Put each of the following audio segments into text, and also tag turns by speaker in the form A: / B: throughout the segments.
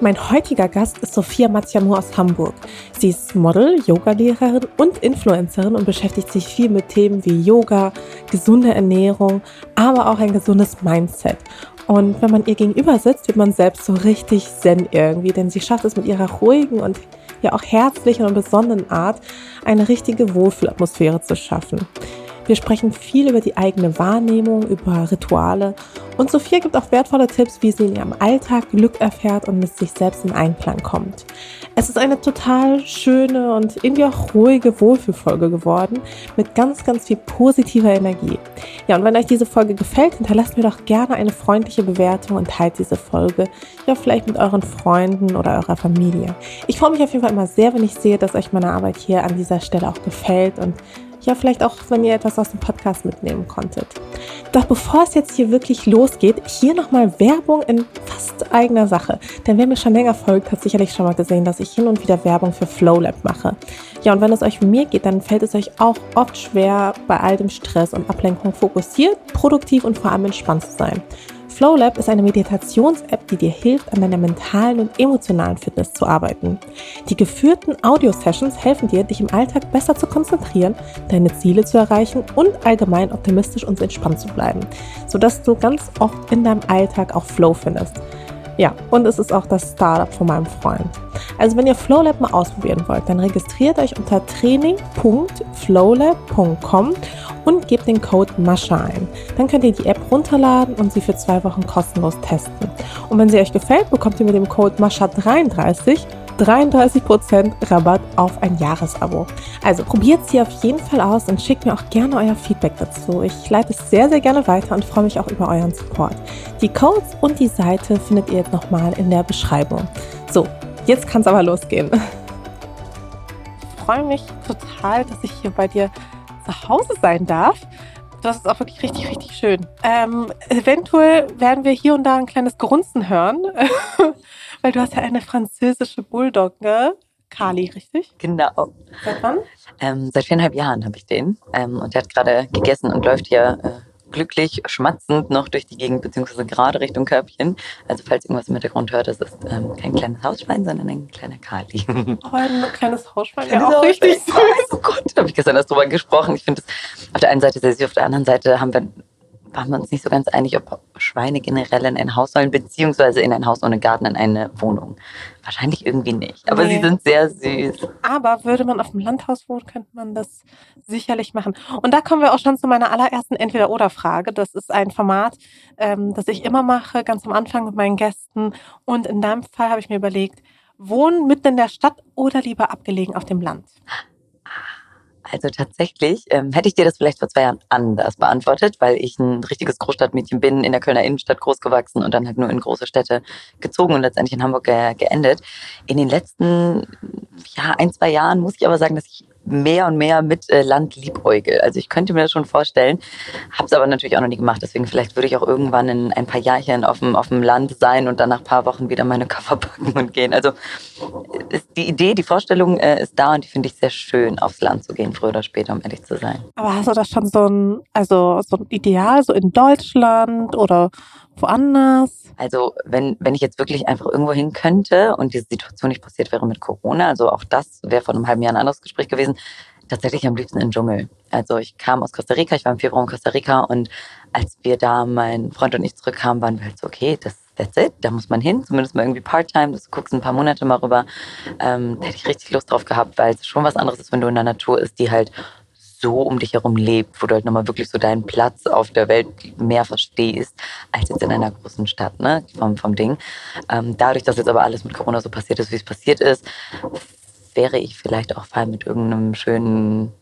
A: Mein heutiger Gast ist Sophia Matjamu aus Hamburg. Sie ist Model, Yogalehrerin und Influencerin und beschäftigt sich viel mit Themen wie Yoga, gesunde Ernährung, aber auch ein gesundes Mindset. Und wenn man ihr gegenüber sitzt, wird man selbst so richtig zen irgendwie, denn sie schafft es mit ihrer ruhigen und ja auch herzlichen und besonderen Art, eine richtige Wohlfühlatmosphäre zu schaffen. Wir sprechen viel über die eigene Wahrnehmung, über Rituale und Sophia gibt auch wertvolle Tipps, wie sie in ihrem Alltag Glück erfährt und mit sich selbst in Einklang kommt. Es ist eine total schöne und irgendwie auch ruhige Wohlfühlfolge geworden mit ganz, ganz viel positiver Energie. Ja, und wenn euch diese Folge gefällt, hinterlasst mir doch gerne eine freundliche Bewertung und teilt diese Folge ja vielleicht mit euren Freunden oder eurer Familie. Ich freue mich auf jeden Fall immer sehr, wenn ich sehe, dass euch meine Arbeit hier an dieser Stelle auch gefällt und ja, vielleicht auch, wenn ihr etwas aus dem Podcast mitnehmen konntet. Doch bevor es jetzt hier wirklich losgeht, hier nochmal Werbung in fast eigener Sache. Denn wer mir schon länger folgt, hat sicherlich schon mal gesehen, dass ich hin und wieder Werbung für FlowLab mache. Ja, und wenn es euch wie mir geht, dann fällt es euch auch oft schwer, bei all dem Stress und Ablenkung fokussiert, produktiv und vor allem entspannt zu sein. FlowLab ist eine Meditations-App, die dir hilft, an deiner mentalen und emotionalen Fitness zu arbeiten. Die geführten Audio-Sessions helfen dir, dich im Alltag besser zu konzentrieren, deine Ziele zu erreichen und allgemein optimistisch und entspannt zu bleiben, sodass du ganz oft in deinem Alltag auch Flow findest. Ja, und es ist auch das Startup von meinem Freund. Also wenn ihr FlowLab mal ausprobieren wollt, dann registriert euch unter training.flowlab.com und gebt den Code MASCHA ein. Dann könnt ihr die App runterladen und sie für zwei Wochen kostenlos testen. Und wenn sie euch gefällt, bekommt ihr mit dem Code MASCHA33 33% Rabatt auf ein Jahresabo. Also probiert sie auf jeden Fall aus und schickt mir auch gerne euer Feedback dazu. Ich leite es sehr, sehr gerne weiter und freue mich auch über euren Support. Die Codes und die Seite findet ihr jetzt nochmal in der Beschreibung. So, jetzt kann es aber losgehen. Ich freue mich total, dass ich hier bei dir zu Hause sein darf. Das ist auch wirklich richtig, richtig schön. Ähm, eventuell werden wir hier und da ein kleines Grunzen hören. Weil du hast ja eine französische Bulldogge, Kali, richtig?
B: Genau.
A: Seit wann?
B: Ähm, seit viereinhalb Jahren habe ich den. Ähm, und der hat gerade gegessen und läuft hier äh, glücklich, schmatzend noch durch die Gegend, beziehungsweise gerade Richtung Körbchen. Also falls irgendwas im Hintergrund hört, das ist ähm, kein kleines Hausschwein, sondern ein kleiner Kali.
A: Oh, ein kleines Hausschwein, ja auch richtig süß.
B: Oh Gott, da habe ich gestern erst drüber gesprochen. Ich finde es auf der einen Seite sehr süß, auf der anderen Seite haben wir waren wir uns nicht so ganz einig, ob Schweine generell in ein Haus sollen, beziehungsweise in ein Haus ohne Garten in eine Wohnung. Wahrscheinlich irgendwie nicht. Aber nee. sie sind sehr süß.
A: Aber würde man auf dem Landhaus wohnen, könnte man das sicherlich machen. Und da kommen wir auch schon zu meiner allerersten Entweder-Oder-Frage. Das ist ein Format, ähm, das ich immer mache, ganz am Anfang mit meinen Gästen. Und in deinem Fall habe ich mir überlegt, wohnen mitten in der Stadt oder lieber abgelegen auf dem Land?
B: Also tatsächlich ähm, hätte ich dir das vielleicht vor zwei Jahren anders beantwortet, weil ich ein richtiges Großstadtmädchen bin, in der Kölner Innenstadt groß gewachsen und dann halt nur in große Städte gezogen und letztendlich in Hamburg ge geendet. In den letzten ja, ein, zwei Jahren muss ich aber sagen, dass ich mehr und mehr mit äh, Land liebäugel. Also ich könnte mir das schon vorstellen, habe es aber natürlich auch noch nie gemacht. Deswegen vielleicht würde ich auch irgendwann in ein paar Jahrchen auf dem, auf dem Land sein und dann nach ein paar Wochen wieder meine Koffer packen und gehen. Also ist die Idee, die Vorstellung äh, ist da und die finde ich sehr schön, aufs Land zu gehen, früher oder später, um ehrlich zu sein.
A: Aber hast du das schon so ein, also so ein Ideal, so in Deutschland oder woanders?
B: Also wenn, wenn ich jetzt wirklich einfach irgendwo hin könnte und diese Situation nicht passiert wäre mit Corona, also auch das wäre vor einem halben Jahr ein anderes Gespräch gewesen, tatsächlich am liebsten im Dschungel. Also ich kam aus Costa Rica, ich war im Februar in Costa Rica und als wir da, mein Freund und ich zurückkamen, waren wir halt so, okay, das that's it, da muss man hin, zumindest mal irgendwie Part-Time, du guckst ein paar Monate mal rüber. Ähm, da hätte ich richtig Lust drauf gehabt, weil es schon was anderes ist, wenn du in der Natur ist, die halt so um dich herum lebt, wo du halt nochmal wirklich so deinen Platz auf der Welt mehr verstehst, als jetzt in einer großen Stadt, ne, vom, vom Ding. Ähm, dadurch, dass jetzt aber alles mit Corona so passiert ist, wie es passiert ist, wäre ich vielleicht auch fein mit irgendeinem schönen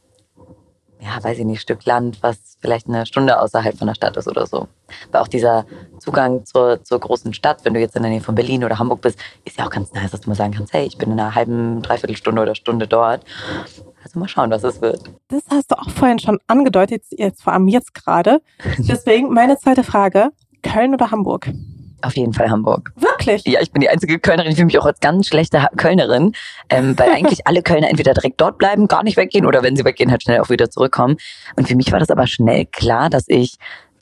B: ja, weiß ich nicht, Stück Land, was vielleicht eine Stunde außerhalb von der Stadt ist oder so. Aber auch dieser Zugang zur, zur großen Stadt, wenn du jetzt in der Nähe von Berlin oder Hamburg bist, ist ja auch ganz nice, dass du mal sagen kannst, hey, ich bin in einer halben, dreiviertel Stunde oder Stunde dort. Also mal schauen, was es wird.
A: Das hast du auch vorhin schon angedeutet, jetzt vor allem jetzt gerade. Deswegen meine zweite Frage, Köln oder Hamburg?
B: Auf jeden Fall Hamburg.
A: Wirklich?
B: Ja, ich bin die einzige Kölnerin. Ich fühle mich auch als ganz schlechte Kölnerin, ähm, weil eigentlich alle Kölner entweder direkt dort bleiben, gar nicht weggehen oder wenn sie weggehen, halt schnell auch wieder zurückkommen. Und für mich war das aber schnell klar, dass ich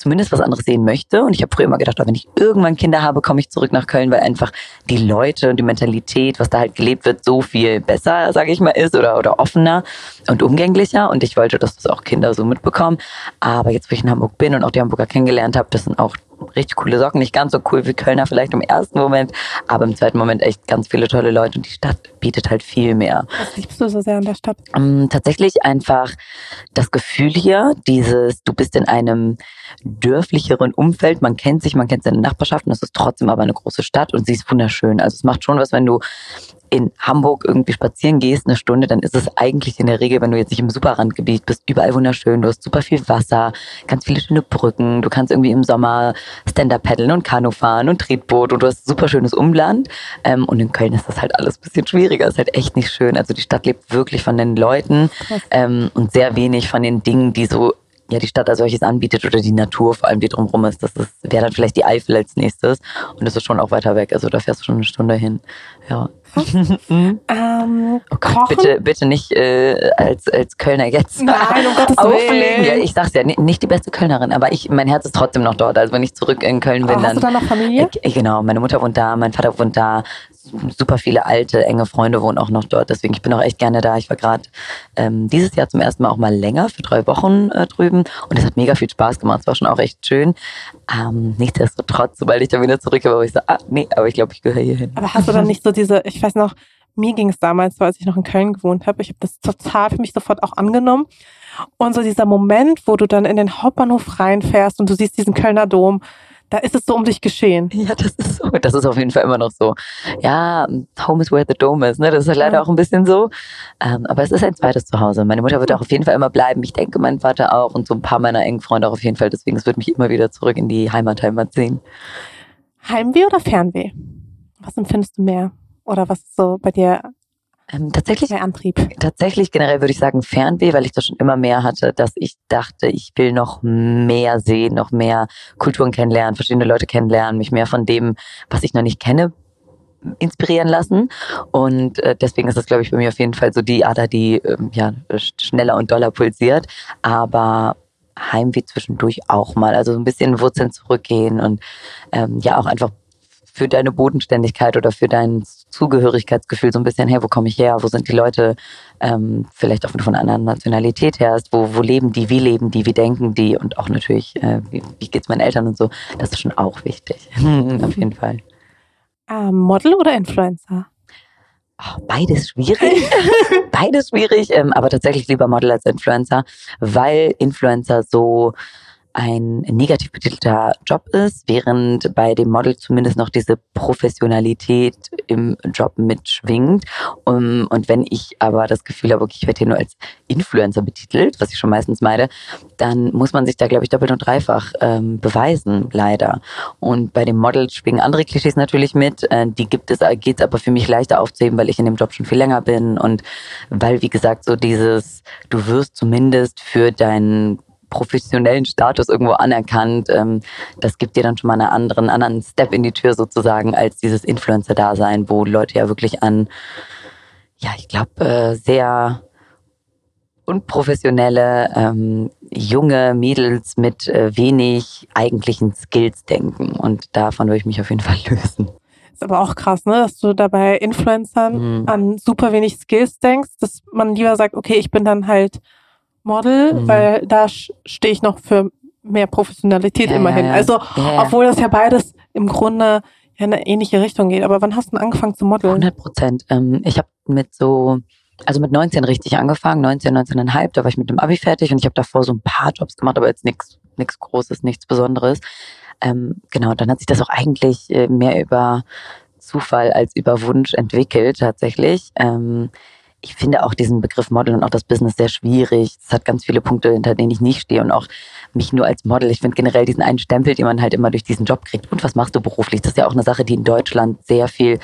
B: zumindest was anderes sehen möchte. Und ich habe früher immer gedacht, oh, wenn ich irgendwann Kinder habe, komme ich zurück nach Köln, weil einfach die Leute und die Mentalität, was da halt gelebt wird, so viel besser, sage ich mal, ist oder, oder offener und umgänglicher. Und ich wollte, dass das auch Kinder so mitbekommen. Aber jetzt, wo ich in Hamburg bin und auch die Hamburger kennengelernt habe, das sind auch richtig coole Socken. Nicht ganz so cool wie Kölner vielleicht im ersten Moment, aber im zweiten Moment echt ganz viele tolle Leute und die Stadt bietet halt viel mehr.
A: Was liebst du so sehr an der Stadt?
B: Um, ähm, tatsächlich einfach das Gefühl hier, dieses, du bist in einem dörflicheren Umfeld, man kennt sich, man kennt seine Nachbarschaften, es ist trotzdem aber eine große Stadt und sie ist wunderschön. Also es macht schon was, wenn du in Hamburg irgendwie spazieren gehst, eine Stunde, dann ist es eigentlich in der Regel, wenn du jetzt nicht im Superrandgebiet bist, überall wunderschön. Du hast super viel Wasser, ganz viele schöne Brücken. Du kannst irgendwie im Sommer Stand-Up paddeln und Kanu fahren und Tretboot und du hast super schönes Umland. Ähm, und in Köln ist das halt alles ein bisschen schwieriger. Ist halt echt nicht schön. Also die Stadt lebt wirklich von den Leuten ähm, und sehr wenig von den Dingen, die so ja die Stadt als solches anbietet oder die Natur vor allem, die drumherum ist. Das wäre dann vielleicht die Eifel als nächstes und das ist schon auch weiter weg. Also da fährst du schon eine Stunde hin. Ja.
A: ähm,
B: oh Gott, bitte, bitte nicht äh, als, als Kölner jetzt
A: Nein, um Gottes
B: auflegen. Ja, ich sag's ja, nicht die beste Kölnerin, aber ich, mein Herz ist trotzdem noch dort. Also wenn ich zurück in Köln bin,
A: oh,
B: dann.
A: Hast du da noch Familie?
B: Äh, genau, meine Mutter wohnt da, mein Vater wohnt da, super viele alte, enge Freunde wohnen auch noch dort. Deswegen, ich bin auch echt gerne da. Ich war gerade ähm, dieses Jahr zum ersten Mal auch mal länger, für drei Wochen äh, drüben. Und es hat mega viel Spaß gemacht. Es war schon auch echt schön. Ähm, nichtsdestotrotz, sobald ich da wieder zurück war, war ich so, ah, nee, aber ich glaube, ich gehöre hier hin.
A: Aber hast du dann nicht so diese, ich weiß noch, mir ging es damals so, als ich noch in Köln gewohnt habe. Ich habe das total für mich sofort auch angenommen. Und so dieser Moment, wo du dann in den Hauptbahnhof reinfährst und du siehst diesen Kölner Dom, da ist es so um dich geschehen.
B: Ja, das ist so. Das ist auf jeden Fall immer noch so. Ja, home is where the dome is. Ne? Das ist leider auch ein bisschen so. Ähm, aber es ist ein zweites Zuhause. Meine Mutter wird auch auf jeden Fall immer bleiben. Ich denke, mein Vater auch und so ein paar meiner engen Freunde auch auf jeden Fall. Deswegen, es wird mich immer wieder zurück in die Heimat, Heimat ziehen.
A: Heimweh oder Fernweh? Was empfindest du mehr? Oder was ist so bei dir
B: ähm, tatsächlich,
A: der Antrieb?
B: Tatsächlich generell würde ich sagen Fernweh, weil ich das schon immer mehr hatte, dass ich dachte, ich will noch mehr sehen, noch mehr Kulturen kennenlernen, verschiedene Leute kennenlernen, mich mehr von dem, was ich noch nicht kenne, inspirieren lassen. Und äh, deswegen ist das, glaube ich, bei mir auf jeden Fall so die Ader, die ähm, ja schneller und doller pulsiert. Aber Heimweh zwischendurch auch mal. Also so ein bisschen Wurzeln zurückgehen und ähm, ja auch einfach für deine Bodenständigkeit oder für dein Zugehörigkeitsgefühl so ein bisschen, hey, wo komme ich her? Wo sind die Leute? Ähm, vielleicht auch wenn du von einer anderen Nationalität her hast, wo, wo leben die, wie leben die, wie denken die und auch natürlich, äh, wie, wie geht es meinen Eltern und so. Das ist schon auch wichtig. Auf jeden Fall.
A: Ähm, Model oder Influencer?
B: Oh, beides schwierig. beides schwierig, ähm, aber tatsächlich lieber Model als Influencer, weil Influencer so ein negativ betitelter Job ist, während bei dem Model zumindest noch diese Professionalität im Job mitschwingt. Um, und wenn ich aber das Gefühl habe, okay, ich werde hier nur als Influencer betitelt, was ich schon meistens meide, dann muss man sich da, glaube ich, doppelt und dreifach ähm, beweisen, leider. Und bei dem Model schwingen andere Klischees natürlich mit. Äh, die gibt es, geht es aber für mich leichter aufzuheben, weil ich in dem Job schon viel länger bin und weil, wie gesagt, so dieses, du wirst zumindest für deinen professionellen Status irgendwo anerkannt. Ähm, das gibt dir dann schon mal einen anderen, anderen Step in die Tür sozusagen als dieses Influencer-Dasein, wo Leute ja wirklich an, ja, ich glaube, äh, sehr unprofessionelle ähm, junge Mädels mit äh, wenig eigentlichen Skills denken. Und davon würde ich mich auf jeden Fall lösen.
A: Ist aber auch krass, ne, dass du dabei Influencern mhm. an super wenig Skills denkst, dass man lieber sagt, okay, ich bin dann halt Model, mhm. weil da stehe ich noch für mehr Professionalität ja, immerhin. Ja, ja. Also, obwohl das ja beides im Grunde in eine ähnliche Richtung geht. Aber wann hast du angefangen zu modeln?
B: 100 Prozent. Ähm, ich habe mit so Also mit 19 richtig angefangen, 19, 19,5, da war ich mit dem Abi fertig und ich habe davor so ein paar Jobs gemacht, aber jetzt nichts nichts Großes, nichts Besonderes. Ähm, genau, dann hat sich das auch eigentlich äh, mehr über Zufall als über Wunsch entwickelt tatsächlich. Ähm, ich finde auch diesen Begriff Model und auch das Business sehr schwierig. Es hat ganz viele Punkte, hinter denen ich nicht stehe und auch mich nur als Model. Ich finde generell diesen einen Stempel, den man halt immer durch diesen Job kriegt. Und was machst du beruflich? Das ist ja auch eine Sache, die in Deutschland sehr viel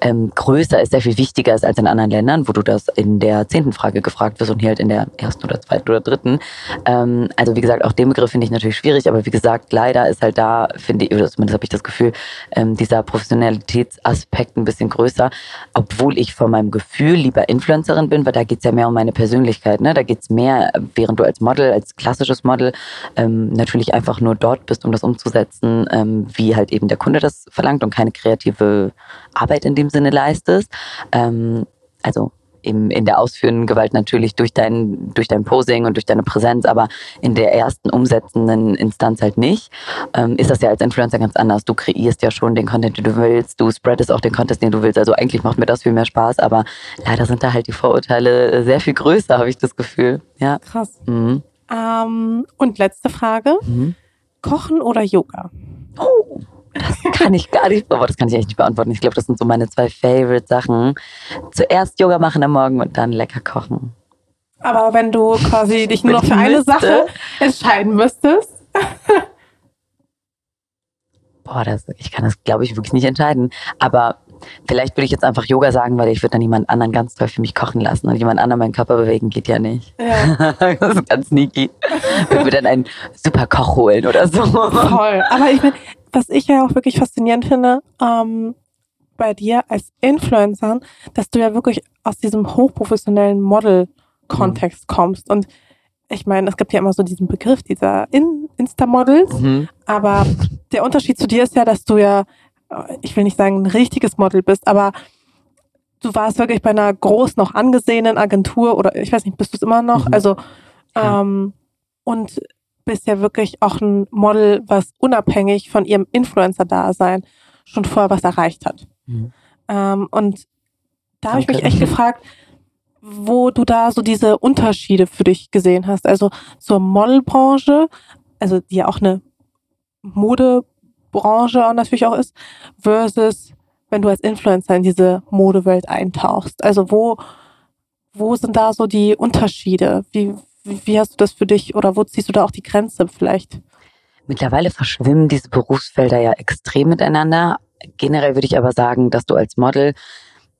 B: ähm, größer ist, sehr viel wichtiger ist als in anderen Ländern, wo du das in der zehnten Frage gefragt wirst und hier halt in der ersten oder zweiten oder dritten. Ähm, also wie gesagt, auch den Begriff finde ich natürlich schwierig, aber wie gesagt, leider ist halt da, finde ich, oder zumindest habe ich das Gefühl, ähm, dieser Professionalitätsaspekt ein bisschen größer, obwohl ich von meinem Gefühl lieber Influencerin bin, weil da geht es ja mehr um meine Persönlichkeit. Ne? Da geht es mehr, während du als Model, als klassisches Model ähm, natürlich einfach nur dort bist, um das umzusetzen, ähm, wie halt eben der Kunde das verlangt und keine kreative Arbeit in dem Sinne leistest. Ähm, also im, in der ausführenden Gewalt natürlich durch dein, durch dein Posing und durch deine Präsenz, aber in der ersten umsetzenden Instanz halt nicht, ähm, ist das ja als Influencer ganz anders. Du kreierst ja schon den Content, den du willst, du spreadest auch den Content, den du willst. Also eigentlich macht mir das viel mehr Spaß, aber leider sind da halt die Vorurteile sehr viel größer, habe ich das Gefühl. Ja.
A: Krass. Mhm. Ähm, und letzte Frage. Mhm. Kochen oder Yoga?
B: Oh, das kann ich gar nicht, aber das kann ich echt nicht beantworten. Ich glaube, das sind so meine zwei Favorite Sachen. Zuerst Yoga machen am Morgen und dann lecker kochen.
A: Aber wenn du quasi dich nur noch für eine Sache entscheiden müsstest.
B: Boah, das, ich kann das, glaube ich, wirklich nicht entscheiden. Aber Vielleicht würde ich jetzt einfach Yoga sagen, weil ich würde dann jemand anderen ganz toll für mich kochen lassen und jemand anderen meinen Körper bewegen geht ja nicht. Ja. das ist ganz sneaky. Ich würde dann einen super Koch holen oder so.
A: Toll. Aber ich meine, was ich ja auch wirklich faszinierend finde, ähm, bei dir als Influencer, dass du ja wirklich aus diesem hochprofessionellen Model-Kontext mhm. kommst. Und ich meine, es gibt ja immer so diesen Begriff dieser In Insta-Models, mhm. aber der Unterschied zu dir ist ja, dass du ja ich will nicht sagen ein richtiges Model bist, aber du warst wirklich bei einer groß noch angesehenen Agentur oder ich weiß nicht, bist du es immer noch? Mhm. Also ja. ähm, und bist ja wirklich auch ein Model, was unabhängig von ihrem Influencer-Dasein schon vorher was erreicht hat. Mhm. Ähm, und da habe ich mich echt gefragt, wo du da so diese Unterschiede für dich gesehen hast. Also zur Modelbranche, also die ja auch eine Mode Branche natürlich auch ist, versus wenn du als Influencer in diese Modewelt eintauchst. Also wo, wo sind da so die Unterschiede? Wie, wie, hast du das für dich oder wo ziehst du da auch die Grenze vielleicht?
B: Mittlerweile verschwimmen diese Berufsfelder ja extrem miteinander. Generell würde ich aber sagen, dass du als Model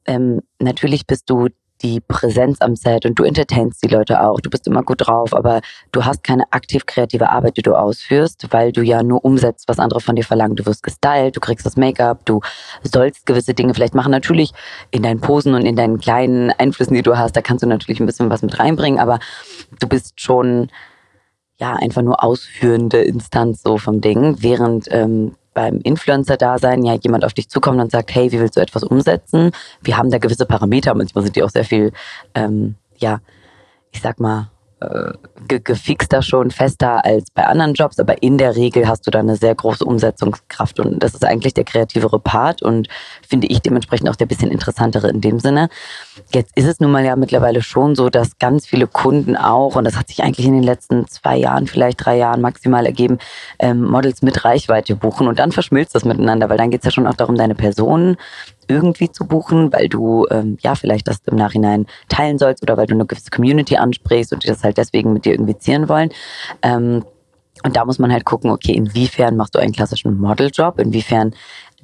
B: ähm, natürlich bist du die Präsenz am Set und du entertainst die Leute auch. Du bist immer gut drauf, aber du hast keine aktiv kreative Arbeit, die du ausführst, weil du ja nur umsetzt, was andere von dir verlangen. Du wirst gestylt, du kriegst das Make-up, du sollst gewisse Dinge vielleicht machen. Natürlich in deinen Posen und in deinen kleinen Einflüssen, die du hast, da kannst du natürlich ein bisschen was mit reinbringen, aber du bist schon ja einfach nur ausführende Instanz so vom Ding, während ähm, beim Influencer-Dasein ja jemand auf dich zukommt und sagt, hey, wie willst du etwas umsetzen? Wir haben da gewisse Parameter, manchmal sind die auch sehr viel, ähm, ja, ich sag mal, äh, gefixter schon, fester als bei anderen Jobs, aber in der Regel hast du da eine sehr große Umsetzungskraft und das ist eigentlich der kreativere Part und finde ich dementsprechend auch der bisschen interessantere in dem Sinne. Jetzt ist es nun mal ja mittlerweile schon so, dass ganz viele Kunden auch, und das hat sich eigentlich in den letzten zwei Jahren, vielleicht drei Jahren maximal ergeben, ähm, Models mit Reichweite buchen und dann verschmilzt das miteinander, weil dann geht es ja schon auch darum, deine Person irgendwie zu buchen, weil du ähm, ja vielleicht das im Nachhinein teilen sollst oder weil du eine gewisse Community ansprichst und die das halt deswegen mit dir irgendwie zieren wollen. Ähm, und da muss man halt gucken, okay, inwiefern machst du einen klassischen Modeljob, inwiefern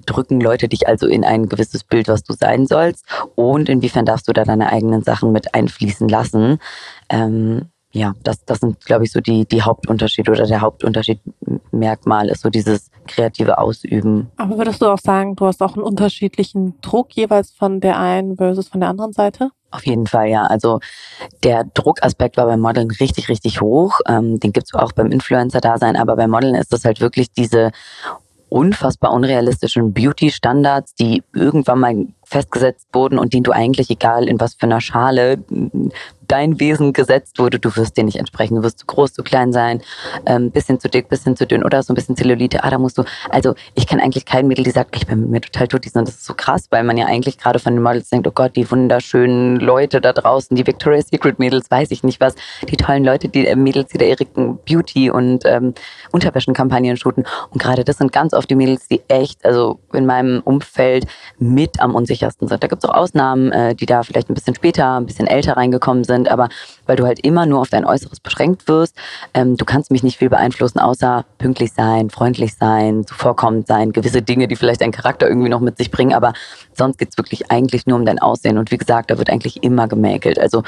B: drücken Leute dich also in ein gewisses Bild, was du sein sollst und inwiefern darfst du da deine eigenen Sachen mit einfließen lassen. Ähm, ja, das, das sind, glaube ich, so die, die Hauptunterschiede oder der Hauptunterschiedmerkmal ist so dieses kreative Ausüben.
A: Aber würdest du auch sagen, du hast auch einen unterschiedlichen Druck jeweils von der einen versus von der anderen Seite?
B: Auf jeden Fall, ja. Also der Druckaspekt war beim Modeln richtig, richtig hoch. Ähm, den gibt's auch beim Influencer-Dasein, aber beim Modeln ist das halt wirklich diese unfassbar unrealistischen Beauty-Standards, die irgendwann mal festgesetzt wurden und denen du eigentlich, egal in was für einer Schale, dein Wesen gesetzt wurde, du wirst dir nicht entsprechen. Du wirst zu groß, zu klein sein, ähm, bisschen zu dick, bisschen zu dünn oder so ein bisschen Zellulite. Ah, da musst du. Also ich kenne eigentlich kein Mädel, die sagt, ich bin mit mir total tot. Und das ist so krass, weil man ja eigentlich gerade von den Models denkt, oh Gott, die wunderschönen Leute da draußen, die Victoria's Secret Mädels, weiß ich nicht was, die tollen Leute, die äh, Mädels, die da ihre Beauty und ähm, Unterwäschenkampagnen shooten. Und gerade das sind ganz oft die Mädels, die echt, also in meinem Umfeld mit am unsichersten sind. Da gibt es auch Ausnahmen, äh, die da vielleicht ein bisschen später, ein bisschen älter reingekommen sind, aber weil du halt immer nur auf dein Äußeres beschränkt wirst, ähm, du kannst mich nicht viel beeinflussen, außer pünktlich sein, freundlich sein, zuvorkommend sein, gewisse Dinge, die vielleicht deinen Charakter irgendwie noch mit sich bringen, aber sonst geht's wirklich eigentlich nur um dein Aussehen. Und wie gesagt, da wird eigentlich immer gemäkelt. Also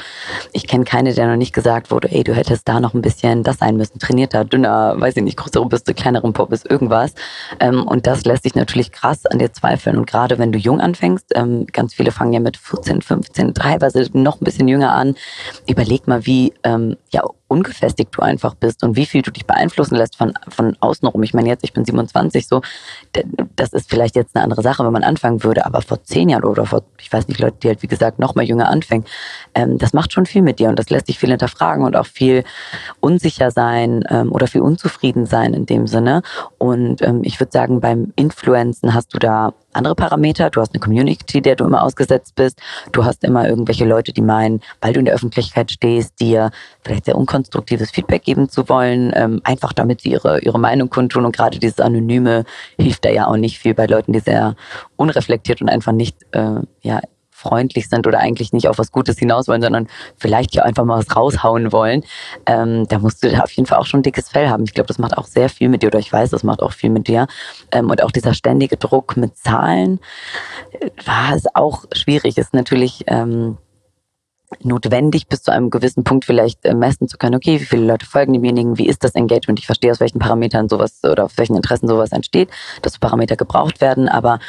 B: ich kenne keine, der noch nicht gesagt wurde, ey, du hättest da noch ein bisschen das sein müssen, trainierter, dünner, weiß ich nicht, größere Büste, kleineren Popes, irgendwas. Ähm, und das lässt sich natürlich krass an dir zweifeln. Und gerade wenn du jung anfängst, ähm, ganz viele fangen ja mit 14, 15, teilweise noch ein bisschen jünger an, überleg mal, wie ähm, ja, ungefestigt du einfach bist und wie viel du dich beeinflussen lässt von, von außen rum. Ich meine, jetzt, ich bin 27, so, das ist vielleicht jetzt eine andere Sache, wenn man anfangen würde, aber vor zehn Jahren oder vor, ich weiß nicht, Leute, die halt, wie gesagt, noch mal jünger anfangen, ähm, das macht schon viel mit dir und das lässt dich viel hinterfragen und auch viel unsicher sein ähm, oder viel unzufrieden sein in dem Sinne. Und ähm, ich würde sagen, beim Influenzen hast du da andere Parameter. Du hast eine Community, der du immer ausgesetzt bist. Du hast immer irgendwelche Leute, die meinen, weil du in der Öffentlichkeit stehst, dir vielleicht sehr unkonstruktives Feedback geben zu wollen, ähm, einfach damit sie ihre, ihre Meinung kundtun. Und gerade dieses Anonyme hilft da ja auch nicht viel bei Leuten, die sehr unreflektiert und einfach nicht äh, ja, freundlich sind oder eigentlich nicht auf was Gutes hinaus wollen, sondern vielleicht ja einfach mal was raushauen wollen, ähm, da musst du da auf jeden Fall auch schon dickes Fell haben. Ich glaube, das macht auch sehr viel mit dir oder ich weiß, das macht auch viel mit dir. Ähm, und auch dieser ständige Druck mit Zahlen äh, war es auch schwierig. Ist natürlich ähm, notwendig, bis zu einem gewissen Punkt vielleicht äh, messen zu können, okay, wie viele Leute folgen demjenigen, wie ist das Engagement? Ich verstehe, aus welchen Parametern sowas oder aus welchen Interessen sowas entsteht, dass Parameter gebraucht werden, aber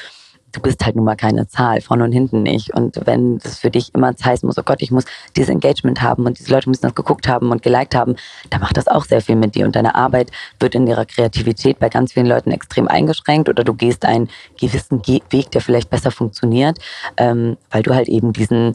B: du bist halt nun mal keine Zahl, vorne und hinten nicht. Und wenn das für dich immer heißen muss, oh Gott, ich muss dieses Engagement haben und diese Leute müssen das geguckt haben und geliked haben, dann macht das auch sehr viel mit dir. Und deine Arbeit wird in ihrer Kreativität bei ganz vielen Leuten extrem eingeschränkt oder du gehst einen gewissen Weg, der vielleicht besser funktioniert, ähm, weil du halt eben diesen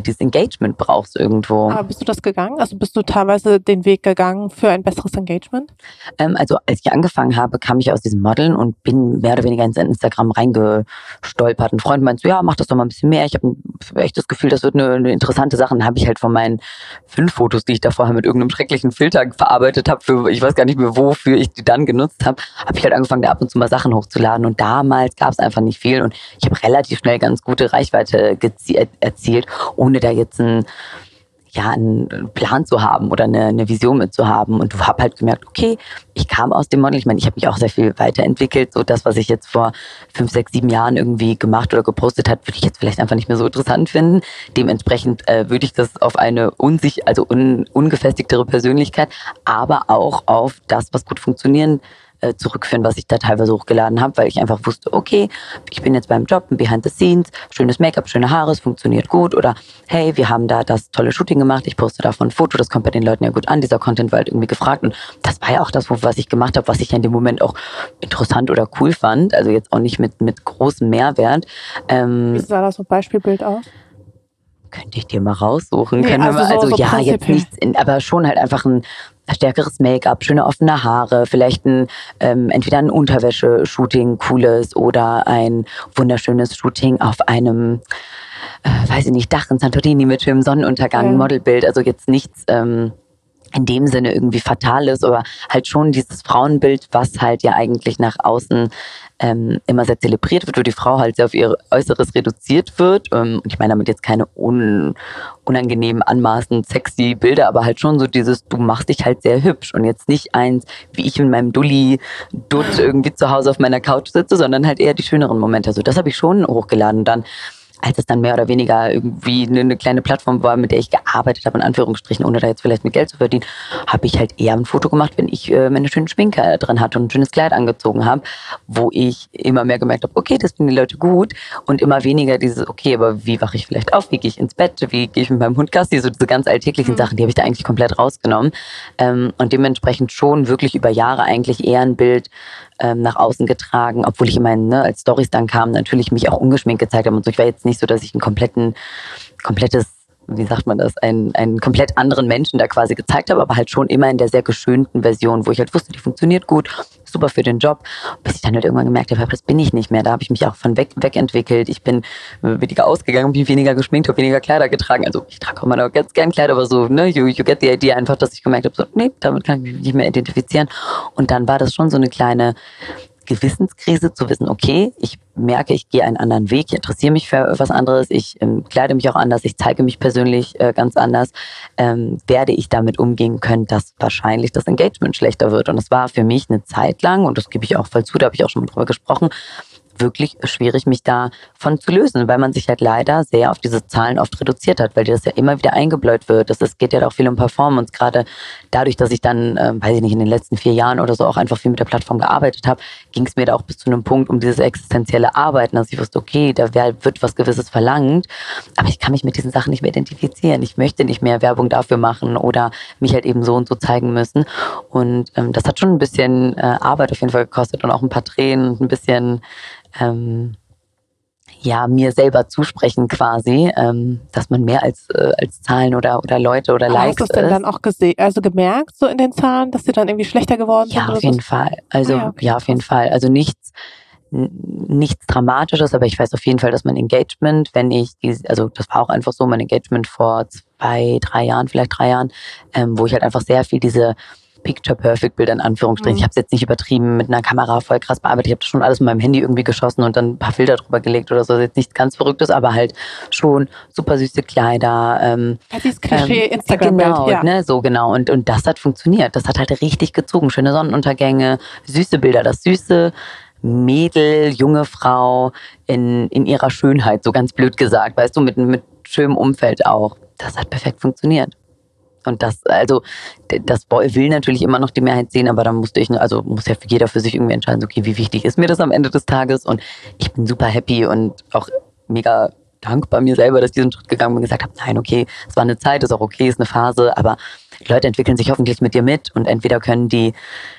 B: dieses Engagement brauchst irgendwo.
A: Aber bist du das gegangen? Also bist du teilweise den Weg gegangen für ein besseres Engagement?
B: Ähm, also als ich angefangen habe, kam ich aus diesem Modeln und bin mehr oder weniger ins Instagram reingestolpert. Ein Freund meinte so, ja, mach das doch mal ein bisschen mehr. Ich habe echt das Gefühl, das wird eine, eine interessante Sache. Dann habe ich halt von meinen fünf Fotos, die ich da vorher mit irgendeinem schrecklichen Filter verarbeitet habe, für ich weiß gar nicht mehr, wofür ich die dann genutzt habe, habe ich halt angefangen, da ab und zu mal Sachen hochzuladen. Und damals gab es einfach nicht viel und ich habe relativ schnell ganz gute Reichweite erzielt ohne da jetzt ein ja, einen Plan zu haben oder eine, eine Vision mit zu haben. Und du hab halt gemerkt, okay, ich kam aus dem Model. Ich meine, ich habe mich auch sehr viel weiterentwickelt. So das, was ich jetzt vor fünf, sechs, sieben Jahren irgendwie gemacht oder gepostet hat, würde ich jetzt vielleicht einfach nicht mehr so interessant finden. Dementsprechend äh, würde ich das auf eine unsich, also un, ungefestigtere Persönlichkeit, aber auch auf das, was gut funktionieren äh, zurückführen, was ich da teilweise hochgeladen habe, weil ich einfach wusste, okay, ich bin jetzt beim Job, Behind the Scenes, schönes Make-up, schöne Haare, es funktioniert gut oder hey, wir haben da das tolle Shooting gemacht, ich poste davon ein Foto, das kommt bei den Leuten ja gut an, dieser Content war halt irgendwie gefragt und das war ja auch das, was ich gemacht habe, was ich in dem Moment auch interessant oder cool fand, also jetzt auch nicht mit, mit großem Mehrwert.
A: Ähm, Wie sah das so Beispielbild aus?
B: könnte ich dir mal raussuchen. Nee, also, wir, also so, ja, jetzt nichts, aber schon halt einfach ein stärkeres Make-up, schöne offene Haare, vielleicht ein ähm, entweder ein Unterwäsche-Shooting, cooles oder ein wunderschönes Shooting auf einem äh, weiß ich nicht, Dach in Santorini mit schönem Sonnenuntergang, ja. Modelbild, also jetzt nichts ähm, in dem Sinne irgendwie fatal ist, aber halt schon dieses Frauenbild, was halt ja eigentlich nach außen ähm, immer sehr zelebriert wird, wo die Frau halt sehr auf ihr Äußeres reduziert wird. Ähm, und ich meine damit jetzt keine un unangenehmen, anmaßend sexy Bilder, aber halt schon so dieses, du machst dich halt sehr hübsch und jetzt nicht eins, wie ich in meinem Dulli Dutt irgendwie zu Hause auf meiner Couch sitze, sondern halt eher die schöneren Momente. Also das habe ich schon hochgeladen. Und dann als es dann mehr oder weniger irgendwie eine, kleine Plattform war, mit der ich gearbeitet habe, in Anführungsstrichen, ohne da jetzt vielleicht mit Geld zu verdienen, habe ich halt eher ein Foto gemacht, wenn ich äh, meine schönen Schminke drin hatte und ein schönes Kleid angezogen habe, wo ich immer mehr gemerkt habe, okay, das finden die Leute gut und immer weniger dieses, okay, aber wie wache ich vielleicht auf, wie gehe ich ins Bett, wie gehe ich mit meinem Hund Gassi, so diese ganz alltäglichen mhm. Sachen, die habe ich da eigentlich komplett rausgenommen. Ähm, und dementsprechend schon wirklich über Jahre eigentlich eher ein Bild ähm, nach außen getragen, obwohl ich immer ne, als Stories dann kam, natürlich mich auch ungeschminkt gezeigt habe und so. Ich war jetzt nicht so, dass ich ein kompletten, komplettes wie sagt man das, einen, einen komplett anderen Menschen da quasi gezeigt habe, aber halt schon immer in der sehr geschönten Version, wo ich halt wusste, die funktioniert gut, super für den Job, bis ich dann halt irgendwann gemerkt habe, das bin ich nicht mehr. Da habe ich mich auch von weg, wegentwickelt. Ich bin weniger ausgegangen, bin weniger geschminkt, habe weniger Kleider getragen. Also ich trage auch noch ganz gern Kleider, aber so, ne, you, you get the idea einfach, dass ich gemerkt habe, so, nee, damit kann ich mich nicht mehr identifizieren. Und dann war das schon so eine kleine Gewissenskrise zu wissen, okay, ich merke, ich gehe einen anderen Weg, ich interessiere mich für was anderes, ich ähm, kleide mich auch anders, ich zeige mich persönlich äh, ganz anders, ähm, werde ich damit umgehen können, dass wahrscheinlich das Engagement schlechter wird. Und das war für mich eine Zeit lang, und das gebe ich auch voll zu, da habe ich auch schon mal drüber gesprochen, wirklich schwierig, mich davon zu lösen, weil man sich halt leider sehr auf diese Zahlen oft reduziert hat, weil dir das ja immer wieder eingebläut wird. Das geht ja auch viel um Performance. Gerade dadurch, dass ich dann, äh, weiß ich nicht, in den letzten vier Jahren oder so auch einfach viel mit der Plattform gearbeitet habe, ging es mir da auch bis zu einem Punkt um dieses existenzielle Arbeiten, dass ich wusste, okay, da wird was Gewisses verlangt, aber ich kann mich mit diesen Sachen nicht mehr identifizieren. Ich möchte nicht mehr Werbung dafür machen oder mich halt eben so und so zeigen müssen. Und ähm, das hat schon ein bisschen äh, Arbeit auf jeden Fall gekostet und auch ein paar Tränen und ein bisschen ähm, ja, mir selber zusprechen quasi, ähm, dass man mehr als, äh, als Zahlen oder, oder Leute oder Likes
A: Hast du es denn dann auch gesehen, also gemerkt so in den Zahlen, dass sie dann irgendwie schlechter geworden
B: ja,
A: sind?
B: Ja, auf jeden so? Fall. Also, ah, okay. ja, auf jeden Fall. Also nichts, nichts Dramatisches, aber ich weiß auf jeden Fall, dass mein Engagement, wenn ich, die, also das war auch einfach so, mein Engagement vor zwei, drei Jahren, vielleicht drei Jahren, ähm, wo ich halt einfach sehr viel diese Picture-Perfect-Bilder in Anführungsstrichen. Mhm. Ich habe es jetzt nicht übertrieben mit einer Kamera voll krass bearbeitet. Ich habe das schon alles mit meinem Handy irgendwie geschossen und dann ein paar Filter drüber gelegt oder so. Das ist jetzt nichts ganz Verrücktes, aber halt schon super süße Kleider. Ähm,
A: ja, dieses Klischee ähm, instagram
B: Genau,
A: ja.
B: ne, so genau. Und, und das hat funktioniert. Das hat halt richtig gezogen. Schöne Sonnenuntergänge, süße Bilder. Das süße Mädel, junge Frau in, in ihrer Schönheit, so ganz blöd gesagt, weißt du, mit, mit schönem Umfeld auch. Das hat perfekt funktioniert. Und das, also, das will natürlich immer noch die Mehrheit sehen, aber dann musste ich, also muss ja jeder für sich irgendwie entscheiden, okay, wie wichtig ist mir das am Ende des Tages? Und ich bin super happy und auch mega dankbar mir selber, dass ich diesen Schritt gegangen bin und gesagt habe, nein, okay, es war eine Zeit, ist auch okay, ist eine Phase, aber Leute entwickeln sich hoffentlich mit dir mit und entweder können die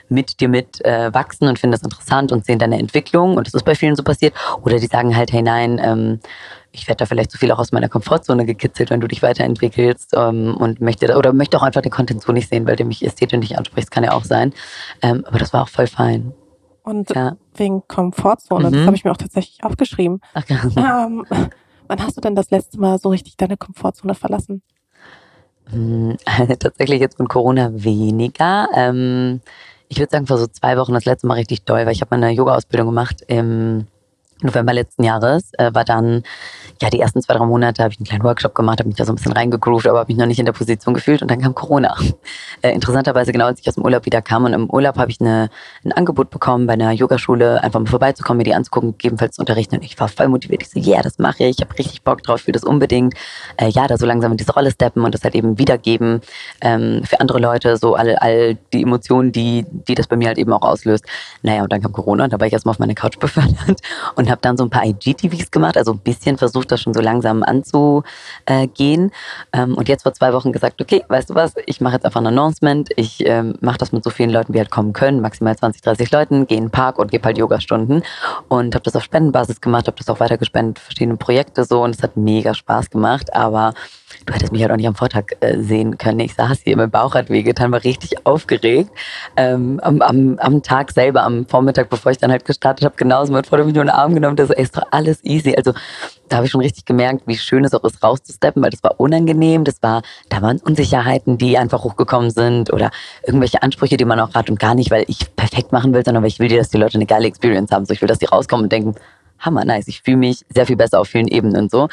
B: mit dir mit äh, wachsen und finden das interessant und sehen deine Entwicklung und das ist bei vielen so passiert, oder die sagen halt, hey nein, ähm, ich werde da vielleicht zu viel auch aus meiner Komfortzone gekitzelt, wenn du dich weiterentwickelst ähm, und möchte oder möchte auch einfach den Content so nicht sehen, weil der mich ästhetisch nicht anspricht, kann ja auch sein. Ähm, aber das war auch voll fein.
A: Und ja. wegen Komfortzone, mhm. das habe ich mir auch tatsächlich aufgeschrieben. Ach, ja. ähm, wann hast du denn das letzte Mal so richtig deine Komfortzone verlassen?
B: Hm, tatsächlich jetzt mit Corona weniger. Ähm, ich würde sagen, vor so zwei Wochen das letzte Mal richtig doll, weil ich habe meine Yoga-Ausbildung gemacht im November letzten Jahres, äh, war dann, ja, die ersten zwei, drei Monate habe ich einen kleinen Workshop gemacht, habe mich da so ein bisschen reingegroovt, aber habe mich noch nicht in der Position gefühlt und dann kam Corona. Äh, interessanterweise genau, als ich aus dem Urlaub wieder kam und im Urlaub habe ich eine, ein Angebot bekommen, bei einer Yogaschule einfach mal vorbeizukommen, mir die anzugucken, gegebenenfalls zu unterrichten und ich war voll motiviert. Ich so, ja, yeah, das mache ich, ich habe richtig Bock drauf, will das unbedingt, äh, ja, da so langsam in diese Rolle steppen und das halt eben wiedergeben ähm, für andere Leute, so all, all die Emotionen, die, die das bei mir halt eben auch auslöst. Naja, und dann kam Corona und da war ich erstmal auf meine Couch befördert und habe dann so ein paar IGTVs gemacht, also ein bisschen versucht, das schon so langsam anzugehen. Ähm, und jetzt vor zwei Wochen gesagt, okay, weißt du was, ich mache jetzt einfach ein Announcement, ich ähm, mache das mit so vielen Leuten, wie halt kommen können, maximal 20, 30 Leuten, gehe in den Park und gebe halt Yogastunden. Und habe das auf Spendenbasis gemacht, habe das auch weiter gespendet, verschiedene Projekte so. Und es hat mega Spaß gemacht, aber du hättest mich halt auch nicht am Vortag äh, sehen können. Ich saß hier, mein Bauch hat wehgetan, war richtig aufgeregt. Ähm, am, am, am Tag selber, am Vormittag, bevor ich dann halt gestartet habe, genauso. Mein Freund hat mich nur in den Arm genommen, ey, ist doch alles easy. Also da habe ich schon richtig gemerkt, wie schön es auch ist, rauszusteppen, weil das war unangenehm. Das war, da waren Unsicherheiten, die einfach hochgekommen sind oder irgendwelche Ansprüche, die man auch hat und gar nicht, weil ich perfekt machen will, sondern weil ich will dir, dass die Leute eine geile Experience haben. So, ich will, dass die rauskommen und denken, hammer nice. Ich fühle mich sehr viel besser auf vielen Ebenen so.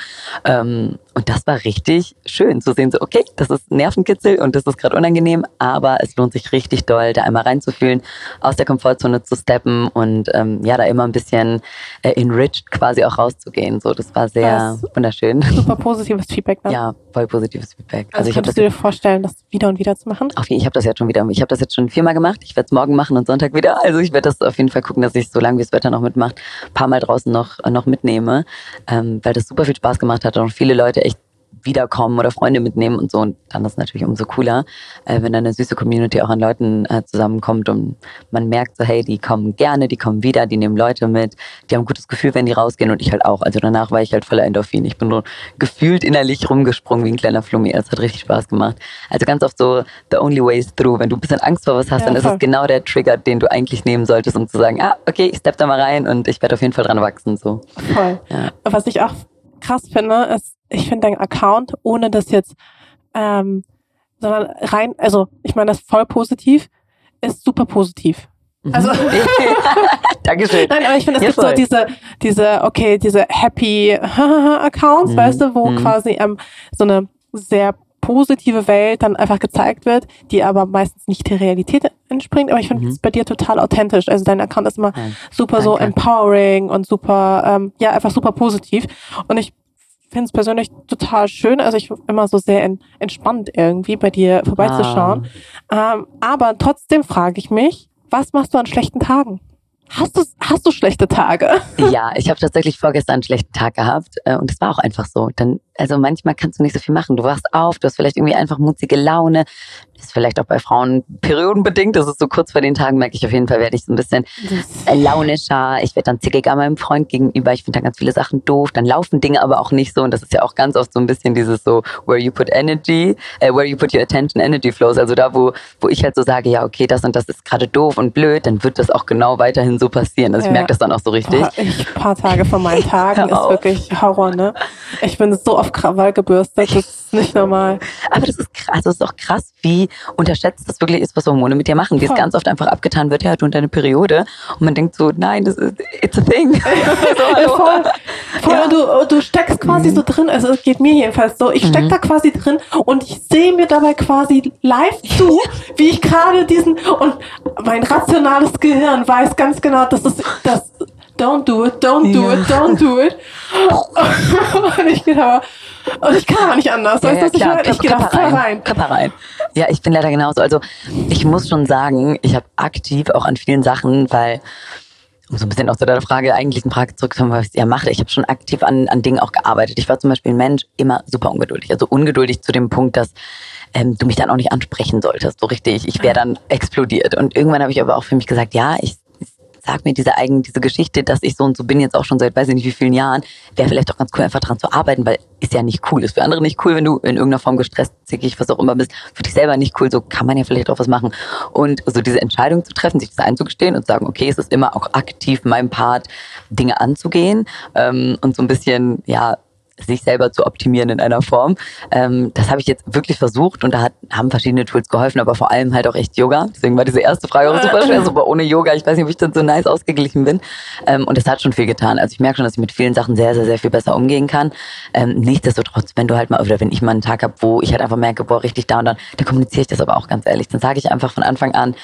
B: Ähm, und das war richtig schön zu sehen, so okay, das ist Nervenkitzel und das ist gerade unangenehm, aber es lohnt sich richtig doll, da einmal reinzufühlen, aus der Komfortzone zu steppen und ähm, ja, da immer ein bisschen äh, enriched quasi auch rauszugehen. So, das war sehr das wunderschön.
A: Super positives Feedback.
B: Ne? Ja, voll positives Feedback.
A: Also, also ich kannst du dir vorstellen, das wieder und wieder zu machen?
B: Auf jeden, ich habe das jetzt schon wieder, ich habe das jetzt schon viermal gemacht. Ich werde es morgen machen und Sonntag wieder. Also ich werde das auf jeden Fall gucken, dass ich so lange wie das Wetter noch mitmacht, ein paar Mal draußen noch noch mitnehme, ähm, weil das super viel Spaß gemacht hat und viele Leute wiederkommen oder Freunde mitnehmen und so. Und dann ist es natürlich umso cooler, äh, wenn dann eine süße Community auch an Leuten äh, zusammenkommt und man merkt so, hey, die kommen gerne, die kommen wieder, die nehmen Leute mit, die haben ein gutes Gefühl, wenn die rausgehen und ich halt auch. Also danach war ich halt voller Endorphin. Ich bin so gefühlt innerlich rumgesprungen wie ein kleiner Flummi. Es hat richtig Spaß gemacht. Also ganz oft so, the only way is through. Wenn du ein bisschen Angst vor was hast, ja, dann voll. ist es genau der Trigger, den du eigentlich nehmen solltest, um zu sagen, ah, okay, ich stepp da mal rein und ich werde auf jeden Fall dran wachsen. So.
A: Voll. Ja. Was ich auch krass finde, ist, ich finde dein Account, ohne das jetzt, ähm, sondern rein, also ich meine das voll positiv, ist super positiv. Mhm. Also
B: Dankeschön.
A: Nein, aber ich finde, es ja, gibt voll. so diese, diese, okay, diese happy Accounts, mhm. weißt du, wo mhm. quasi ähm, so eine sehr positive Welt dann einfach gezeigt wird, die aber meistens nicht der Realität entspringt. Aber ich finde es mhm. bei dir total authentisch. Also dein Account ist immer ja, super danke. so empowering und super, ähm, ja, einfach super positiv. Und ich finde es persönlich total schön. Also ich immer so sehr en entspannt irgendwie bei dir vorbeizuschauen. Ah. Ähm, aber trotzdem frage ich mich, was machst du an schlechten Tagen? Hast du, hast du schlechte Tage?
B: Ja, ich habe tatsächlich vorgestern einen schlechten Tag gehabt äh, und es war auch einfach so. Dann, also manchmal kannst du nicht so viel machen. Du wachst auf, du hast vielleicht irgendwie einfach mutige Laune, ist vielleicht auch bei Frauen periodenbedingt. Das ist so kurz vor den Tagen, merke ich auf jeden Fall, werde ich so ein bisschen das launischer. Ich werde dann zickiger meinem Freund gegenüber. Ich finde dann ganz viele Sachen doof. Dann laufen Dinge aber auch nicht so. Und das ist ja auch ganz oft so ein bisschen dieses so, where you put energy, uh, where you put your attention, energy flows. Also da, wo, wo ich halt so sage, ja, okay, das und das ist gerade doof und blöd, dann wird das auch genau weiterhin so passieren. Also ich ja. merke das dann auch so richtig.
A: Boah, ich, ein paar Tage von meinen Tagen ist wirklich Horror, ne? Ich bin so auf Krawall gebürstet, das ist nicht normal.
B: Aber das ist krass, das ist auch krass, wie unterschätzt das wirklich ist, was Hormone mit dir machen. Wie es ganz oft einfach abgetan wird, ja, du und deine Periode. Und man denkt so, nein, das ist, it's a thing.
A: so, voll, voll ja. du, du steckst quasi mhm. so drin, also es geht mir jedenfalls so, ich steck mhm. da quasi drin und ich sehe mir dabei quasi live zu, wie ich gerade diesen, und mein rationales Gehirn weiß ganz genau, dass das, das don't do it, don't do ja. it, don't do it. und ich aber, und ich kann aber nicht anders. Ja, weißt ja, ich, ich gehe da voll rein.
B: Körper rein. Ja, ich bin leider genauso. Also ich muss schon sagen, ich habe aktiv auch an vielen Sachen, weil um so ein bisschen auch zu deiner Frage, eigentlich eine Frage zurückzukommen, was ich ja mache. Ich habe schon aktiv an, an Dingen auch gearbeitet. Ich war zum Beispiel ein Mensch immer super ungeduldig. Also ungeduldig zu dem Punkt, dass ähm, du mich dann auch nicht ansprechen solltest, so richtig. Ich wäre dann explodiert. Und irgendwann habe ich aber auch für mich gesagt, ja, ich sag mir diese eigen, diese Geschichte, dass ich so und so bin jetzt auch schon seit weiß ich nicht wie vielen Jahren, wäre vielleicht auch ganz cool, einfach dran zu arbeiten, weil ist ja nicht cool. Ist für andere nicht cool, wenn du in irgendeiner Form gestresst, zickig, was auch immer bist. Für dich selber nicht cool, so kann man ja vielleicht auch was machen. Und so diese Entscheidung zu treffen, sich das einzugestehen und sagen, okay, es ist immer auch aktiv mein Part, Dinge anzugehen ähm, und so ein bisschen, ja, sich selber zu optimieren in einer Form. Ähm, das habe ich jetzt wirklich versucht und da hat, haben verschiedene Tools geholfen, aber vor allem halt auch echt Yoga. Deswegen war diese erste Frage auch super schwer, super ohne Yoga. Ich weiß nicht, ob ich dann so nice ausgeglichen bin. Ähm, und es hat schon viel getan. Also ich merke schon, dass ich mit vielen Sachen sehr, sehr, sehr viel besser umgehen kann. Ähm, nichtsdestotrotz, wenn du halt mal, oder wenn ich mal einen Tag habe, wo ich halt einfach merke, boah, richtig da und dann, dann kommuniziere ich das aber auch ganz ehrlich. Dann sage ich einfach von Anfang an,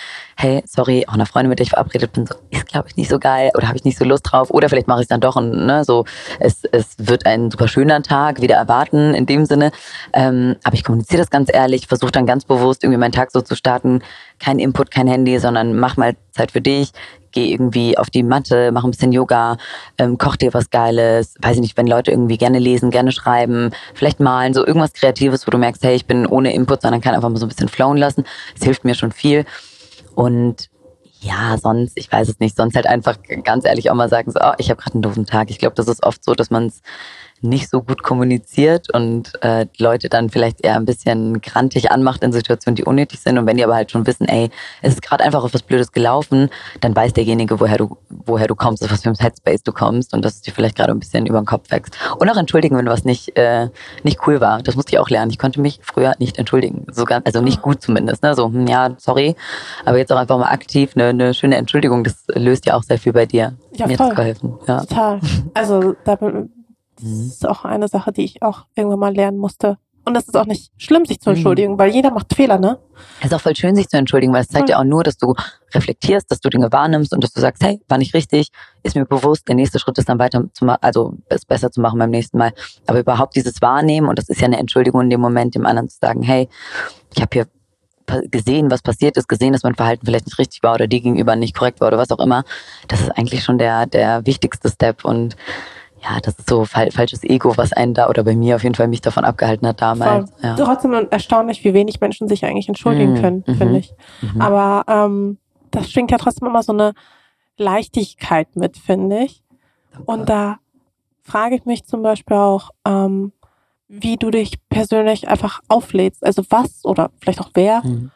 B: hey, sorry, auch einer Freundin, mit der ich verabredet bin, so, ist glaube ich nicht so geil oder habe ich nicht so Lust drauf oder vielleicht mache ich es dann doch und ne, so, es, es wird ein super schöner Tag, wieder erwarten in dem Sinne. Ähm, aber ich kommuniziere das ganz ehrlich, versuche dann ganz bewusst irgendwie meinen Tag so zu starten, kein Input, kein Handy, sondern mach mal Zeit für dich, geh irgendwie auf die Matte, mach ein bisschen Yoga, ähm, koch dir was Geiles, weiß ich nicht, wenn Leute irgendwie gerne lesen, gerne schreiben, vielleicht malen, so irgendwas Kreatives, wo du merkst, hey, ich bin ohne Input, sondern kann einfach mal so ein bisschen flowen lassen. Es hilft mir schon viel. Und ja, sonst, ich weiß es nicht, sonst halt einfach ganz ehrlich auch mal sagen, so, oh, ich habe gerade einen doofen Tag. Ich glaube, das ist oft so, dass man es nicht so gut kommuniziert und äh, Leute dann vielleicht eher ein bisschen grantig anmacht in Situationen, die unnötig sind. Und wenn die aber halt schon wissen, ey, es ist gerade einfach auf was Blödes gelaufen, dann weiß derjenige, woher du, woher du kommst, aus was für ein Headspace du kommst und dass es dir vielleicht gerade ein bisschen über den Kopf wächst. Und auch entschuldigen, wenn was nicht, äh, nicht cool war. Das musste ich auch lernen. Ich konnte mich früher nicht entschuldigen. Sogar, also nicht gut zumindest. Ne? So, hm, ja, sorry. Aber jetzt auch einfach mal aktiv eine, eine schöne Entschuldigung, das löst ja auch sehr viel bei dir.
A: Ja, Mir voll. geholfen. Ja. Total. Also da das mhm. ist auch eine Sache, die ich auch irgendwann mal lernen musste. Und das ist auch nicht schlimm, sich zu mhm. entschuldigen, mhm. weil jeder macht Fehler, ne?
B: Es ist auch voll schön, sich zu entschuldigen, weil es zeigt ja auch nur, dass du reflektierst, dass du Dinge wahrnimmst und dass du sagst, hey, war nicht richtig, ist mir bewusst, der nächste Schritt ist dann weiter zu machen, also es besser zu machen beim nächsten Mal. Aber überhaupt dieses Wahrnehmen, und das ist ja eine Entschuldigung in dem Moment, dem anderen zu sagen, hey, ich habe hier gesehen, was passiert ist, gesehen, dass mein Verhalten vielleicht nicht richtig war oder dir gegenüber nicht korrekt war oder was auch immer. Das ist eigentlich schon der, der wichtigste Step und ja, das ist so fal falsches Ego, was einen da oder bei mir auf jeden Fall mich davon abgehalten hat damals. Ja.
A: Trotzdem erstaunlich, wie wenig Menschen sich eigentlich entschuldigen mhm. können, finde ich. Mhm. Aber ähm, das schwingt ja trotzdem immer so eine Leichtigkeit mit, finde ich. Und da frage ich mich zum Beispiel auch, ähm, wie du dich persönlich einfach auflädst. Also was oder vielleicht auch wer mhm.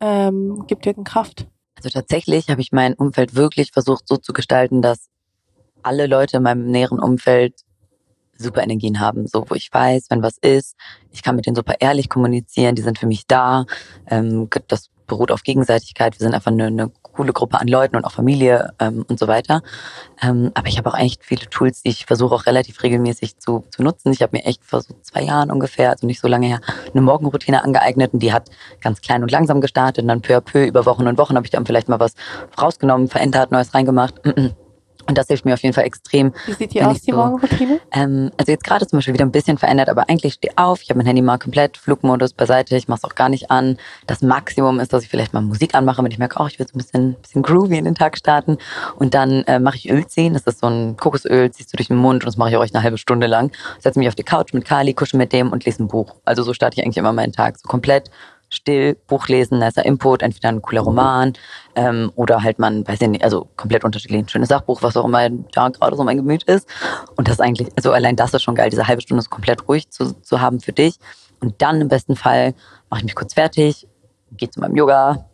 A: ähm, gibt dir Kraft?
B: Also tatsächlich habe ich mein Umfeld wirklich versucht so zu gestalten, dass alle Leute in meinem näheren Umfeld super Energien haben, so wo ich weiß, wenn was ist, ich kann mit denen super ehrlich kommunizieren, die sind für mich da. Ähm, das beruht auf Gegenseitigkeit. Wir sind einfach eine, eine coole Gruppe an Leuten und auch Familie ähm, und so weiter. Ähm, aber ich habe auch echt viele Tools, die ich versuche auch relativ regelmäßig zu, zu nutzen. Ich habe mir echt vor so zwei Jahren ungefähr, also nicht so lange her, eine Morgenroutine angeeignet und die hat ganz klein und langsam gestartet und dann peu à peu über Wochen und Wochen habe ich dann vielleicht mal was rausgenommen, verändert, Neues reingemacht. Und das hilft mir auf jeden Fall extrem.
A: Wie sieht die aus, die so, Morgenroutine?
B: Ähm, also jetzt gerade zum Beispiel wieder ein bisschen verändert, aber eigentlich stehe auf, ich habe mein Handy mal komplett Flugmodus beiseite, ich mache es auch gar nicht an. Das Maximum ist, dass ich vielleicht mal Musik anmache, wenn ich merke, oh, ich will so ein bisschen, bisschen groovy in den Tag starten. Und dann äh, mache ich Öl ziehen, das ist so ein Kokosöl, ziehst du durch den Mund und das mache ich auch echt eine halbe Stunde lang. Setze mich auf die Couch mit Kali, kusche mit dem und lese ein Buch. Also so starte ich eigentlich immer meinen Tag, so komplett still, Buch lesen, nicer Input, entweder ein cooler Roman ähm, oder halt man, weiß ich nicht, also komplett unterschiedlich, ein schönes Sachbuch, was auch immer da gerade so mein Gemüt ist. Und das eigentlich, also allein das ist schon geil, diese halbe Stunde ist komplett ruhig zu, zu haben für dich. Und dann im besten Fall mache ich mich kurz fertig, gehe zu meinem Yoga,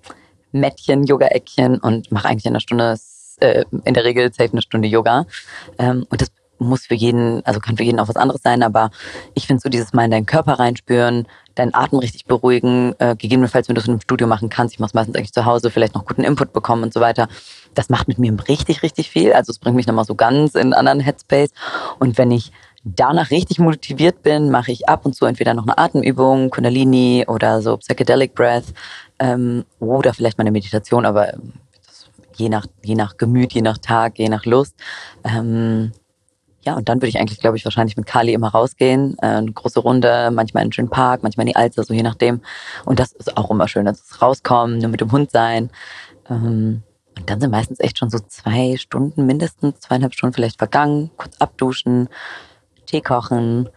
B: Mättchen, Yoga-Eckchen und mache eigentlich in einer Stunde, äh, in der Regel safe eine Stunde Yoga. Ähm, und das muss für jeden, also kann für jeden auch was anderes sein, aber ich finde so dieses Mal in deinen Körper reinspüren, deinen Atem richtig beruhigen, äh, gegebenenfalls, wenn du es in einem Studio machen kannst, ich mache es meistens eigentlich zu Hause, vielleicht noch guten Input bekommen und so weiter. Das macht mit mir richtig, richtig viel. Also es bringt mich nochmal so ganz in einen anderen Headspace. Und wenn ich danach richtig motiviert bin, mache ich ab und zu entweder noch eine Atemübung, Kundalini oder so Psychedelic Breath ähm, oder vielleicht mal eine Meditation, aber je nach, je nach Gemüt, je nach Tag, je nach Lust. Ähm, ja, und dann würde ich eigentlich, glaube ich, wahrscheinlich mit Kali immer rausgehen. Äh, eine große Runde, manchmal in einen schönen Park, manchmal in die Alster, so je nachdem. Und das ist auch immer schön, dass rauskommen, nur mit dem Hund sein. Ähm, und dann sind meistens echt schon so zwei Stunden, mindestens zweieinhalb Stunden vielleicht vergangen. Kurz abduschen, Tee kochen,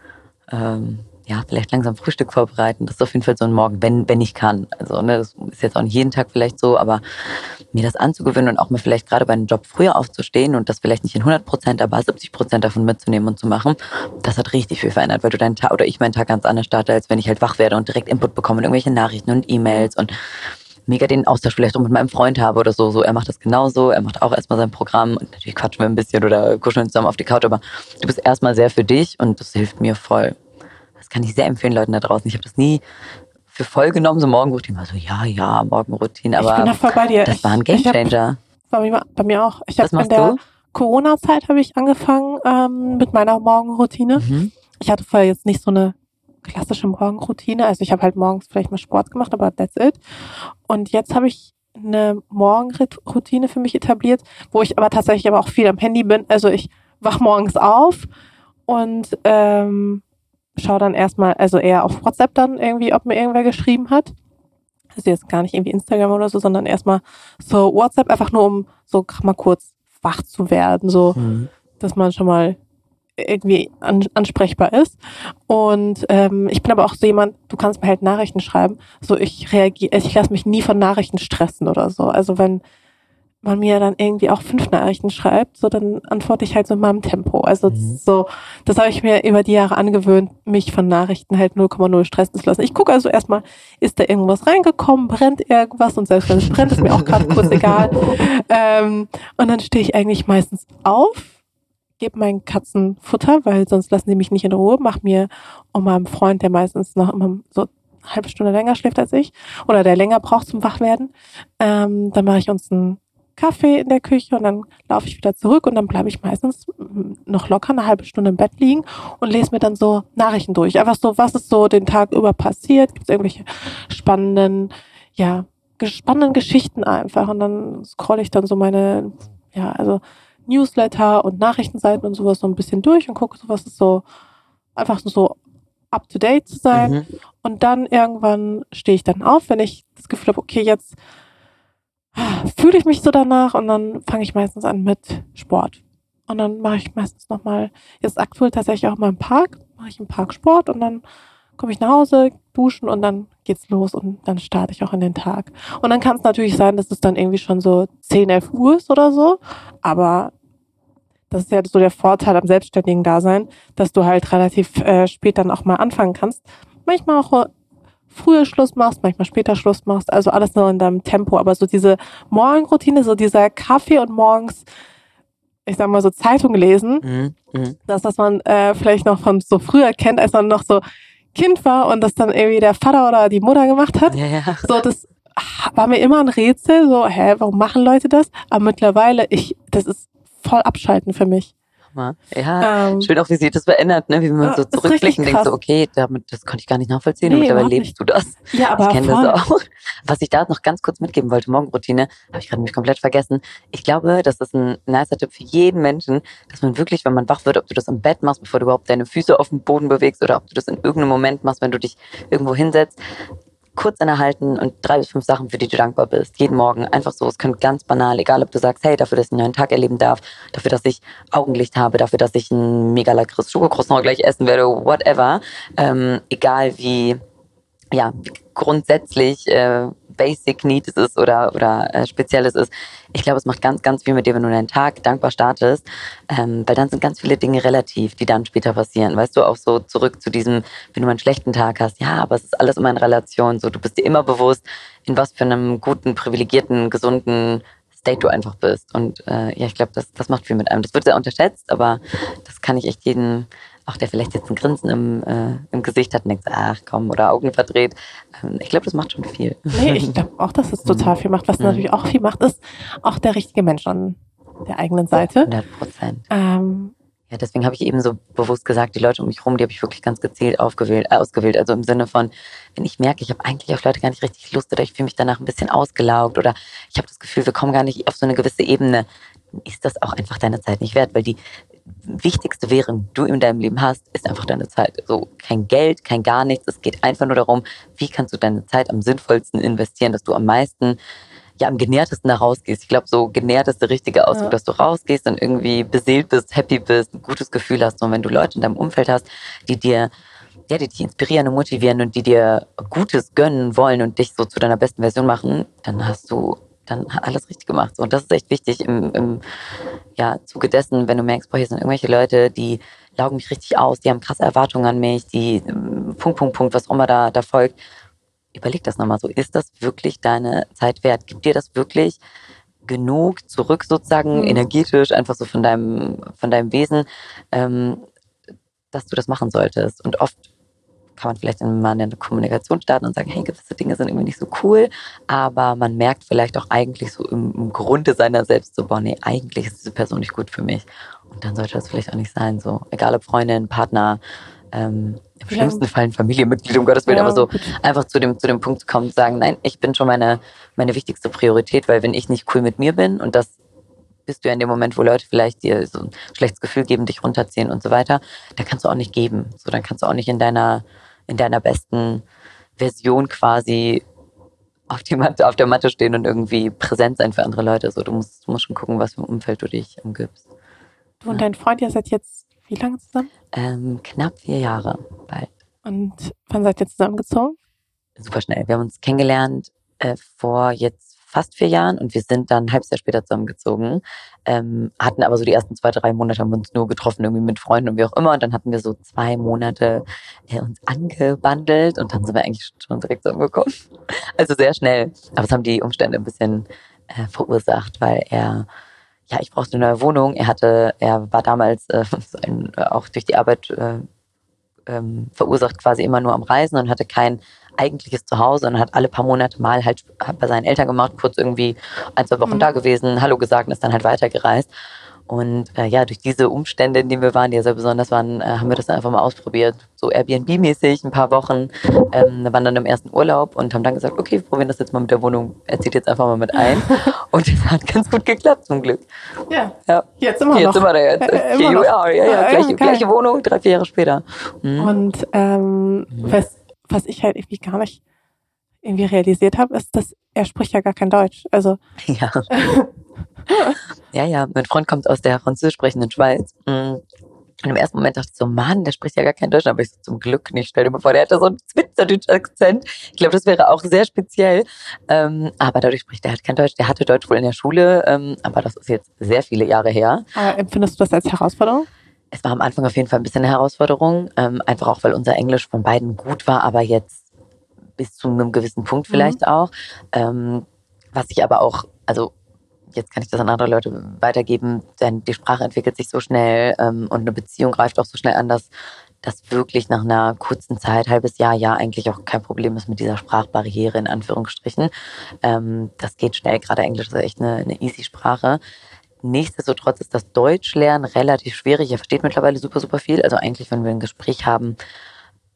B: ähm, ja, vielleicht langsam Frühstück vorbereiten. Das ist auf jeden Fall so ein Morgen, wenn, wenn ich kann. Also, ne, das ist jetzt auch nicht jeden Tag vielleicht so, aber mir das anzugewöhnen und auch mal vielleicht gerade bei einem Job früher aufzustehen und das vielleicht nicht in 100 Prozent, aber 70 Prozent davon mitzunehmen und zu machen, das hat richtig viel verändert, weil du deinen Tag oder ich meinen Tag ganz anders starte, als wenn ich halt wach werde und direkt Input bekomme und irgendwelche Nachrichten und E-Mails und mega den Austausch vielleicht auch mit meinem Freund habe oder so. So, er macht das genauso. Er macht auch erstmal sein Programm und natürlich quatschen wir ein bisschen oder kuscheln zusammen auf die Couch, aber du bist erstmal sehr für dich und das hilft mir voll kann ich sehr empfehlen, Leuten da draußen. Ich habe das nie für voll genommen, so Morgenroutine. War so, ja, ja, Morgenroutine. Aber ich bin voll bei dir. das war ein Gamechanger.
A: Bei mir, bei mir auch. Ich habe in der Corona-Zeit habe ich angefangen ähm, mit meiner Morgenroutine. Mhm. Ich hatte vorher jetzt nicht so eine klassische Morgenroutine. Also ich habe halt morgens vielleicht mal Sport gemacht, aber that's it. Und jetzt habe ich eine Morgenroutine für mich etabliert, wo ich aber tatsächlich aber auch viel am Handy bin. Also ich wach morgens auf und ähm, schaue dann erstmal, also eher auf WhatsApp dann irgendwie, ob mir irgendwer geschrieben hat. Also jetzt gar nicht irgendwie Instagram oder so, sondern erstmal so WhatsApp einfach nur, um so mal kurz wach zu werden, so, mhm. dass man schon mal irgendwie an, ansprechbar ist. Und ähm, ich bin aber auch so jemand, du kannst mir halt Nachrichten schreiben. So, ich reagiere, ich lasse mich nie von Nachrichten stressen oder so. Also wenn man mir dann irgendwie auch fünf Nachrichten schreibt, so dann antworte ich halt so in meinem Tempo. Also mhm. so, das habe ich mir über die Jahre angewöhnt, mich von Nachrichten halt 0,0 stressen zu lassen. Ich gucke also erstmal, ist da irgendwas reingekommen, brennt irgendwas und selbst wenn es brennt, ist mir auch gerade kurz egal. Ähm, und dann stehe ich eigentlich meistens auf, gebe meinen Katzen Futter, weil sonst lassen die mich nicht in Ruhe, mach mir und meinem Freund, der meistens noch immer so eine halbe Stunde länger schläft als ich oder der länger braucht zum Wachwerden, ähm, dann mache ich uns ein Kaffee in der Küche und dann laufe ich wieder zurück und dann bleibe ich meistens noch locker eine halbe Stunde im Bett liegen und lese mir dann so Nachrichten durch. Einfach so, was ist so den Tag über passiert? Gibt es irgendwelche spannenden, ja, spannenden Geschichten einfach und dann scrolle ich dann so meine, ja, also Newsletter und Nachrichtenseiten und sowas so ein bisschen durch und gucke so, was ist so, einfach so up to date zu sein. Mhm. Und dann irgendwann stehe ich dann auf, wenn ich das Gefühl habe, okay, jetzt fühle ich mich so danach und dann fange ich meistens an mit Sport. Und dann mache ich meistens nochmal, jetzt aktuell tatsächlich auch mal im Park, mache ich im Park Sport und dann komme ich nach Hause, duschen und dann geht's los und dann starte ich auch in den Tag. Und dann kann es natürlich sein, dass es dann irgendwie schon so 10, 11 Uhr ist oder so. Aber das ist ja so der Vorteil am selbstständigen Dasein, dass du halt relativ äh, spät dann auch mal anfangen kannst. Manchmal auch früher Schluss machst, manchmal später Schluss machst, also alles nur in deinem Tempo. Aber so diese Morgenroutine, so dieser Kaffee und morgens, ich sag mal so Zeitung lesen, mhm. Mhm. das, was man äh, vielleicht noch von so früher kennt, als man noch so Kind war und das dann irgendwie der Vater oder die Mutter gemacht hat. Ja, ja. So, das war mir immer ein Rätsel, so, hä, warum machen Leute das? Aber mittlerweile, ich, das ist voll abschalten für mich.
B: Ja, ähm, schön auch, wie sich das verändert, ne? wie man so zurückblickt und denkt so, okay, damit, das konnte ich gar nicht nachvollziehen nee, und mittlerweile lebst nicht. du das.
A: Ja, aber
B: ich kenne
A: das
B: auch. Was ich da noch ganz kurz mitgeben wollte, Morgenroutine, habe ich gerade nämlich komplett vergessen. Ich glaube, das ist ein nicer Tipp für jeden Menschen, dass man wirklich, wenn man wach wird, ob du das im Bett machst, bevor du überhaupt deine Füße auf dem Boden bewegst oder ob du das in irgendeinem Moment machst, wenn du dich irgendwo hinsetzt, kurz innehalten und drei bis fünf Sachen, für die du dankbar bist. Jeden Morgen. Einfach so. Es könnte ganz banal, egal ob du sagst, hey, dafür, dass ich einen neuen Tag erleben darf, dafür, dass ich Augenlicht habe, dafür, dass ich ein mega leckeres Schokocroissant gleich essen werde, whatever. Ähm, egal wie, ja, grundsätzlich äh, Basic Need es ist oder, oder äh, Spezielles ist. Ich glaube, es macht ganz, ganz viel mit dir, wenn du deinen Tag dankbar startest, ähm, weil dann sind ganz viele Dinge relativ, die dann später passieren. Weißt du, auch so zurück zu diesem, wenn du mal einen schlechten Tag hast, ja, aber es ist alles immer in Relation. So, du bist dir immer bewusst, in was für einem guten, privilegierten, gesunden State du einfach bist. Und äh, ja, ich glaube, das, das macht viel mit einem. Das wird sehr unterschätzt, aber das kann ich echt jedem auch der vielleicht jetzt ein Grinsen im, äh, im Gesicht hat und denkt, ach komm, oder Augen verdreht. Ähm, ich glaube, das macht schon viel.
A: Nee, ich glaube auch, dass es total viel macht. Was mhm. natürlich auch viel macht, ist auch der richtige Mensch an der eigenen Seite.
B: 100 Prozent. Ähm, ja, deswegen habe ich eben so bewusst gesagt, die Leute um mich herum, die habe ich wirklich ganz gezielt aufgewählt, äh, ausgewählt. Also im Sinne von, wenn ich merke, ich habe eigentlich auf Leute gar nicht richtig Lust oder ich fühle mich danach ein bisschen ausgelaugt oder ich habe das Gefühl, wir kommen gar nicht auf so eine gewisse Ebene, ist das auch einfach deine Zeit nicht wert, weil die wichtigste Währung, die du in deinem Leben hast, ist einfach deine Zeit. So kein Geld, kein gar nichts. Es geht einfach nur darum, wie kannst du deine Zeit am sinnvollsten investieren, dass du am meisten ja am genährtesten da rausgehst. Ich glaube, so genährt ist der richtige Ausdruck, ja. dass du rausgehst und irgendwie beseelt bist, happy bist, ein gutes Gefühl hast. Und wenn du Leute in deinem Umfeld hast, die dir ja, die dich inspirieren und motivieren und die dir Gutes gönnen wollen und dich so zu deiner besten Version machen, dann hast du dann alles richtig gemacht. Und das ist echt wichtig im, im ja, Zuge dessen, wenn du merkst, boah, hier sind irgendwelche Leute, die laugen mich richtig aus, die haben krasse Erwartungen an mich, die ähm, Punkt, Punkt, Punkt, was auch immer da, da folgt. Überleg das nochmal so. Ist das wirklich deine Zeit wert? Gibt dir das wirklich genug zurück sozusagen, mhm. energetisch, einfach so von deinem, von deinem Wesen, ähm, dass du das machen solltest? Und oft kann man vielleicht mal eine Kommunikation starten und sagen, hey, gewisse Dinge sind irgendwie nicht so cool, aber man merkt vielleicht auch eigentlich so im, im Grunde seiner selbst so, boah, nee, eigentlich ist diese Person nicht gut für mich. Und dann sollte das vielleicht auch nicht sein, so, egal ob Freundin, Partner, ähm, im schlimmsten Fall ein Familienmitglied, um Gottes Willen, ja, aber so gut. einfach zu dem, zu dem Punkt zu kommen und sagen, nein, ich bin schon meine, meine wichtigste Priorität, weil wenn ich nicht cool mit mir bin und das bist du ja in dem Moment, wo Leute vielleicht dir so ein schlechtes Gefühl geben, dich runterziehen und so weiter, dann kannst du auch nicht geben. So, dann kannst du auch nicht in deiner in deiner besten Version quasi auf, die Matte, auf der Matte stehen und irgendwie präsent sein für andere Leute. So, du musst, du musst schon gucken, was für ein Umfeld du dich umgibst.
A: Du und dein Freund, ihr seid jetzt wie lange zusammen?
B: Ähm, knapp vier Jahre bald.
A: Und wann seid ihr zusammengezogen?
B: Super schnell. Wir haben uns kennengelernt äh, vor jetzt fast vier Jahren und wir sind dann ein halbes Jahr später zusammengezogen. Ähm, hatten aber so die ersten zwei, drei Monate haben wir uns nur getroffen, irgendwie mit Freunden und wie auch immer. Und dann hatten wir so zwei Monate äh, uns angebandelt und dann sind wir eigentlich schon direkt zusammengekommen. Also sehr schnell. Aber es haben die Umstände ein bisschen äh, verursacht, weil er ja, ich brauchte eine neue Wohnung. Er hatte, er war damals äh, ein, auch durch die Arbeit äh, ähm, verursacht quasi immer nur am Reisen und hatte kein eigentliches Zuhause und hat alle paar Monate mal halt bei seinen Eltern gemacht, kurz irgendwie ein, zwei Wochen mhm. da gewesen, Hallo gesagt und ist dann halt weitergereist. Und äh, ja, durch diese Umstände, in denen wir waren, die ja sehr besonders waren, äh, haben wir das einfach mal ausprobiert. So Airbnb-mäßig, ein paar Wochen. Ähm, waren dann im ersten Urlaub und haben dann gesagt, okay, wir probieren das jetzt mal mit der Wohnung. Er zieht jetzt einfach mal mit ein. und es hat ganz gut geklappt, zum Glück.
A: Ja. ja. Jetzt immer
B: jetzt
A: noch.
B: Immer da jetzt. Äh, immer noch. Ja, ja, ja, gleiche, gleiche Wohnung, drei, vier Jahre später.
A: Mhm. Und ähm, mhm. was, was ich halt irgendwie gar nicht irgendwie realisiert habe, ist, dass er spricht ja gar kein Deutsch. Also
B: ja. ja, ja. Mein Freund kommt aus der französisch sprechenden Schweiz. Mm. Und im ersten Moment dachte ich so, Mann, der spricht ja gar kein Deutsch, aber ich so, zum Glück nicht. Stell dir mal vor, der hätte so einen Schweizerdeutsch-Akzent. Ich glaube, das wäre auch sehr speziell. Ähm, aber dadurch spricht er halt kein Deutsch. Der hatte Deutsch wohl in der Schule, ähm, aber das ist jetzt sehr viele Jahre her.
A: Aber empfindest du das als Herausforderung?
B: Es war am Anfang auf jeden Fall ein bisschen eine Herausforderung. Ähm, einfach auch, weil unser Englisch von beiden gut war, aber jetzt bis zu einem gewissen Punkt vielleicht mhm. auch. Ähm, was ich aber auch, also jetzt kann ich das an andere Leute weitergeben, denn die Sprache entwickelt sich so schnell ähm, und eine Beziehung greift auch so schnell an, dass das wirklich nach einer kurzen Zeit, halbes Jahr, ja, eigentlich auch kein Problem ist mit dieser Sprachbarriere in Anführungsstrichen. Ähm, das geht schnell, gerade Englisch ist echt eine, eine easy Sprache. Nichtsdestotrotz ist das Deutschlernen relativ schwierig. Er versteht mittlerweile super, super viel. Also eigentlich, wenn wir ein Gespräch haben,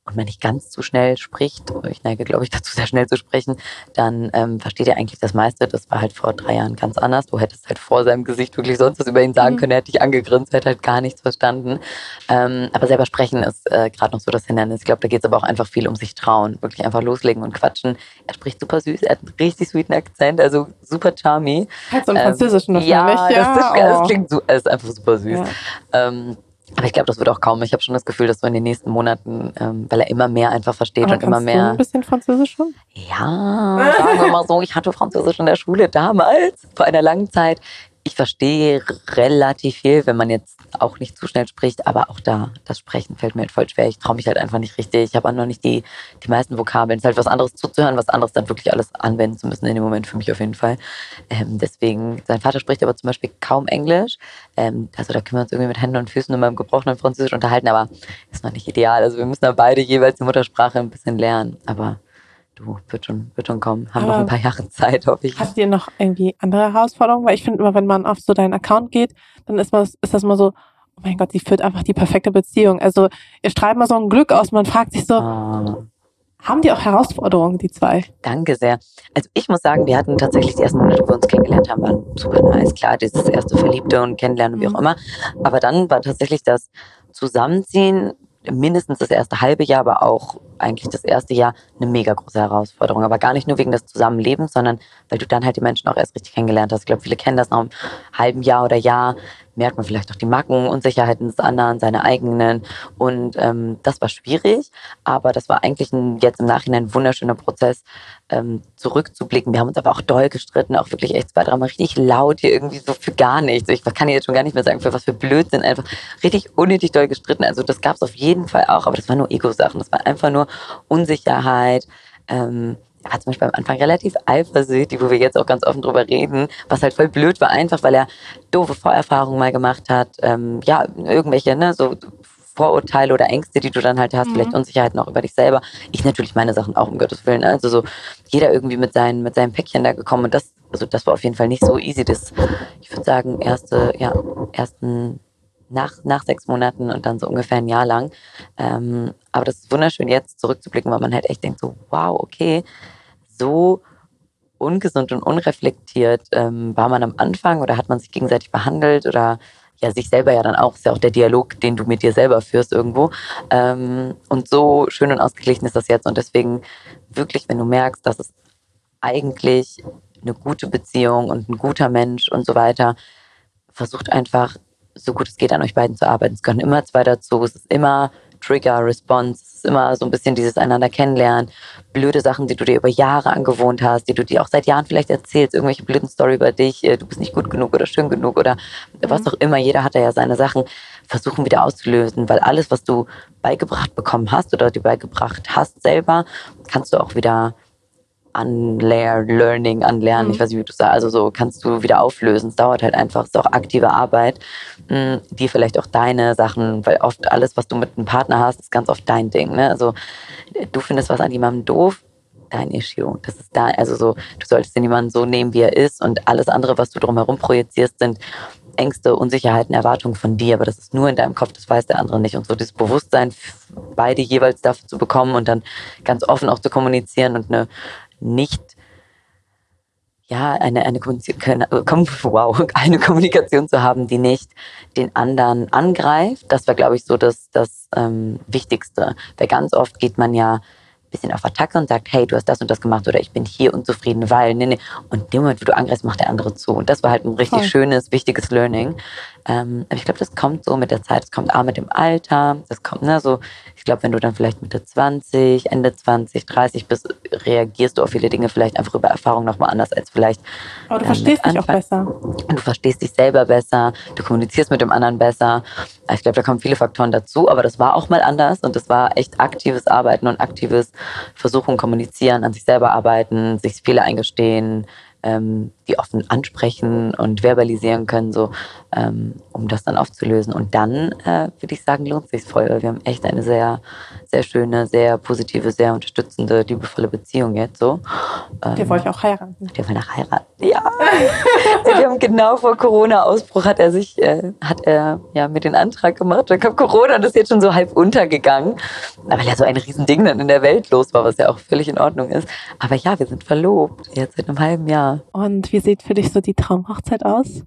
B: und man nicht ganz zu schnell spricht, ich neige, glaube ich, dazu, sehr schnell zu sprechen, dann ähm, versteht er eigentlich das meiste. Das war halt vor drei Jahren ganz anders. Du hättest halt vor seinem Gesicht wirklich sonst was über ihn sagen mhm. können. Er hätte dich angegrinst, er hätte halt gar nichts verstanden. Ähm, aber selber sprechen ist äh, gerade noch so das Hindernis. Ich glaube, da geht es aber auch einfach viel um sich trauen. Wirklich einfach loslegen und quatschen. Er spricht super süß, er hat einen richtig sweeten Akzent, also super charmy.
A: Halt so einen ähm, französischen
B: ähm, ja, ja, das, ist, oh. das klingt so, ist einfach super süß. Ja. Ähm, aber ich glaube, das wird auch kaum. Ich habe schon das Gefühl, dass so in den nächsten Monaten, ähm, weil er immer mehr einfach versteht
A: Aber
B: und immer mehr.
A: Du ein bisschen Französisch schon?
B: Ja, sagen wir mal so, ich hatte Französisch in der Schule damals, vor einer langen Zeit ich verstehe relativ viel, wenn man jetzt auch nicht zu schnell spricht, aber auch da, das Sprechen fällt mir halt voll schwer. Ich traue mich halt einfach nicht richtig. Ich habe auch noch nicht die, die meisten Vokabeln. Es ist halt was anderes zuzuhören, was anderes dann wirklich alles anwenden zu müssen in dem Moment für mich auf jeden Fall. Ähm, deswegen, sein Vater spricht aber zum Beispiel kaum Englisch. Ähm, also da können wir uns irgendwie mit Händen und Füßen und meinem gebrochenen Französisch unterhalten, aber ist noch nicht ideal. Also wir müssen da beide jeweils die Muttersprache ein bisschen lernen. Aber du, wird schon, wird schon kommen. Haben Aber noch ein paar Jahre Zeit, hoffe ich.
A: Hast du noch irgendwie andere Herausforderungen? Weil ich finde immer, wenn man auf so deinen Account geht, dann ist, man, ist das mal so, oh mein Gott, sie führt einfach die perfekte Beziehung. Also ihr strahlt mal so ein Glück aus, man fragt sich so, ah. haben die auch Herausforderungen, die zwei?
B: Danke sehr. Also ich muss sagen, wir hatten tatsächlich die ersten Monate, wo wir uns kennengelernt haben, waren super nice. Klar, dieses erste Verliebte und Kennenlernen, wie auch mhm. immer. Aber dann war tatsächlich das Zusammenziehen mindestens das erste halbe Jahr, aber auch eigentlich das erste Jahr eine mega große Herausforderung. Aber gar nicht nur wegen des Zusammenlebens, sondern weil du dann halt die Menschen auch erst richtig kennengelernt hast. Ich glaube, viele kennen das nach einem halben Jahr oder Jahr, merkt man vielleicht auch die Macken, Unsicherheiten des anderen, seine eigenen. Und ähm, das war schwierig, aber das war eigentlich ein, jetzt im Nachhinein ein wunderschöner Prozess, ähm, zurückzublicken. Wir haben uns aber auch doll gestritten, auch wirklich echt zwei, dreimal richtig laut hier irgendwie so für gar nichts. Ich kann jetzt schon gar nicht mehr sagen, für was für Blödsinn, einfach richtig unnötig doll gestritten. Also das gab es auf jeden Fall auch, aber das war nur Ego-Sachen. Das war einfach nur Unsicherheit. Ähm, er war zum Beispiel am Anfang relativ eifersüchtig, wo wir jetzt auch ganz offen drüber reden, was halt voll blöd war, einfach weil er doofe Vorerfahrungen mal gemacht hat. Ähm, ja, irgendwelche, ne, so Vorurteile oder Ängste, die du dann halt hast, mhm. vielleicht Unsicherheiten auch über dich selber. Ich natürlich meine Sachen auch, um Gottes Willen. Ne? Also so jeder irgendwie mit seinen, mit seinem Päckchen da gekommen und das, also das war auf jeden Fall nicht so easy. Das, ich würde sagen, erste, ja, ersten nach, nach sechs Monaten und dann so ungefähr ein Jahr lang. Ähm, aber das ist wunderschön, jetzt zurückzublicken, weil man halt echt denkt so, wow, okay, so ungesund und unreflektiert ähm, war man am Anfang oder hat man sich gegenseitig behandelt oder ja, sich selber ja dann auch, ist ja auch der Dialog, den du mit dir selber führst irgendwo. Ähm, und so schön und ausgeglichen ist das jetzt. Und deswegen wirklich, wenn du merkst, dass es eigentlich eine gute Beziehung und ein guter Mensch und so weiter, versucht einfach so gut es geht an euch beiden zu arbeiten. Es gehören immer zwei dazu. Es ist immer Trigger, Response. Es ist immer so ein bisschen dieses einander kennenlernen. Blöde Sachen, die du dir über Jahre angewohnt hast, die du dir auch seit Jahren vielleicht erzählst. Irgendwelche blöden Story über dich. Äh, du bist nicht gut genug oder schön genug oder mhm. was auch immer. Jeder hat da ja seine Sachen. Versuchen wieder auszulösen, weil alles, was du beigebracht bekommen hast oder dir beigebracht hast selber, kannst du auch wieder Unlearn, Learning, Anlernen, mhm. ich weiß nicht, wie du sagst, also so kannst du wieder auflösen. Es dauert halt einfach, es ist auch aktive Arbeit, mm, die vielleicht auch deine Sachen, weil oft alles, was du mit einem Partner hast, ist ganz oft dein Ding. Ne? Also du findest was an jemandem doof, dein Issue. Das ist da, also so, du solltest den jemanden so nehmen, wie er ist und alles andere, was du drumherum projizierst, sind Ängste, Unsicherheiten, Erwartungen von dir, aber das ist nur in deinem Kopf, das weiß der andere nicht. Und so das Bewusstsein, beide jeweils dafür zu bekommen und dann ganz offen auch zu kommunizieren und eine nicht ja, eine, eine, wow, eine Kommunikation zu haben, die nicht den anderen angreift. Das war, glaube ich, so das, das ähm, Wichtigste. Weil ganz oft geht man ja bisschen auf Attacke und sagt, hey, du hast das und das gemacht oder ich bin hier unzufrieden, weil, nee, nee. Und in dem Moment, wo du angreifst, macht der andere zu. Und das war halt ein richtig Voll. schönes, wichtiges Learning. Ähm, aber ich glaube, das kommt so mit der Zeit, das kommt auch mit dem Alter, das kommt, ne, so, ich glaube, wenn du dann vielleicht Mitte 20, Ende 20, 30 bist, reagierst du auf viele Dinge vielleicht einfach über Erfahrung nochmal anders als vielleicht.
A: Aber du ähm, verstehst dich auch besser.
B: Und du verstehst dich selber besser, du kommunizierst mit dem anderen besser. Ich glaube, da kommen viele Faktoren dazu, aber das war auch mal anders und das war echt aktives Arbeiten und aktives Versuchen, kommunizieren, an sich selber arbeiten, sich Fehler eingestehen, ähm, die offen ansprechen und verbalisieren können, so ähm, um das dann aufzulösen. Und dann äh, würde ich sagen, lohnt sich voll. Wir haben echt eine sehr, sehr schöne, sehr positive, sehr unterstützende, liebevolle Beziehung jetzt so.
A: Ähm, der wollte auch heiraten.
B: Der will nach heiraten. Ja. wir haben genau vor Corona-Ausbruch hat er sich, äh, hat er ja mit den Antrag gemacht. Dann kam Corona und ist jetzt schon so halb untergegangen. Weil ja so ein Riesending dann in der Welt los war, was ja auch völlig in Ordnung ist. Aber ja, wir sind verlobt, jetzt seit einem halben Jahr.
A: Und wie wie sieht für dich so die Traumhochzeit aus?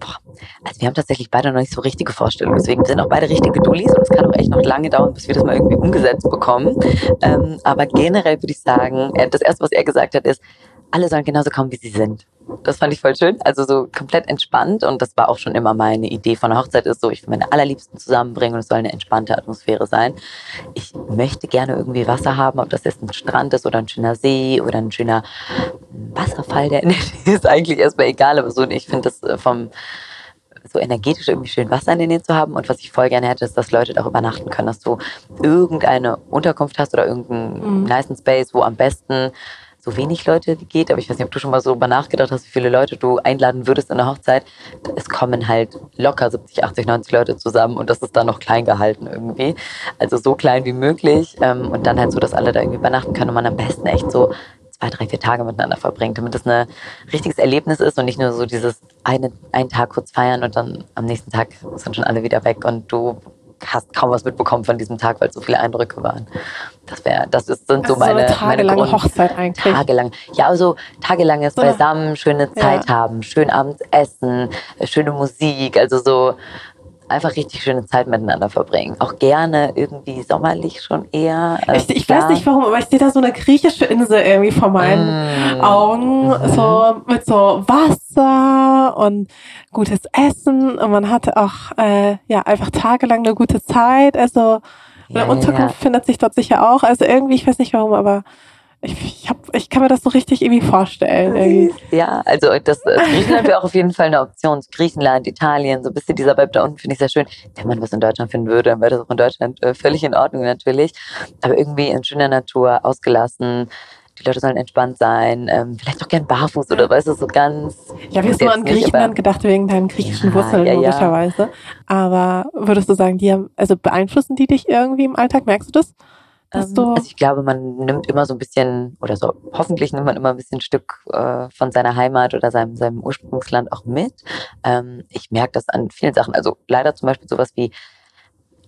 B: Boah. Also wir haben tatsächlich beide noch nicht so richtige Vorstellungen. Deswegen sind auch beide richtige Dullis und es kann auch echt noch lange dauern, bis wir das mal irgendwie umgesetzt bekommen. Ähm, aber generell würde ich sagen, das erste, was er gesagt hat, ist, alle sollen genauso kommen, wie sie sind. Das fand ich voll schön. Also so komplett entspannt. Und das war auch schon immer meine Idee von der Hochzeit ist so, ich will meine Allerliebsten zusammenbringen und es soll eine entspannte Atmosphäre sein. Ich möchte gerne irgendwie Wasser haben, ob das jetzt ein Strand ist oder ein schöner See oder ein schöner Wasserfall, der in der Nähe ist eigentlich erstmal egal. Aber so, ich finde das äh, vom, so energetisch irgendwie schön Wasser in der Nähe zu haben. Und was ich voll gerne hätte, ist, dass Leute da übernachten können, dass du irgendeine Unterkunft hast oder irgendeinen mhm. nice Space, wo am besten so wenig Leute geht, aber ich weiß nicht, ob du schon mal so über nachgedacht hast, wie viele Leute du einladen würdest in der Hochzeit. Es kommen halt locker 70, 80, 90 Leute zusammen und das ist dann noch klein gehalten irgendwie. Also so klein wie möglich ähm, und dann halt so, dass alle da irgendwie übernachten können und man am besten echt so zwei, drei, vier Tage miteinander verbringt, damit das ein richtiges Erlebnis ist und nicht nur so dieses eine, einen Tag kurz feiern und dann am nächsten Tag sind schon alle wieder weg und du hast kaum was mitbekommen von diesem Tag, weil es so viele Eindrücke waren. Das wäre, das ist, sind so meine,
A: so eine tagelange meine Hochzeit eigentlich.
B: Tagelang, ja, also tagelanges so beisammen, schöne Zeit ja. haben, schön abends essen, schöne Musik, also so einfach richtig schöne Zeit miteinander verbringen. Auch gerne irgendwie sommerlich schon eher.
A: Äh, ich, ich weiß nicht warum, aber ich sehe da so eine griechische Insel irgendwie vor meinen mm. Augen. Mhm. So mit so Wasser und gutes Essen. Und man hatte auch äh, ja einfach tagelang eine gute Zeit. Also eine ja, Unterkunft ja. findet sich dort sicher auch. Also irgendwie, ich weiß nicht warum, aber ich, ich, hab, ich kann mir das so richtig irgendwie vorstellen. Irgendwie.
B: Ja, also das äh, Griechenland wäre auch auf jeden Fall eine Option. Griechenland, Italien, so ein bisschen dieser Vibe da unten finde ich sehr schön. Wenn man was in Deutschland finden würde, dann wäre das auch in Deutschland äh, völlig in Ordnung natürlich. Aber irgendwie in schöner Natur, ausgelassen. Die Leute sollen entspannt sein, ähm, vielleicht auch gern barfuß oder weißt du, so ganz.
A: Ja, wir haben nur an Griechenland gedacht wegen deinen griechischen ja, Wurzeln ja, logischerweise. Ja. Aber würdest du sagen, die haben, also beeinflussen die dich irgendwie im Alltag? Merkst du das?
B: Ähm, also ich glaube, man nimmt immer so ein bisschen, oder so, hoffentlich nimmt man immer ein bisschen Stück äh, von seiner Heimat oder seinem, seinem Ursprungsland auch mit. Ähm, ich merke das an vielen Sachen. Also leider zum Beispiel sowas wie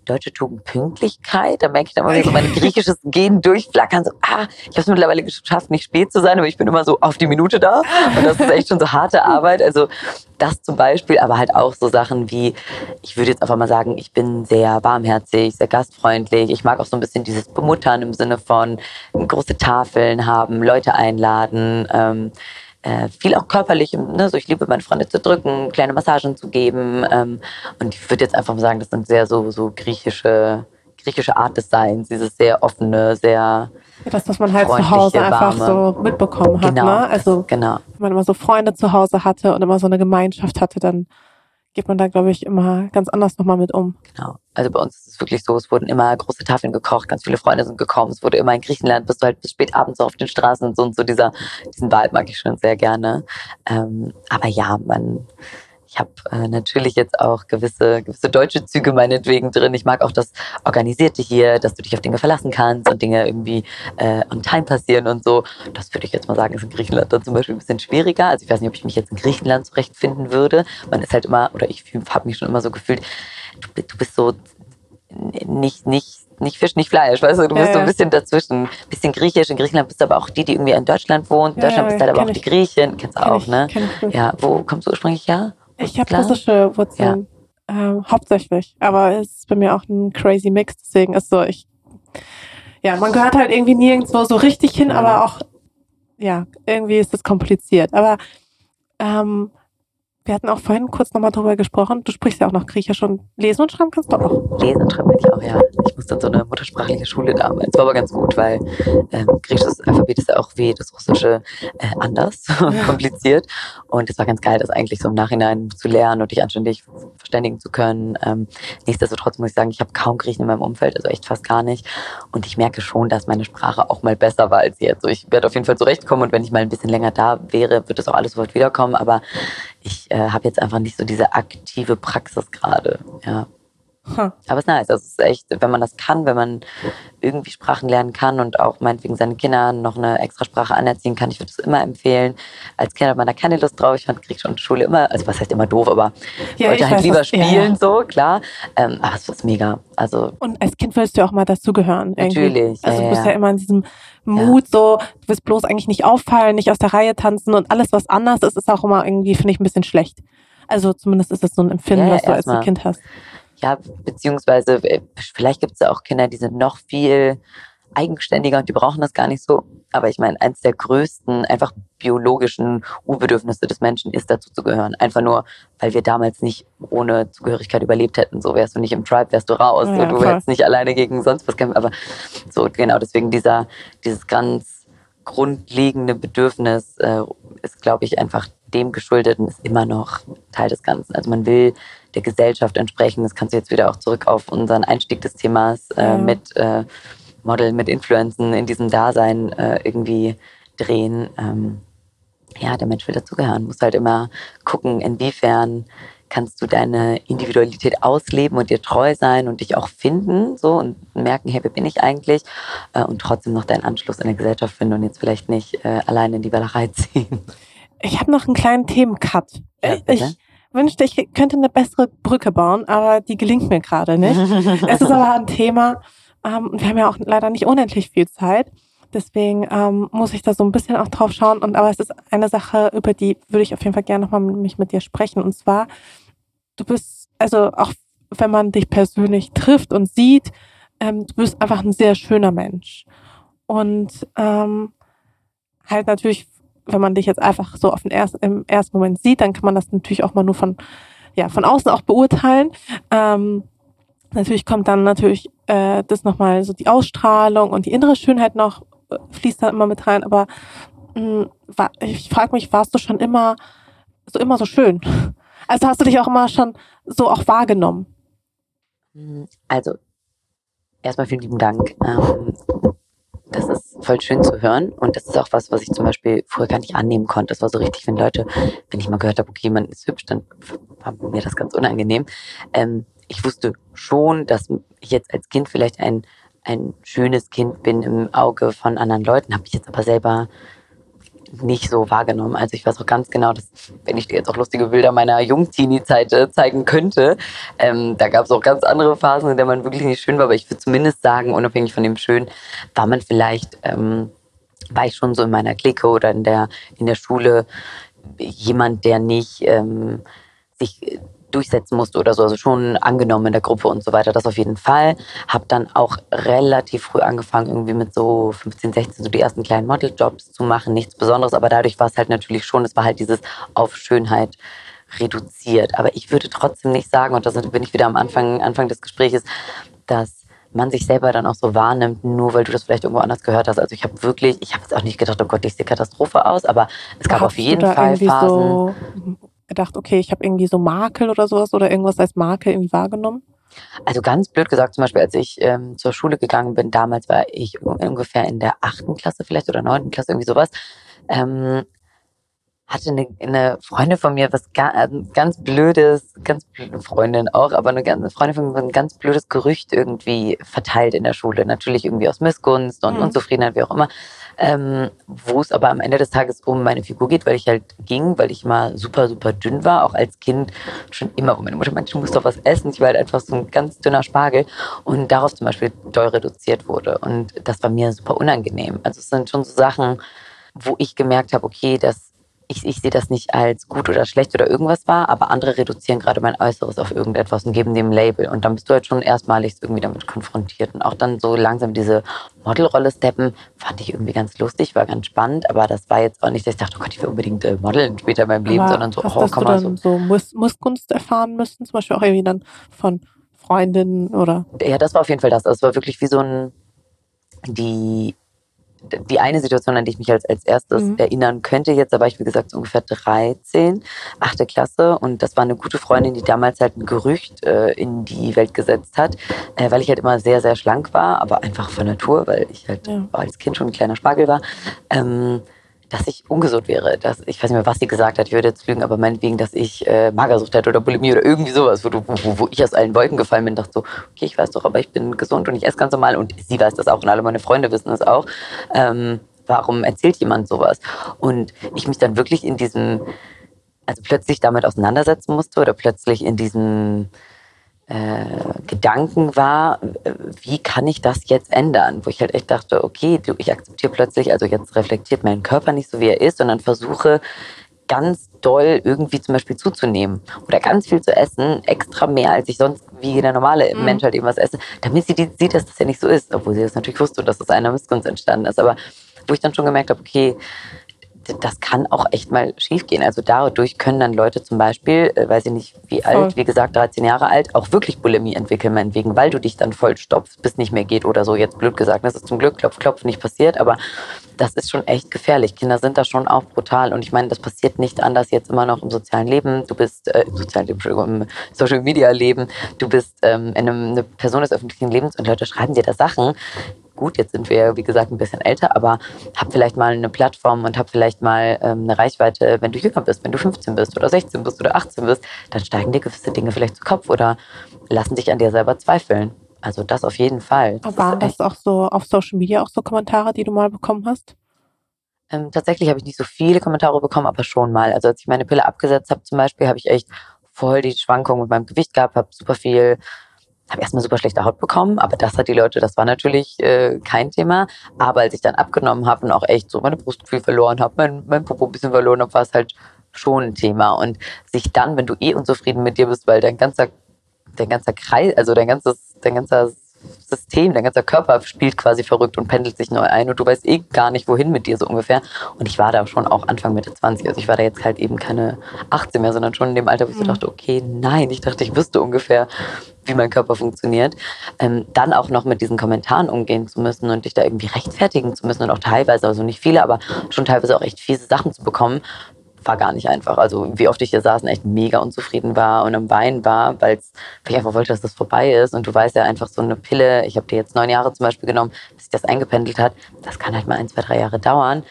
B: deutsche Tugend Pünktlichkeit. Da merke ich dann mal so mein griechisches Gen durchflackern. So, ah, ich habe es mittlerweile geschafft, nicht spät zu sein, aber ich bin immer so auf die Minute da. Und das ist echt schon so harte Arbeit. Also das zum Beispiel, aber halt auch so Sachen wie, ich würde jetzt einfach mal sagen, ich bin sehr warmherzig, sehr gastfreundlich. Ich mag auch so ein bisschen dieses Bemuttern im Sinne von große Tafeln haben, Leute einladen. Ähm, äh, viel auch körperlich, ne? so ich liebe meine Freunde zu drücken, kleine Massagen zu geben. Ähm, und ich würde jetzt einfach mal sagen, das sind sehr so, so griechische, griechische Art des Seins, dieses sehr offene, sehr
A: ja, das, was man halt zu Hause einfach warme. so mitbekommen hat.
B: Genau,
A: ne? Also
B: genau.
A: wenn man immer so Freunde zu Hause hatte und immer so eine Gemeinschaft hatte, dann geht man da, glaube ich, immer ganz anders nochmal mit um.
B: Genau. Also bei uns ist es wirklich so, es wurden immer große Tafeln gekocht, ganz viele Freunde sind gekommen. Es wurde immer in Griechenland, bist du halt bis spät abends auf den Straßen und so und so dieser, diesen Vibe mag ich schon sehr gerne. Ähm, aber ja, man, ich habe äh, natürlich jetzt auch gewisse, gewisse deutsche Züge meinetwegen drin. Ich mag auch das Organisierte hier, dass du dich auf Dinge verlassen kannst und Dinge irgendwie äh, on time passieren und so. Das würde ich jetzt mal sagen, ist in Griechenland dann zum Beispiel ein bisschen schwieriger. Also ich weiß nicht, ob ich mich jetzt in Griechenland zurechtfinden würde. Man ist halt immer, oder ich habe mich schon immer so gefühlt, du, du bist so nicht, nicht nicht Fisch, nicht Fleisch, weißt du, du bist ja, so ein bisschen dazwischen. Ein bisschen griechisch. In Griechenland bist du aber auch die, die irgendwie in Deutschland wohnt. In Deutschland ja, bist du halt aber auch ich. die Griechen. Kennst du auch, ich, ne? Ja, wo kommst du ursprünglich her?
A: Ich habe russische Wurzeln. Ja. Ähm, hauptsächlich. Aber es ist bei mir auch ein crazy Mix. Deswegen ist so, ich Ja, man gehört halt irgendwie nirgendwo so richtig hin, aber auch, ja, irgendwie ist es kompliziert. Aber ähm, wir hatten auch vorhin kurz nochmal drüber gesprochen. Du sprichst ja auch noch Griechisch und lesen und schreiben kannst du auch.
B: Lesen und schreiben kann ich auch, ja. Ich musste in so eine muttersprachliche Schule damals. War aber ganz gut, weil ähm, griechisches Alphabet ist ja auch wie das russische äh, anders kompliziert. Und es war ganz geil, das eigentlich so im Nachhinein zu lernen und dich anständig verständigen zu können. Ähm, nichtsdestotrotz muss ich sagen, ich habe kaum Griechen in meinem Umfeld, also echt fast gar nicht. Und ich merke schon, dass meine Sprache auch mal besser war als jetzt. So, ich werde auf jeden Fall zurechtkommen und wenn ich mal ein bisschen länger da wäre, wird das auch alles sofort wiederkommen. Aber ich äh, habe jetzt einfach nicht so diese aktive Praxis gerade. Ja. Hm. Aber es ist nice. Also es ist echt, wenn man das kann, wenn man irgendwie Sprachen lernen kann und auch meinetwegen seinen Kindern noch eine extra Sprache anerziehen kann, ich würde es immer empfehlen. Als Kind hat man da keine Lust drauf. Ich fand Krieg schon Schule immer, also was heißt immer doof, aber ja, wollte halt weiß, lieber was, spielen, ja. so, klar. Ähm, aber es ist mega. Also,
A: und als Kind willst du auch mal dazugehören.
B: Natürlich.
A: Also du bist ja, ja immer in diesem Mut, so, du wirst bloß eigentlich nicht auffallen, nicht aus der Reihe tanzen und alles, was anders ist, ist auch immer irgendwie, finde ich, ein bisschen schlecht. Also zumindest ist das so ein Empfinden, was du als Kind hast.
B: Ja, beziehungsweise äh, vielleicht gibt es ja auch Kinder, die sind noch viel eigenständiger und die brauchen das gar nicht so. Aber ich meine, eins der größten, einfach biologischen Urbedürfnisse des Menschen ist, dazu zu gehören. Einfach nur, weil wir damals nicht ohne Zugehörigkeit überlebt hätten. So wärst du nicht im Tribe, wärst du raus. Ja, du hättest nicht alleine gegen sonst was kämpfen. Aber so, genau, deswegen dieser, dieses ganz grundlegende Bedürfnis äh, ist, glaube ich, einfach dem geschuldet und ist immer noch Teil des Ganzen. Also man will der Gesellschaft entsprechen. Das kannst du jetzt wieder auch zurück auf unseren Einstieg des Themas äh, ja. mit äh, Model, mit Influenzen in diesem Dasein äh, irgendwie drehen. Ähm, ja, der Mensch will dazugehören. Muss halt immer gucken, inwiefern kannst du deine Individualität ausleben und dir treu sein und dich auch finden so und merken, hey, wer bin ich eigentlich? Äh, und trotzdem noch deinen Anschluss in der Gesellschaft finden und jetzt vielleicht nicht äh, alleine in die Wallerei ziehen.
A: Ich habe noch einen kleinen Themencut. Ja, ich wünschte, ich könnte eine bessere Brücke bauen, aber die gelingt mir gerade nicht. es ist aber ein Thema, ähm, wir haben ja auch leider nicht unendlich viel Zeit. Deswegen ähm, muss ich da so ein bisschen auch drauf schauen. Und aber es ist eine Sache, über die würde ich auf jeden Fall gerne nochmal mit, mich mit dir sprechen. Und zwar, du bist, also auch wenn man dich persönlich trifft und sieht, ähm, du bist einfach ein sehr schöner Mensch. Und ähm, halt natürlich wenn man dich jetzt einfach so auf den ersten, im ersten Moment sieht, dann kann man das natürlich auch mal nur von, ja, von außen auch beurteilen. Ähm, natürlich kommt dann natürlich äh, das nochmal so die Ausstrahlung und die innere Schönheit noch, äh, fließt da immer mit rein, aber mh, hm, war, ich frage mich, warst du schon immer so immer so schön? Also hast du dich auch immer schon so auch wahrgenommen?
B: Also, erstmal vielen lieben Dank. Ähm, das ist voll schön zu hören. Und das ist auch was, was ich zum Beispiel früher gar nicht annehmen konnte. Das war so richtig, wenn Leute, wenn ich mal gehört habe, okay, jemand ist hübsch, dann war mir das ganz unangenehm. Ähm, ich wusste schon, dass ich jetzt als Kind vielleicht ein, ein schönes Kind bin im Auge von anderen Leuten, habe ich jetzt aber selber nicht so wahrgenommen. Also ich weiß auch ganz genau, dass wenn ich dir jetzt auch lustige Bilder meiner Jungteenie-Zeit äh, zeigen könnte, ähm, da gab es auch ganz andere Phasen, in der man wirklich nicht schön war. Aber ich würde zumindest sagen, unabhängig von dem Schön, war man vielleicht, ähm, war ich schon so in meiner Clique oder in der, in der Schule jemand, der nicht ähm, sich durchsetzen musste oder so. Also schon angenommen in der Gruppe und so weiter. Das auf jeden Fall. Habe dann auch relativ früh angefangen, irgendwie mit so 15, 16 so die ersten kleinen Modeljobs zu machen. Nichts Besonderes, aber dadurch war es halt natürlich schon, es war halt dieses auf Schönheit reduziert. Aber ich würde trotzdem nicht sagen, und da bin ich wieder am Anfang, Anfang des Gesprächs, dass man sich selber dann auch so wahrnimmt, nur weil du das vielleicht irgendwo anders gehört hast. Also ich habe wirklich, ich habe jetzt auch nicht gedacht, oh Gott, ich sehe Katastrophe aus, aber es gab auf jeden Fall Phasen. So
A: gedacht, okay, ich habe irgendwie so Makel oder sowas oder irgendwas als Makel irgendwie wahrgenommen?
B: Also ganz blöd gesagt, zum Beispiel, als ich ähm, zur Schule gegangen bin, damals war ich ungefähr in der achten Klasse vielleicht oder neunten Klasse, irgendwie sowas. Ähm, hatte eine, eine Freundin von mir was ganz, äh, ganz blödes, ganz blöde Freundin auch, aber eine, eine Freundin von mir ein ganz blödes Gerücht irgendwie verteilt in der Schule. Natürlich irgendwie aus Missgunst und mhm. Unzufriedenheit, wie auch immer ähm, wo es aber am Ende des Tages um meine Figur geht, weil ich halt ging, weil ich mal super, super dünn war, auch als Kind schon immer, wo meine Mutter meinte, du musst doch was essen. Ich war halt einfach so ein ganz dünner Spargel und darauf zum Beispiel doll reduziert wurde. Und das war mir super unangenehm. Also es sind schon so Sachen, wo ich gemerkt habe, okay, das ich, ich sehe das nicht als gut oder schlecht oder irgendwas wahr, aber andere reduzieren gerade mein Äußeres auf irgendetwas und geben dem Label. Und dann bist du halt schon erstmalig irgendwie damit konfrontiert. Und auch dann so langsam diese Modelrolle steppen, fand ich irgendwie ganz lustig, war ganz spannend, aber das war jetzt auch nicht, dass ich dachte, oh Gott, ich will unbedingt äh, modeln später in meinem Leben, aber sondern so,
A: hast, oh, komm mal so. so Muss, Musskunst erfahren müssen, zum Beispiel auch irgendwie dann von Freundinnen oder?
B: Ja, das war auf jeden Fall das. Das war wirklich wie so ein, die die eine Situation, an die ich mich als, als erstes mhm. erinnern könnte, jetzt, da war ich, wie gesagt, so ungefähr 13, achte Klasse. Und das war eine gute Freundin, die damals halt ein Gerücht äh, in die Welt gesetzt hat, äh, weil ich halt immer sehr, sehr schlank war, aber einfach von Natur, weil ich halt ja. als Kind schon ein kleiner Spargel war. Ähm, dass ich ungesund wäre. Dass, ich weiß nicht mehr, was sie gesagt hat, ich würde jetzt lügen, aber meinetwegen, dass ich äh, Magersucht hätte oder Bulimie oder irgendwie sowas, wo, du, wo, wo ich aus allen Wolken gefallen bin, dachte so, okay, ich weiß doch, aber ich bin gesund und ich esse ganz normal und sie weiß das auch und alle meine Freunde wissen das auch. Ähm, warum erzählt jemand sowas? Und ich mich dann wirklich in diesem, also plötzlich damit auseinandersetzen musste oder plötzlich in diesem äh, Gedanken war, wie kann ich das jetzt ändern? Wo ich halt echt dachte, okay, du, ich akzeptiere plötzlich, also jetzt reflektiert mein Körper nicht so, wie er ist, sondern versuche ganz doll irgendwie zum Beispiel zuzunehmen oder ganz viel zu essen, extra mehr, als ich sonst wie der normale mhm. Mensch halt eben was esse, damit sie sieht, dass das ja nicht so ist, obwohl sie das natürlich wusste dass das einer Missgunst entstanden ist. Aber wo ich dann schon gemerkt habe, okay, das kann auch echt mal schiefgehen. Also dadurch können dann Leute zum Beispiel, äh, weiß ich nicht wie alt, voll. wie gesagt 13 Jahre alt, auch wirklich Bulimie entwickeln, meinetwegen, weil du dich dann vollstopfst, bis nicht mehr geht oder so. Jetzt blöd gesagt, das ist zum Glück klopf, klopf nicht passiert, aber das ist schon echt gefährlich. Kinder sind da schon auch brutal und ich meine, das passiert nicht anders jetzt immer noch im sozialen Leben. Du bist äh, im sozialen Leben, im Social Media Leben, du bist ähm, einem, eine Person des öffentlichen Lebens und Leute schreiben dir da Sachen, gut, jetzt sind wir, wie gesagt, ein bisschen älter, aber hab vielleicht mal eine Plattform und hab vielleicht mal ähm, eine Reichweite, wenn du jünger bist, wenn du 15 bist oder 16 bist oder 18 bist, dann steigen dir gewisse Dinge vielleicht zu Kopf oder lassen dich an dir selber zweifeln. Also das auf jeden Fall.
A: Das Waren das auch so auf Social Media auch so Kommentare, die du mal bekommen hast?
B: Ähm, tatsächlich habe ich nicht so viele Kommentare bekommen, aber schon mal. Also als ich meine Pille abgesetzt habe zum Beispiel, habe ich echt voll die Schwankungen mit meinem Gewicht gehabt, habe super viel habe erstmal super schlechte Haut bekommen, aber das hat die Leute, das war natürlich äh, kein Thema. Aber als ich dann abgenommen habe und auch echt so meine Brustgefühl verloren habe, mein, mein Popo ein bisschen verloren habe, war es halt schon ein Thema. Und sich dann, wenn du eh unzufrieden mit dir bist, weil dein ganzer, dein ganzer Kreis, also dein ganzes, dein ganzer System, dein ganzer Körper spielt quasi verrückt und pendelt sich neu ein und du weißt eh gar nicht, wohin mit dir so ungefähr. Und ich war da schon auch Anfang Mitte 20. Also ich war da jetzt halt eben keine 18 mehr, sondern schon in dem Alter, wo ich so mhm. dachte, okay, nein, ich dachte, ich wüsste ungefähr, wie mein Körper funktioniert. Ähm, dann auch noch mit diesen Kommentaren umgehen zu müssen und dich da irgendwie rechtfertigen zu müssen und auch teilweise, also nicht viele, aber schon teilweise auch echt fiese Sachen zu bekommen, war gar nicht einfach. Also wie oft ich hier saß und echt mega unzufrieden war und am Weinen war, weil ich einfach wollte, dass das vorbei ist. Und du weißt ja einfach so eine Pille, ich habe dir jetzt neun Jahre zum Beispiel genommen, bis sich das eingependelt hat, das kann halt mal ein, zwei, drei Jahre dauern.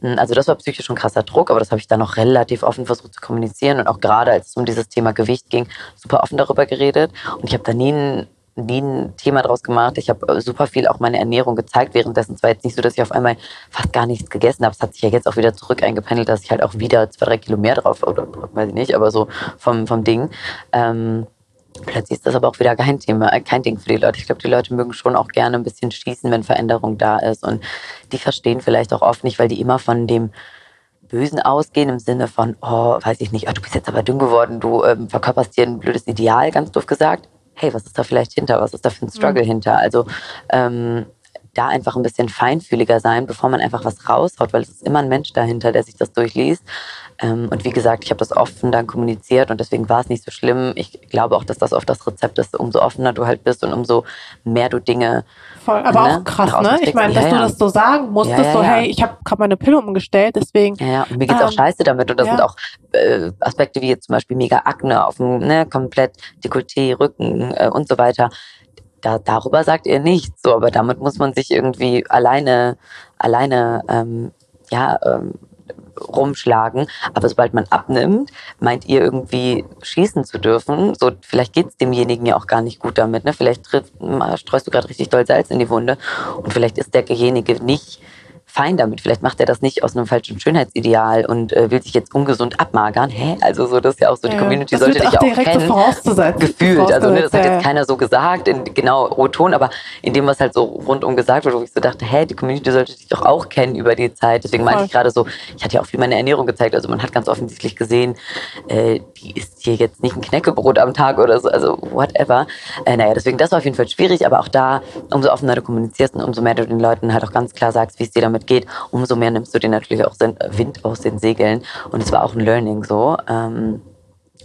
B: Hm, also das war psychisch schon krasser Druck, aber das habe ich dann noch relativ offen versucht zu kommunizieren und auch gerade als es um dieses Thema Gewicht ging, super offen darüber geredet. Und ich habe da nie ein nie ein Thema draus gemacht. Ich habe äh, super viel auch meine Ernährung gezeigt währenddessen. Es war jetzt nicht so, dass ich auf einmal fast gar nichts gegessen habe. Es hat sich ja jetzt auch wieder zurück eingependelt, dass ich halt auch wieder zwei, drei Kilo mehr drauf, oder weiß ich nicht, aber so vom, vom Ding. Ähm, plötzlich ist das aber auch wieder kein Thema, äh, kein Ding für die Leute. Ich glaube, die Leute mögen schon auch gerne ein bisschen schießen, wenn Veränderung da ist. Und die verstehen vielleicht auch oft nicht, weil die immer von dem Bösen ausgehen im Sinne von, oh, weiß ich nicht, oh, du bist jetzt aber dünn geworden, du ähm, verkörperst dir ein blödes Ideal, ganz doof gesagt hey, was ist da vielleicht hinter, was ist da für ein Struggle mhm. hinter? Also ähm, da einfach ein bisschen feinfühliger sein, bevor man einfach was raushaut, weil es ist immer ein Mensch dahinter, der sich das durchliest. Ähm, und wie gesagt, ich habe das offen dann kommuniziert und deswegen war es nicht so schlimm. Ich glaube auch, dass das oft das Rezept ist, umso offener du halt bist und umso mehr du Dinge.
A: Voll, aber ne, auch krass, ne? Ich meine, dass ja, du das so sagen musstest, ja, ja, so, hey, ich habe gerade meine Pille umgestellt, deswegen.
B: Ja, ja. und mir geht's ähm, auch scheiße damit. Und das sind auch äh, Aspekte wie jetzt zum Beispiel mega Akne auf dem, ne, komplett Dekolleté, Rücken äh, und so weiter da, darüber sagt ihr nichts. So, aber damit muss man sich irgendwie alleine, alleine, ähm, ja, ähm, rumschlagen. Aber sobald man abnimmt, meint ihr irgendwie schießen zu dürfen. So, vielleicht geht's demjenigen ja auch gar nicht gut damit. Ne? Vielleicht trifft, streust du gerade richtig doll Salz in die Wunde und vielleicht ist derjenige nicht fein damit. Vielleicht macht er das nicht aus einem falschen Schönheitsideal und äh, will sich jetzt ungesund abmagern. Hä? Also so, das ist ja auch so, die Community sollte dich auch, auch kennen.
A: So
B: gefühlt. Also ne, das hat jetzt keiner so gesagt, in genau O-Ton, aber in dem, was halt so rundum gesagt wurde, wo ich so dachte, hä, die Community sollte dich doch auch kennen über die Zeit. Deswegen meinte ich gerade so, ich hatte ja auch viel meine Ernährung gezeigt. Also man hat ganz offensichtlich gesehen, äh, die isst hier jetzt nicht ein Knäckebrot am Tag oder so, also whatever. Äh, naja, deswegen, das war auf jeden Fall schwierig, aber auch da, umso offener du kommunizierst und umso mehr du den Leuten halt auch ganz klar sagst, wie es dir damit geht, umso mehr nimmst du dir natürlich auch Wind aus den Segeln. Und es war auch ein Learning so. Ähm,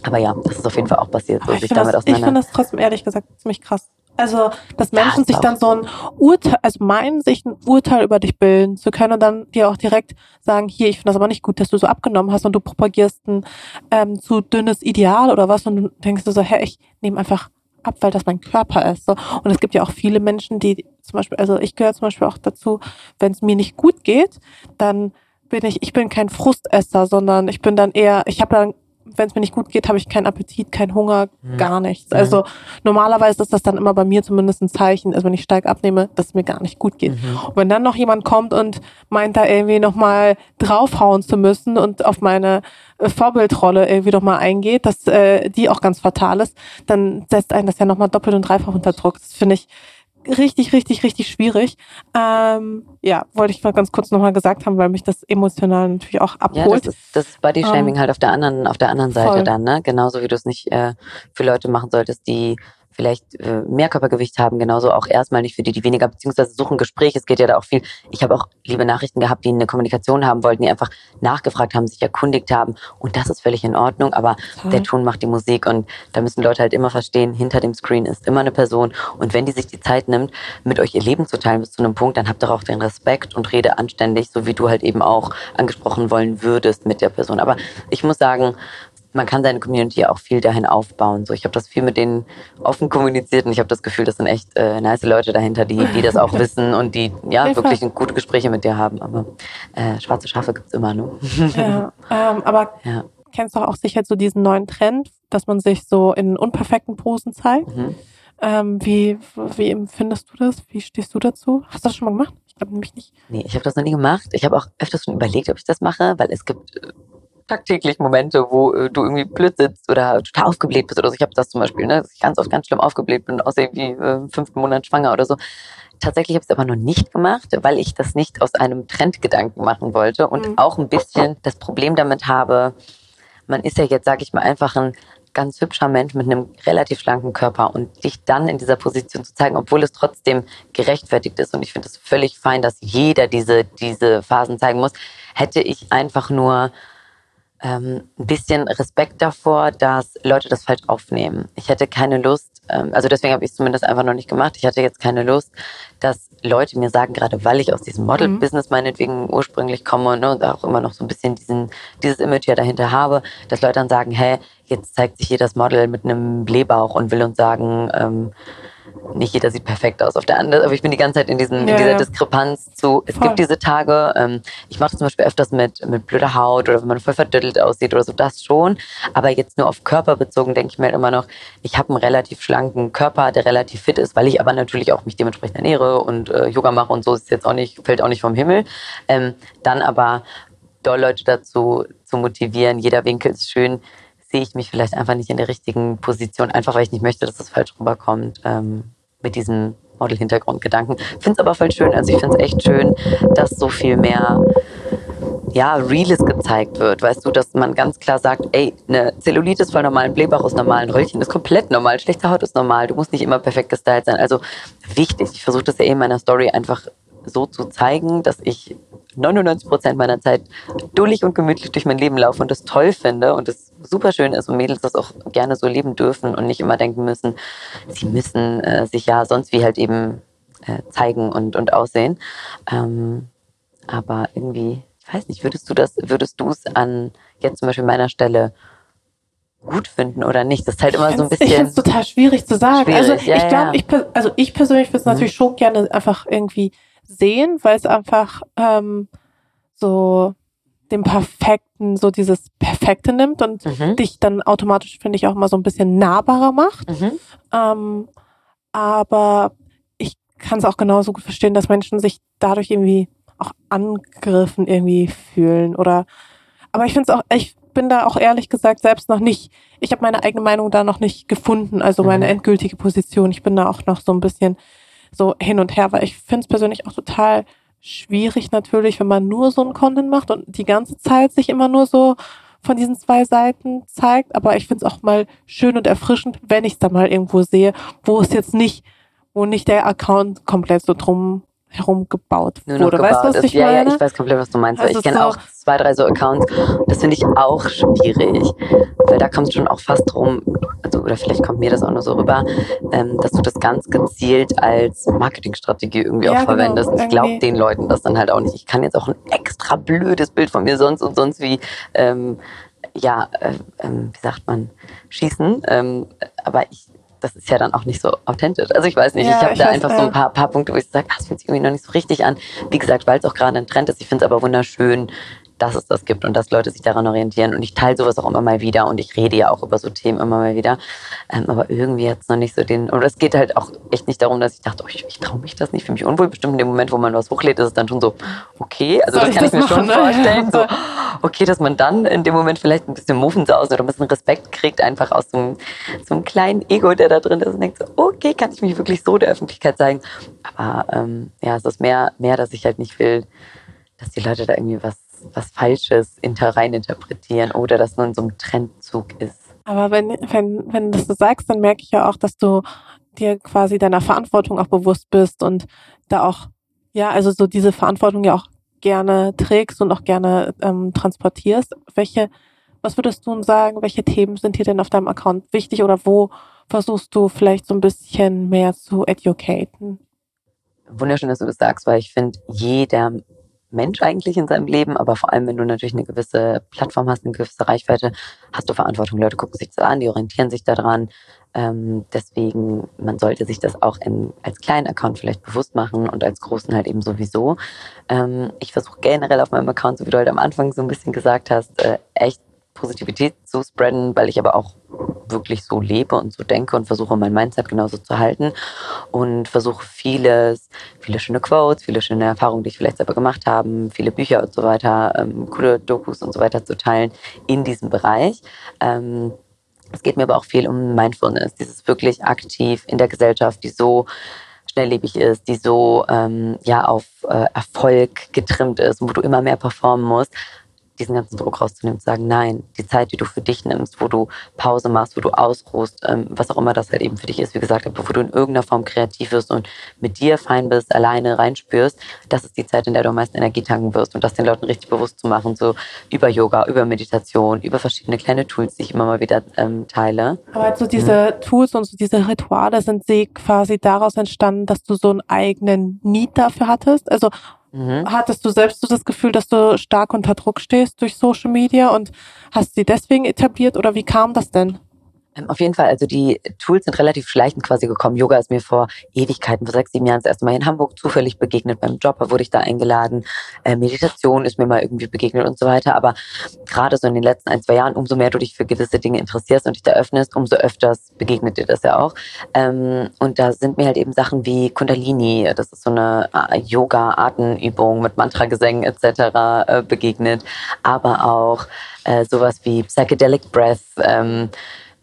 B: aber ja, das ist auf jeden Fall auch passiert. So,
A: ich finde das, find das trotzdem ehrlich gesagt ziemlich krass. Also, dass Menschen ja, sich dann so ein Urteil, also meinen, sich ein Urteil über dich bilden zu können und dann dir auch direkt sagen, hier, ich finde das aber nicht gut, dass du so abgenommen hast und du propagierst ein ähm, zu dünnes Ideal oder was und du denkst du so, hä, ich nehme einfach ab, weil das mein Körper ist. So. Und es gibt ja auch viele Menschen, die zum Beispiel, also ich gehöre zum Beispiel auch dazu, wenn es mir nicht gut geht, dann bin ich, ich bin kein Frustesser, sondern ich bin dann eher, ich habe dann wenn es mir nicht gut geht, habe ich keinen Appetit, keinen Hunger, mhm. gar nichts. Also normalerweise ist das dann immer bei mir zumindest ein Zeichen, also wenn ich stark abnehme, dass es mir gar nicht gut geht. Mhm. Und wenn dann noch jemand kommt und meint da irgendwie nochmal draufhauen zu müssen und auf meine äh, Vorbildrolle irgendwie nochmal eingeht, dass äh, die auch ganz fatal ist, dann setzt einen das ja nochmal doppelt und dreifach unter Druck. Das finde ich richtig, richtig, richtig schwierig. Ähm, ja, wollte ich mal ganz kurz nochmal gesagt haben, weil mich das emotional natürlich auch abholt.
B: Ja, das ist, das ist Body Shaming ähm, halt auf der anderen, auf der anderen Seite voll. dann, ne? Genauso wie du es nicht äh, für Leute machen solltest, die vielleicht äh, mehr Körpergewicht haben, genauso auch erstmal nicht für die, die weniger, beziehungsweise suchen Gespräch. Es geht ja da auch viel. Ich habe auch liebe Nachrichten gehabt, die eine Kommunikation haben wollten, die einfach nachgefragt haben, sich erkundigt haben. Und das ist völlig in Ordnung, aber Toll. der Ton macht die Musik und da müssen Leute halt immer verstehen, hinter dem Screen ist immer eine Person. Und wenn die sich die Zeit nimmt, mit euch ihr Leben zu teilen bis zu einem Punkt, dann habt ihr auch den Respekt und rede anständig, so wie du halt eben auch angesprochen wollen würdest mit der Person. Aber ich muss sagen, man kann seine Community auch viel dahin aufbauen. So, ich habe das viel mit denen offen kommuniziert und ich habe das Gefühl, das sind echt äh, nice Leute dahinter, die, die das auch wissen und die ja wirklich gute Gespräche mit dir haben. Aber äh, schwarze Schafe gibt's immer, ne?
A: Ja, ähm, aber ja. kennst du auch sicher so diesen neuen Trend, dass man sich so in unperfekten Posen zeigt? Mhm. Ähm, wie, wie empfindest du das? Wie stehst du dazu? Hast du das schon mal gemacht? Ich glaube nämlich nicht.
B: Nee, ich habe das noch nie gemacht. Ich habe auch öfters schon überlegt, ob ich das mache, weil es gibt äh, tagtäglich Momente, wo äh, du irgendwie blöd sitzt oder total aufgebläht bist oder so. Ich habe das zum Beispiel, ne, dass ich ganz oft ganz schlimm aufgebläht bin, aus irgendwie äh, fünften Monat schwanger oder so. Tatsächlich habe ich es aber noch nicht gemacht, weil ich das nicht aus einem Trendgedanken machen wollte und mhm. auch ein bisschen das Problem damit habe, man ist ja jetzt, sage ich mal, einfach ein ganz hübscher Mensch mit einem relativ schlanken Körper und dich dann in dieser Position zu zeigen, obwohl es trotzdem gerechtfertigt ist. Und ich finde es völlig fein, dass jeder diese, diese Phasen zeigen muss. Hätte ich einfach nur ähm, ein bisschen Respekt davor, dass Leute das falsch aufnehmen. Ich hätte keine Lust, ähm, also deswegen habe ich es zumindest einfach noch nicht gemacht. Ich hatte jetzt keine Lust, dass Leute mir sagen, gerade weil ich aus diesem Model-Business meinetwegen ursprünglich komme ne, und auch immer noch so ein bisschen diesen, dieses Image ja dahinter habe, dass Leute dann sagen, hey, jetzt zeigt sich hier das Model mit einem Blähbauch und will uns sagen, ähm, nicht jeder sieht perfekt aus auf der anderen, aber ich bin die ganze Zeit in, diesen, ja, in dieser ja. Diskrepanz zu, es voll. gibt diese Tage, ähm, ich mache das zum Beispiel öfters mit, mit blöder Haut oder wenn man voll verdüttelt aussieht oder so, das schon, aber jetzt nur auf Körper bezogen denke ich mir halt immer noch, ich habe einen relativ schlanken Körper, der relativ fit ist, weil ich aber natürlich auch mich dementsprechend ernähre und äh, Yoga mache und so, ist jetzt auch nicht, fällt auch nicht vom Himmel. Ähm, dann aber doll Leute dazu zu motivieren, jeder Winkel ist schön, sehe ich mich vielleicht einfach nicht in der richtigen Position, einfach weil ich nicht möchte, dass das falsch rüberkommt ähm, mit diesem Model-Hintergrundgedanken. Finde es aber voll schön. Also ich finde es echt schön, dass so viel mehr ja, Reales gezeigt wird. Weißt du, dass man ganz klar sagt, ey, eine Zellulite ist voll normal, ein Blähbauch ist normal, ein Röllchen ist komplett normal, schlechte Haut ist normal, du musst nicht immer perfekt gestylt sein. Also wichtig. Ich versuche das ja eh in meiner Story einfach so zu zeigen, dass ich 99 Prozent meiner Zeit dullig und gemütlich durch mein Leben laufe und das toll finde und es super schön ist und Mädels das auch gerne so leben dürfen und nicht immer denken müssen, sie müssen äh, sich ja sonst wie halt eben äh, zeigen und, und aussehen. Ähm, aber irgendwie, ich weiß nicht, würdest du das, würdest du es an jetzt zum Beispiel meiner Stelle gut finden oder nicht. Das ist halt immer so ein bisschen. Ich
A: finde es total schwierig zu sagen. Also ja, ich glaube, ja. ich, also ich persönlich würde es mhm. natürlich schon gerne einfach irgendwie sehen, weil es einfach ähm, so dem Perfekten, so dieses Perfekte nimmt und mhm. dich dann automatisch, finde ich, auch mal so ein bisschen nahbarer macht. Mhm. Ähm, aber ich kann es auch genauso gut verstehen, dass Menschen sich dadurch irgendwie auch angegriffen irgendwie fühlen oder aber ich finde es auch, ich bin da auch ehrlich gesagt selbst noch nicht, ich habe meine eigene Meinung da noch nicht gefunden, also meine mhm. endgültige Position. Ich bin da auch noch so ein bisschen so hin und her, weil ich finde es persönlich auch total schwierig natürlich, wenn man nur so einen Content macht und die ganze Zeit sich immer nur so von diesen zwei Seiten zeigt. Aber ich finde es auch mal schön und erfrischend, wenn ich es da mal irgendwo sehe, wo es jetzt nicht, wo nicht der Account komplett so drum herum gebaut wurde.
B: Weißt du, was ist. ich ja, meine? Ja, ich weiß komplett, was du meinst. Also ich kenne so auch zwei, drei so Accounts. Das finde ich auch schwierig, weil da kommt es schon auch fast drum, also oder vielleicht kommt mir das auch nur so rüber, ähm, dass du das ganz gezielt als Marketingstrategie irgendwie ja, auch genau, verwendest. Und ich glaube den Leuten das dann halt auch nicht. Ich kann jetzt auch ein extra blödes Bild von mir sonst und sonst wie ähm, ja, äh, äh, wie sagt man, schießen. Ähm, aber ich das ist ja dann auch nicht so authentisch. Also ich weiß nicht, ja, ich habe da einfach so ein paar, paar Punkte, wo ich sage, das fühlt sich irgendwie noch nicht so richtig an. Wie gesagt, weil es auch gerade ein Trend ist. Ich finde es aber wunderschön, dass es das gibt und dass Leute sich daran orientieren. Und ich teile sowas auch immer mal wieder und ich rede ja auch über so Themen immer mal wieder. Ähm, aber irgendwie hat es noch nicht so den. Und es geht halt auch echt nicht darum, dass ich dachte, oh, ich, ich traue mich das nicht, fühle mich unwohl. Bestimmt in dem Moment, wo man was hochlädt, ist es dann schon so, okay. Also Soll das kann ich, das mir machen, schon ne? vorstellen. So, okay, dass man dann in dem Moment vielleicht ein bisschen Muffensausen oder ein bisschen Respekt kriegt, einfach aus so einem, so einem kleinen Ego, der da drin ist und denkt so, okay, kann ich mich wirklich so der Öffentlichkeit zeigen. Aber ähm, ja, es ist mehr, mehr, dass ich halt nicht will, dass die Leute da irgendwie was was Falsches reininterpretieren oder dass nur in so einem Trendzug ist.
A: Aber wenn, wenn, wenn du das so sagst, dann merke ich ja auch, dass du dir quasi deiner Verantwortung auch bewusst bist und da auch, ja, also so diese Verantwortung ja auch gerne trägst und auch gerne ähm, transportierst. Welche, was würdest du sagen, welche Themen sind hier denn auf deinem Account wichtig oder wo versuchst du vielleicht so ein bisschen mehr zu educaten?
B: Wunderschön, dass du das sagst, weil ich finde, jeder Mensch eigentlich in seinem Leben, aber vor allem, wenn du natürlich eine gewisse Plattform hast, eine gewisse Reichweite, hast du Verantwortung. Leute gucken sich das an, die orientieren sich daran. Ähm, deswegen, man sollte sich das auch in, als kleinen Account vielleicht bewusst machen und als großen halt eben sowieso. Ähm, ich versuche generell auf meinem Account, so wie du halt am Anfang so ein bisschen gesagt hast, äh, echt Positivität zu spreaden, weil ich aber auch wirklich so lebe und so denke und versuche mein Mindset genauso zu halten und versuche vieles, viele schöne Quotes, viele schöne Erfahrungen, die ich vielleicht selber gemacht habe, viele Bücher und so weiter, ähm, coole Dokus und so weiter zu teilen in diesem Bereich. Ähm, es geht mir aber auch viel um Mindfulness, dieses wirklich aktiv in der Gesellschaft, die so schnelllebig ist, die so ähm, ja auf äh, Erfolg getrimmt ist, wo du immer mehr performen musst, diesen ganzen Druck rauszunehmen, zu sagen, nein, die Zeit, die du für dich nimmst, wo du Pause machst, wo du ausruhst, ähm, was auch immer das halt eben für dich ist, wie gesagt, aber wo du in irgendeiner Form kreativ wirst und mit dir fein bist, alleine reinspürst, das ist die Zeit, in der du am meisten Energie tanken wirst und das den Leuten richtig bewusst zu machen, so über Yoga, über Meditation, über verschiedene kleine Tools, die ich immer mal wieder ähm, teile.
A: Aber also diese mhm. Tools und so diese Rituale sind sie quasi daraus entstanden, dass du so einen eigenen Need dafür hattest, also Mhm. Hattest du selbst so das Gefühl, dass du stark unter Druck stehst durch Social Media und hast sie deswegen etabliert oder wie kam das denn?
B: Ähm, auf jeden Fall, also die Tools sind relativ schleichend quasi gekommen. Yoga ist mir vor Ewigkeiten, vor sechs, sieben Jahren das erste Mal in Hamburg zufällig begegnet. Beim Job wurde ich da eingeladen. Äh, Meditation ist mir mal irgendwie begegnet und so weiter. Aber gerade so in den letzten ein, zwei Jahren, umso mehr du dich für gewisse Dinge interessierst und dich da öffnest, umso öfters begegnet dir das ja auch. Ähm, und da sind mir halt eben Sachen wie Kundalini, das ist so eine äh, Yoga-Artenübung mit Mantra-Gesängen etc. Äh, begegnet. Aber auch sowas wie Psychedelic Breath, ähm,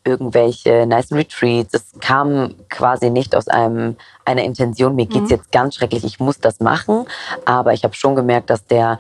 B: irgendwelche nice Retreats. Es kam quasi nicht aus einem, einer Intention, mir geht's mhm. jetzt ganz schrecklich, ich muss das machen. Aber ich habe schon gemerkt, dass der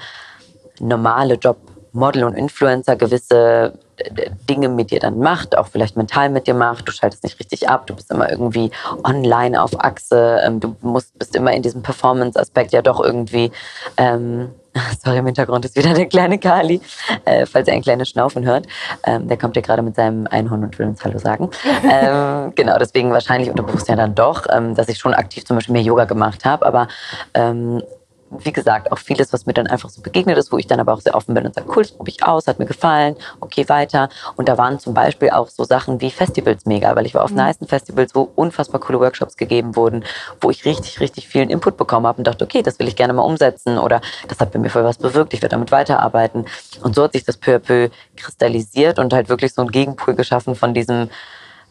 B: normale Job Model und Influencer gewisse äh, Dinge mit dir dann macht, auch vielleicht mental mit dir macht. Du schaltest nicht richtig ab, du bist immer irgendwie online auf Achse, ähm, du musst, bist immer in diesem Performance-Aspekt ja doch irgendwie ähm, Sorry, im Hintergrund ist wieder der kleine Kali, äh, falls ihr ein kleines Schnaufen hört. Ähm, der kommt ja gerade mit seinem Einhorn und will uns Hallo sagen. ähm, genau, deswegen wahrscheinlich unterbewusst ja dann doch, ähm, dass ich schon aktiv zum Beispiel mehr Yoga gemacht habe. Aber ähm, wie gesagt, auch vieles, was mir dann einfach so begegnet ist, wo ich dann aber auch sehr offen bin und sage, cool, das probiere ich aus, hat mir gefallen, okay, weiter. Und da waren zum Beispiel auch so Sachen wie Festivals mega, weil ich war auf mhm. nice Festivals, wo unfassbar coole Workshops gegeben wurden, wo ich richtig, richtig vielen Input bekommen habe und dachte, okay, das will ich gerne mal umsetzen oder das hat bei mir voll was bewirkt, ich werde damit weiterarbeiten. Und so hat sich das peu à peu kristallisiert und halt wirklich so ein Gegenpool geschaffen von diesem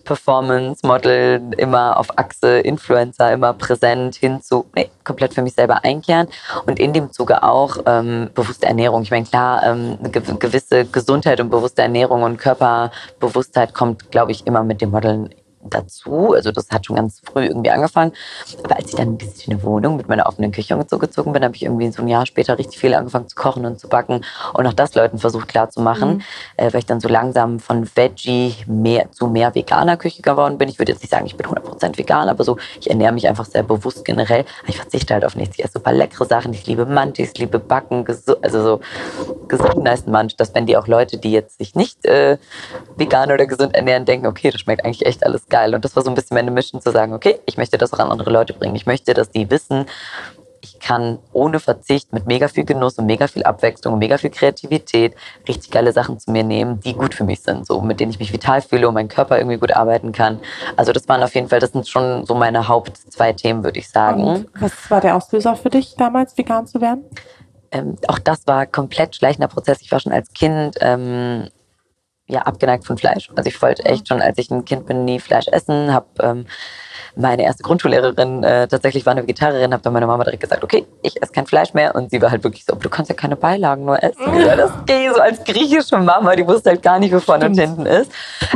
B: Performance, Model, immer auf Achse, Influencer, immer präsent, hin zu, nee, komplett für mich selber einkehren. Und in dem Zuge auch ähm, bewusste Ernährung. Ich meine, klar, ähm, eine gewisse Gesundheit und bewusste Ernährung und Körperbewusstheit kommt, glaube ich, immer mit dem Modeln dazu. Also das hat schon ganz früh irgendwie angefangen. Aber als ich dann in schöne Wohnung mit meiner offenen Küche zugezogen bin, habe ich irgendwie so ein Jahr später richtig viel angefangen zu kochen und zu backen und auch das Leuten versucht klarzumachen, mhm. äh, weil ich dann so langsam von Veggie mehr zu mehr veganer Küche geworden bin. Ich würde jetzt nicht sagen, ich bin 100% vegan, aber so, ich ernähre mich einfach sehr bewusst generell. Ich verzichte halt auf nichts. Ich esse super leckere Sachen. Ich liebe Mantis, ich liebe Backen, also so gesund nice Manch, dass wenn die auch Leute, die jetzt sich nicht äh, vegan oder gesund ernähren, denken, okay, das schmeckt eigentlich echt alles geil geil. Und das war so ein bisschen meine Mission zu sagen, okay, ich möchte das auch an andere Leute bringen. Ich möchte, dass die wissen, ich kann ohne Verzicht mit mega viel Genuss und mega viel Abwechslung und mega viel Kreativität richtig geile Sachen zu mir nehmen, die gut für mich sind, so mit denen ich mich vital fühle und mein Körper irgendwie gut arbeiten kann. Also das waren auf jeden Fall, das sind schon so meine Haupt zwei Themen, würde ich sagen. Und
A: was war der Auslöser für dich damals, vegan zu werden?
B: Ähm, auch das war komplett schleichender Prozess. Ich war schon als Kind ähm, ja, abgeneigt von Fleisch. Also ich wollte echt schon, als ich ein Kind bin, nie Fleisch essen. Habe ähm, meine erste Grundschullehrerin äh, tatsächlich war eine Vegetarierin, habe dann meiner Mama direkt gesagt, okay, ich esse kein Fleisch mehr. Und sie war halt wirklich so, du kannst ja keine Beilagen nur essen. Ja, das geht so als griechische Mama, die wusste halt gar nicht, wo vorne und hinten ist.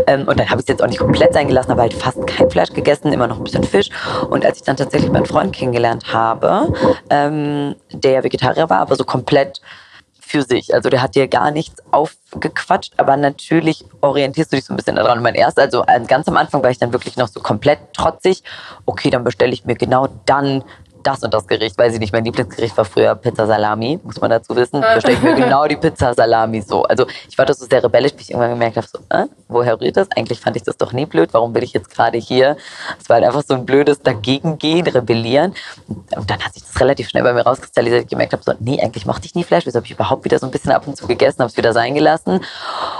B: Ähm, und dann habe ich es jetzt auch nicht komplett sein gelassen, aber halt fast kein Fleisch gegessen, immer noch ein bisschen Fisch. Und als ich dann tatsächlich meinen Freund kennengelernt habe, ähm, der Vegetarier war, aber so komplett für sich. Also der hat dir gar nichts aufgequatscht, aber natürlich orientierst du dich so ein bisschen daran. Mein erster, also ganz am Anfang war ich dann wirklich noch so komplett trotzig. Okay, dann bestelle ich mir genau dann das und das Gericht, weiß ich nicht, mein Lieblingsgericht war früher Pizza Salami, muss man dazu wissen. Bestelle ich mir genau die Pizza Salami so. Also ich war das so sehr rebellisch, bis ich irgendwann gemerkt habe, so, äh, woher rührt das? Eigentlich fand ich das doch nie blöd, warum bin ich jetzt gerade hier? Es war halt einfach so ein blödes Dagegengehen, Rebellieren. Und dann hat sich das relativ schnell bei mir rauskristallisiert, ich gemerkt habe, so, nee, eigentlich mochte ich nie Fleisch, wieso habe ich überhaupt wieder so ein bisschen ab und zu gegessen, habe es wieder sein gelassen.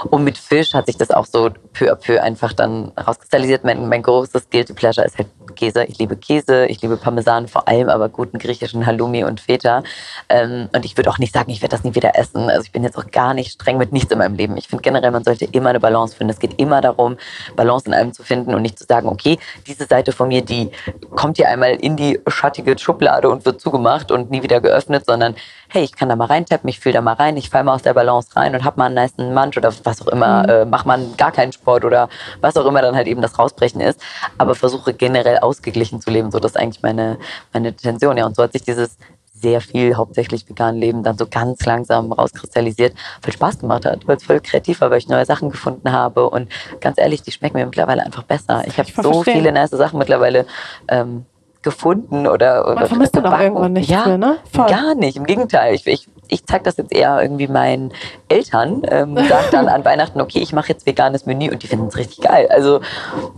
B: Und mit Fisch hat sich das auch so peu à peu einfach dann rauskristallisiert. Mein, mein großes Guilty Pleasure ist halt Käse. Ich liebe Käse, ich liebe Parmesan vor allem, aber guten griechischen Halloumi und Feta. Ähm, und ich würde auch nicht sagen, ich werde das nie wieder essen. Also ich bin jetzt auch gar nicht streng mit nichts in meinem Leben. Ich finde generell, man sollte immer eine Balance finden. Es geht immer darum, Balance in allem zu finden und nicht zu sagen, okay, diese Seite von mir, die kommt hier einmal in die schattige Schublade und wird zugemacht und nie wieder geöffnet, sondern hey, ich kann da mal reintappen, ich fühle da mal rein, ich falle mal aus der Balance rein und habe mal einen nice Munch oder was auch immer, mhm. äh, mach mal gar keinen Sport oder was auch immer dann halt eben das Rausbrechen ist, aber versuche generell ausgeglichen zu leben, so das ist eigentlich meine, meine Tension, ja, und so hat sich dieses sehr viel, hauptsächlich vegan Leben, dann so ganz langsam rauskristallisiert, weil Spaß gemacht hat, weil es voll kreativ war, weil ich neue Sachen gefunden habe und ganz ehrlich, die schmecken mir mittlerweile einfach besser. Ich habe so verstehen. viele nice Sachen mittlerweile ähm, gefunden oder. oder
A: Man vermisst dann auch irgendwann nicht
B: ja,
A: mehr, ne?
B: Voll. Gar nicht. Im Gegenteil. Ich, ich, ich zeige das jetzt eher irgendwie meinen Eltern, ähm, sage dann an Weihnachten, okay, ich mache jetzt veganes Menü und die finden es richtig geil. Also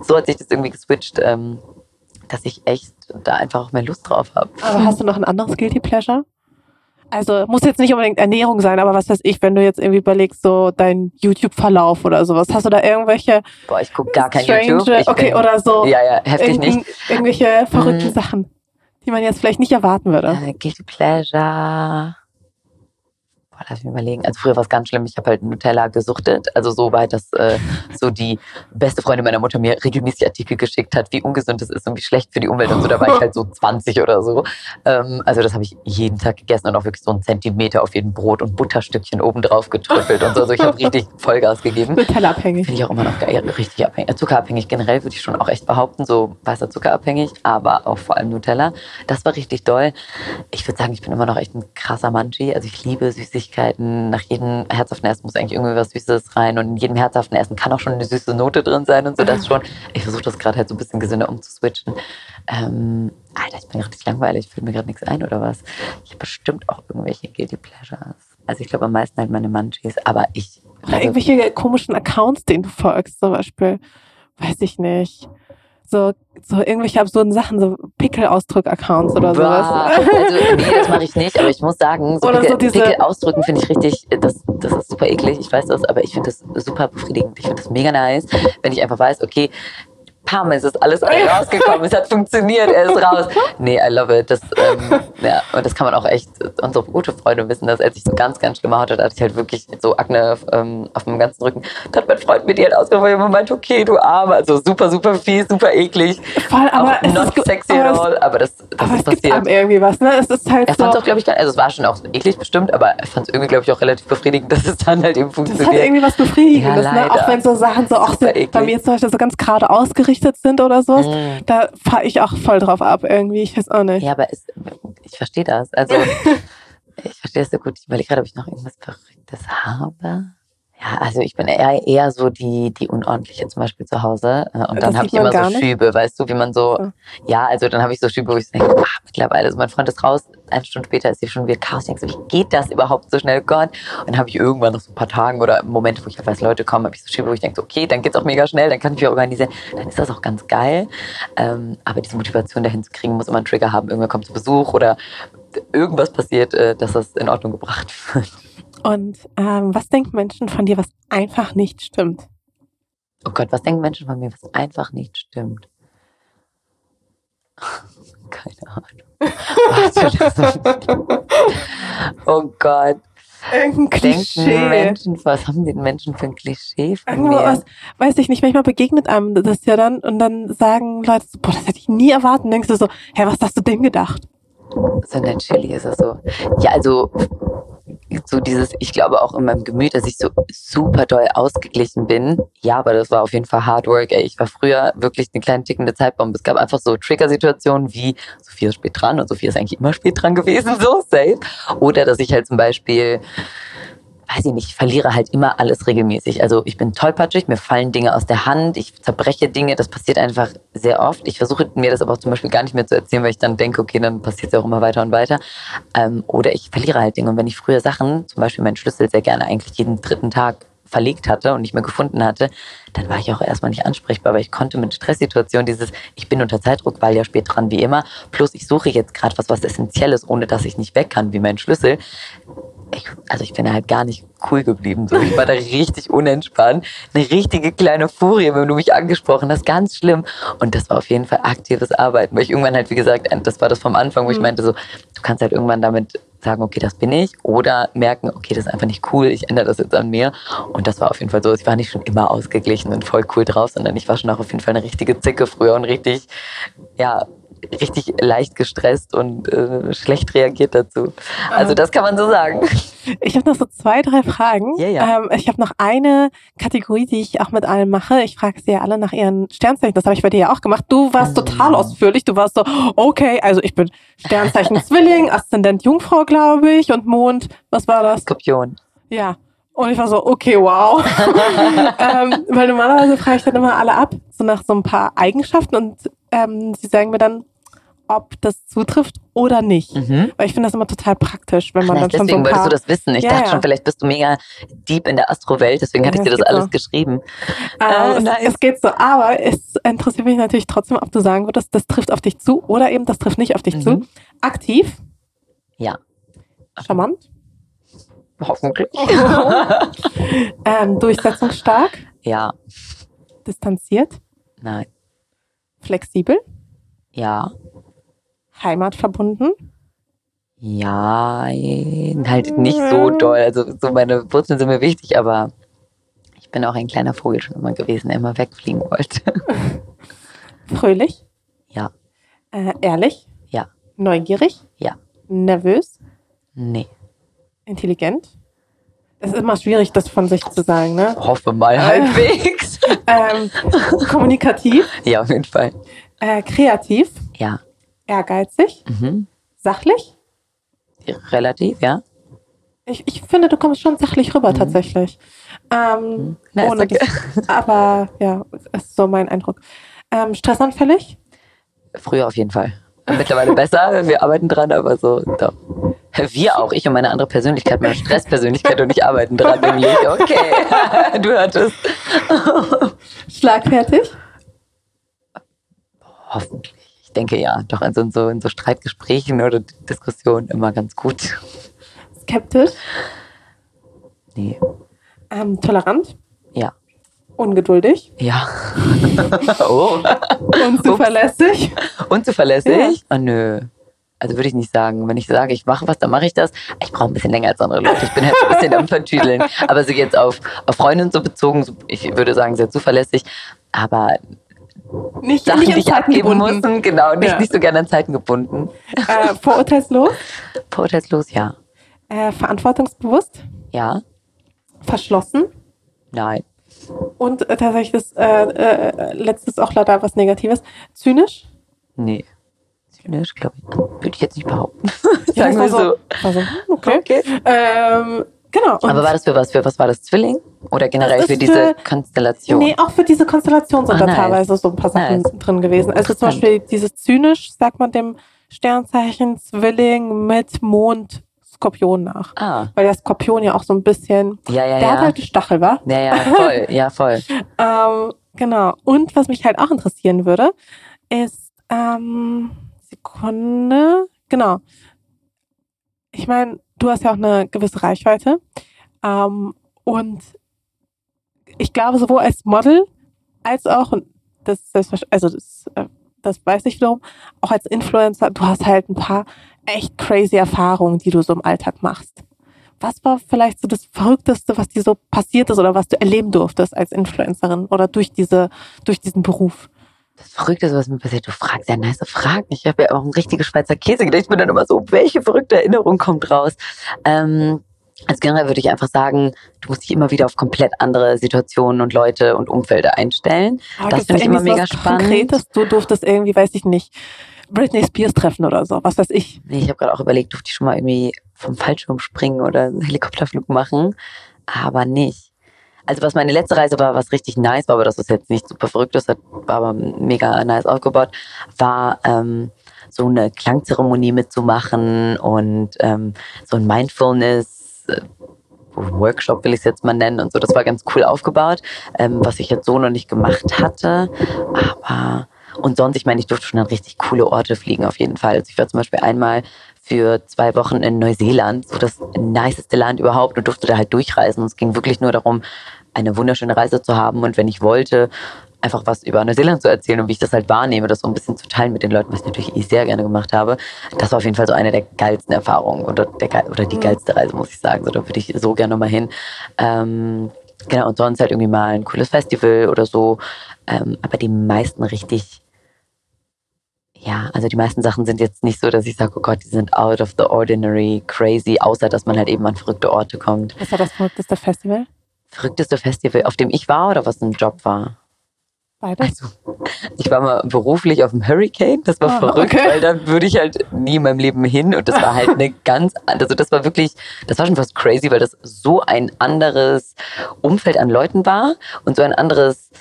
B: so hat sich das irgendwie geswitcht, ähm, dass ich echt da einfach auch mehr Lust drauf habe.
A: Aber hast du noch ein anderes Guilty Pleasure? Also muss jetzt nicht unbedingt Ernährung sein, aber was weiß ich, wenn du jetzt irgendwie überlegst, so dein YouTube-Verlauf oder sowas, hast du da irgendwelche
B: Boah, ich gucke gar kein YouTube. Ich
A: okay, bin, oder so.
B: Ja, ja, heftig nicht.
A: Irgendwelche verrückten mhm. Sachen, die man jetzt vielleicht nicht erwarten würde.
B: Uh, Guilty Pleasure. Boah, lass mich überlegen. Also früher war es ganz schlimm. Ich habe halt Nutella gesuchtet. Also so weit, dass äh, so die beste Freundin meiner Mutter mir regelmäßig Artikel geschickt hat, wie ungesund es ist und wie schlecht für die Umwelt und so. Da war ich halt so 20 oder so. Ähm, also das habe ich jeden Tag gegessen und auch wirklich so einen Zentimeter auf jeden Brot und Butterstückchen oben drauf getrüffelt und so. Also ich habe richtig Vollgas gegeben.
A: Nutella-abhängig.
B: Finde ich auch immer noch geil. Richtig abhängig. Äh, zuckerabhängig generell würde ich schon auch echt behaupten. So weißer Zuckerabhängig, aber auch vor allem Nutella. Das war richtig doll. Ich würde sagen, ich bin immer noch echt ein krasser Manchi. Also ich liebe Süßigkeiten. Süßigkeiten. Nach jedem herzhaften Essen muss eigentlich irgendwie was Süßes rein. Und in jedem herzhaften Essen kann auch schon eine süße Note drin sein und so. Das schon. Ich versuche das gerade halt so ein bisschen gesünder umzuswitchen. Ähm, Alter, ich bin richtig langweilig. Fällt mir gerade nichts ein oder was? Ich habe bestimmt auch irgendwelche Guilty Pleasures. Also ich glaube am meisten halt meine Munchies. Aber ich.
A: Oder irgendwelche komischen Accounts, denen du folgst, zum Beispiel. Weiß ich nicht so, so irgendwelche absurden Sachen, so Pickelausdruck-Accounts oder sowas.
B: Also, nee, das mache ich nicht, aber ich muss sagen, so, Pickel, so finde ich richtig, das, das ist super eklig, ich weiß das, aber ich finde das super befriedigend. Ich finde das mega nice, wenn ich einfach weiß, okay, pam, es ist alles rausgekommen, es hat funktioniert, er ist raus. Nee, I love it. Das, ähm, ja, und das kann man auch echt, unsere gute Freunde wissen das, als ich so ganz, ganz schlimm hatte, da hatte ich halt wirklich so Akne ähm, auf meinem ganzen Rücken. Da hat mein Freund mir die halt ausgeworfen und meinte, okay, du Arme, also super, super fies, super eklig.
A: Voll, aber
B: auch not
A: ist,
B: sexy at all, aber das, das
A: aber
B: ist
A: es gibt
B: passiert.
A: einem irgendwie was, ne? Es ist halt
B: Er
A: so.
B: fand es auch, glaube ich, also es war schon auch eklig bestimmt, aber er fand es irgendwie, glaube ich, auch relativ befriedigend, dass es dann halt eben
A: Das hat
B: funktioniert.
A: irgendwie was Befriedigendes,
B: Ja,
A: ne? Auch wenn so Sachen so auch so, bei mir zum Beispiel so ganz gerade ausgerichtet sind oder so,
B: Mm.
A: da fahre ich auch voll drauf ab irgendwie. Ich weiß auch nicht.
B: Ja, aber es, ich verstehe das. Also, ich verstehe das sehr gut. Ich überlege gerade, ob ich noch irgendwas Verrücktes habe. Ja, also ich bin eher, eher so die, die Unordentliche zum Beispiel zu Hause. Äh, Und
A: Das
B: dann habe ich immer so
A: nicht.
B: Schübe, weißt du, wie man so,
A: So.
B: ja, also dann habe ich so Schübe, wo ich denke, ach, mittlerweile, also mein Freund ist raus, eine Stunde später ist hier schon wieder Chaos. Ich denke so, wie geht das überhaupt so schnell? Gott. Und dann habe ich irgendwann noch so ein paar Tagen oder Momente, wo ich halt weiß, Leute kommen, habe ich so Schübe, wo ich denke, so, okay, dann geht's auch mega schnell, dann kann ich mich organisieren. Dann ist das auch ganz geil. Ähm, aber diese Motivation dahin zu kriegen, muss immer einen Trigger haben. Irgendwer kommt zu Besuch oder irgendwas passiert, äh, dass das in Ordnung gebracht wird.
A: Und ähm, was denken Menschen von dir, was einfach nicht stimmt?
B: Oh Gott, was denken Menschen von mir, was einfach nicht stimmt? Keine Ahnung. Oh Gott.
A: Irgendein
B: Denken
A: Klischee.
B: Menschen, was haben die Menschen für ein Klischee von
A: Irgendwo
B: mir?
A: was, weiß ich nicht, manchmal begegnet einem das ja dann und dann sagen Leute so, boah, das hätte ich nie erwartet. Und denkst du so, hä, was hast du denn gedacht?
B: So natürlich ist das so. Ja, also so dieses, ich glaube auch in meinem Gemüt, dass ich so super doll ausgeglichen bin. Ja, aber das war auf jeden Fall Hard Work. Ey. Ich war früher wirklich eine kleine tickende Zeitbombe. Es gab einfach so Trigger-Situationen wie Sophia ist spät dran und Sophia ist eigentlich immer spät dran gewesen, so safe. Oder dass ich halt zum Beispiel weiß ich nicht, ich verliere halt immer alles regelmäßig. Also ich bin tollpatschig, mir fallen Dinge aus der Hand, ich zerbreche Dinge, das passiert einfach sehr oft. Ich versuche mir das aber auch zum Beispiel gar nicht mehr zu erzählen, weil ich dann denke, okay, dann passiert es ja auch immer weiter und weiter. Ähm, oder ich verliere halt Dinge. Und wenn ich früher Sachen, zum Beispiel meinen Schlüssel sehr gerne eigentlich jeden dritten Tag verlegt hatte und nicht mehr gefunden hatte, dann war ich auch erstmal nicht ansprechbar, weil ich konnte mit Stresssituationen dieses, ich bin unter Zeitdruck, weil ja spät dran wie immer, plus ich suche jetzt gerade was, was Essentielles, ohne dass ich nicht weg kann, wie mein Schlüssel. Ich, also ich bin halt gar nicht cool geblieben. So. Ich war da richtig unentspannt. Eine richtige kleine Furie, wenn du mich angesprochen hast. Ganz schlimm. Und das war auf jeden Fall aktives Arbeiten. Weil ich irgendwann halt, wie gesagt, das war das vom Anfang, wo ich
A: Mhm.
B: meinte so, du kannst halt irgendwann damit sagen, okay, das bin ich. Oder merken, okay, das ist einfach nicht cool, ich ändere das jetzt an mir. Und das war auf jeden Fall so. Ich war nicht schon immer ausgeglichen und voll cool drauf, sondern ich war schon auch auf jeden Fall eine richtige Zicke früher und richtig, ja, richtig leicht gestresst und äh, schlecht reagiert dazu. Also
A: Ähm.
B: das kann man so sagen.
A: Ich habe noch so zwei, drei Fragen.
B: Ja, ja.
A: Ähm, ich habe noch eine Kategorie, die ich auch mit allen mache. Ich frage sie ja alle nach ihren Sternzeichen. Das habe ich bei dir ja auch gemacht. Du warst total ausführlich. Du warst so, okay, also ich bin Sternzeichen Zwilling, Aszendent Jungfrau, glaube ich, und Mond. Was war das?
B: Skorpion.
A: Ja. Und ich war so, okay, wow. ähm, weil normalerweise frage ich dann immer alle ab, so nach so ein paar Eigenschaften und ähm, sie sagen mir dann, ob das zutrifft oder nicht.
B: Mhm.
A: Weil ich finde das immer total praktisch, wenn man
B: Ach,
A: dann schon so
B: deswegen
A: ein
B: wolltest du das wissen. Ich
A: Ja,
B: dachte
A: ja.
B: schon, vielleicht bist du mega deep in der Astrowelt, deswegen hatte
A: Ja,
B: ich dir das alles
A: so.
B: geschrieben.
A: Ähm, es,
B: nice.
A: es geht so, aber es interessiert mich natürlich trotzdem, ob du sagen würdest, das trifft auf dich zu oder eben das trifft nicht auf dich zu.
B: Mhm.
A: Aktiv,
B: Ja,
A: charmant,
B: hoffentlich.
A: ähm, durchsetzungsstark,
B: ja,
A: distanziert,
B: nein,
A: flexibel,
B: ja,
A: heimatverbunden.
B: ja, halt nicht so doll. Also so meine Wurzeln sind mir wichtig, aber ich bin auch ein kleiner Vogel schon immer gewesen, der immer wegfliegen wollte.
A: Fröhlich,
B: Ja,
A: äh, ehrlich,
B: ja,
A: neugierig,
B: ja,
A: nervös,
B: nee.
A: intelligent. Es ist immer schwierig, das von sich zu sagen, ne?
B: Hoffe mal halbwegs.
A: Ähm, kommunikativ,
B: ja, auf jeden Fall.
A: äh, kreativ, ehrgeizig,
B: mhm.
A: sachlich.
B: relativ, ja.
A: Ich, ich finde, du kommst schon sachlich rüber, tatsächlich. Ähm,
B: Mhm. Na,
A: ohne
B: danke.
A: das, aber ja, ist so mein Eindruck. Ähm, stressanfällig?
B: Früher auf jeden Fall. Mittlerweile besser, wir arbeiten dran, aber so, doch. Wir auch, ich und meine andere Persönlichkeit, meine Stresspersönlichkeit und ich arbeiten dran. Okay, du hörtest.
A: Schlagfertig?
B: Hoffentlich. Ich denke ja, doch in so, in so, in so Streitgesprächen oder Diskussionen immer ganz gut.
A: Skeptisch?
B: Nee,
A: Ähm, tolerant?
B: ja,
A: Ungeduldig.
B: Ja. oh.
A: Unzuverlässig.
B: Unzuverlässig? Ja. Oh, nö. Also würde ich nicht sagen. Wenn ich sage, ich mache was, dann mache ich das. Ich brauche ein bisschen länger als andere Leute. Ich bin halt ein bisschen am Vertüdeln. Aber so jetzt auf, auf Freundinnen so bezogen, ich würde sagen, sehr zuverlässig. Aber
A: nicht,
B: Sachen,
A: nicht
B: die ich abgeben mussten, genau, nicht, ja. nicht so gerne an Zeiten gebunden.
A: Äh, vorurteilslos?
B: Vorurteilslos, ja.
A: Äh, verantwortungsbewusst?
B: Ja.
A: Verschlossen?
B: Nein.
A: Und äh, tatsächlich das äh, äh, letztes auch leider was Negatives. Zynisch?
B: Nee. Zynisch, glaube ich. Würde ich jetzt nicht behaupten.
A: Sagen wir so. so. Also, okay. okay. Ähm, genau.
B: Und Aber war das für was? Für was war das? Zwilling? Oder generell für diese Konstellation?
A: Nee, auch für diese Konstellation sind ah, da nice. teilweise so ein paar Sachen nice. drin gewesen. Also zum Beispiel dieses zynisch, sagt man dem Sternzeichen Zwilling mit Mond Skorpion nach.
B: Ah.
A: Weil der Skorpion ja auch so ein bisschen,
B: ja, ja,
A: der
B: ja.
A: hat halt die Stachel, wa?
B: Ja, ja, voll, ja, voll.
A: ähm, genau. Und was mich halt auch interessieren würde, ist, ähm, Sekunde, genau. Ich meine, du hast ja auch eine gewisse Reichweite. Ähm, und ich glaube, sowohl als Model als auch, und das also das, äh, das weiß ich wiederum, auch als Influencer, du hast halt ein paar echt crazy Erfahrungen, die du so im Alltag machst. Was war vielleicht so das Verrückteste, was dir so passiert ist oder was du erleben durftest als Influencerin oder durch diese, durch diesen Beruf?
B: Das Verrückteste, was mir passiert, du fragst ja nice Fragen. Ich habe ja auch ein richtiges Schweizer Käse gedacht. Ich bin dann immer so, welche verrückte Erinnerung kommt raus? Ähm, als generell würde ich einfach sagen, du musst dich immer wieder auf komplett andere Situationen und Leute und Umfelder einstellen.
A: Aber das finde ich immer mega spannend. Konkretes, du durftest irgendwie, weiß ich nicht, Britney Spears treffen oder so, was weiß ich.
B: Nee, ich habe gerade auch überlegt, durfte ich schon mal irgendwie vom Fallschirm springen oder einen Helikopterflug machen, aber nicht. Also was meine letzte Reise war, was richtig nice war, aber das ist jetzt nicht super verrückt, das war aber mega nice aufgebaut, war ähm, so eine Klangzeremonie mitzumachen und ähm, so ein Mindfulness äh, Workshop will ich es jetzt mal nennen und so. Das war ganz cool aufgebaut, ähm, was ich jetzt so noch nicht gemacht hatte. Aber und sonst, ich meine, ich durfte schon an richtig coole Orte fliegen, auf jeden Fall. Also ich war zum Beispiel einmal für zwei Wochen in Neuseeland, so das niceste Land überhaupt und durfte da halt durchreisen. Und es ging wirklich nur darum, eine wunderschöne Reise zu haben und wenn ich wollte, einfach was über Neuseeland zu erzählen und wie ich das halt wahrnehme, das so ein bisschen zu teilen mit den Leuten, was ich natürlich eh sehr gerne gemacht habe. Das war auf jeden Fall so eine der geilsten Erfahrungen oder, der, oder die mhm. geilste Reise, muss ich sagen. So, da würde ich so gerne mal hin. Ähm, genau, und sonst halt irgendwie mal ein cooles Festival oder so. Ähm, aber die meisten richtig ja, also die meisten Sachen sind jetzt nicht so, dass ich sage, oh Gott, die sind out of the ordinary, crazy, außer dass man halt eben an verrückte Orte kommt.
A: Was war das verrückteste Festival?
B: Verrückteste Festival, auf dem ich war oder was ein Job war?
A: Beides.
B: Also, ich war mal beruflich auf dem Hurricane, das war ah, verrückt, okay. weil da würde ich halt nie in meinem Leben hin und das war halt eine ganz, also das war wirklich, das war schon fast crazy, weil das so ein anderes Umfeld an Leuten war und so ein anderes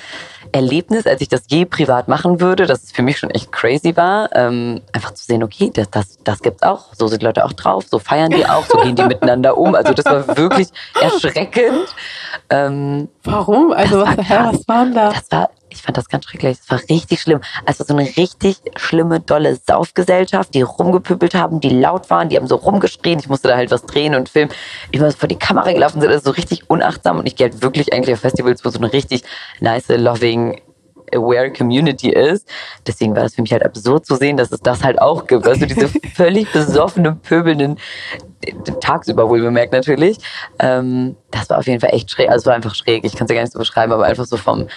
B: Erlebnis, als ich das je privat machen würde, dass es für mich schon echt crazy war, ähm, einfach zu sehen, okay, das, das, das gibt's auch, so sind Leute auch drauf, so feiern die auch, so gehen die miteinander um. Also das war wirklich erschreckend.
A: Ähm, Warum? Also was, war was waren da?
B: Das war ich fand das ganz schrecklich. Das war richtig schlimm. Also so eine richtig schlimme, dolle Saufgesellschaft, die rumgepüppelt haben, die laut waren, die haben so rumgeschrien. Ich musste da halt was drehen und filmen. Ich war so vor die Kamera gelaufen, sind also so richtig unachtsam. Und ich gehe halt wirklich eigentlich auf Festivals, wo so eine richtig nice, loving, aware Community ist. Deswegen war das für mich halt absurd zu sehen, dass es das halt auch gibt. Also diese völlig besoffenen, pöbelnden, tagsüber wohl bemerkt natürlich. Ähm, das war auf jeden Fall echt schräg. Also es war einfach schräg. Ich kann es ja gar nicht so beschreiben, aber einfach so vom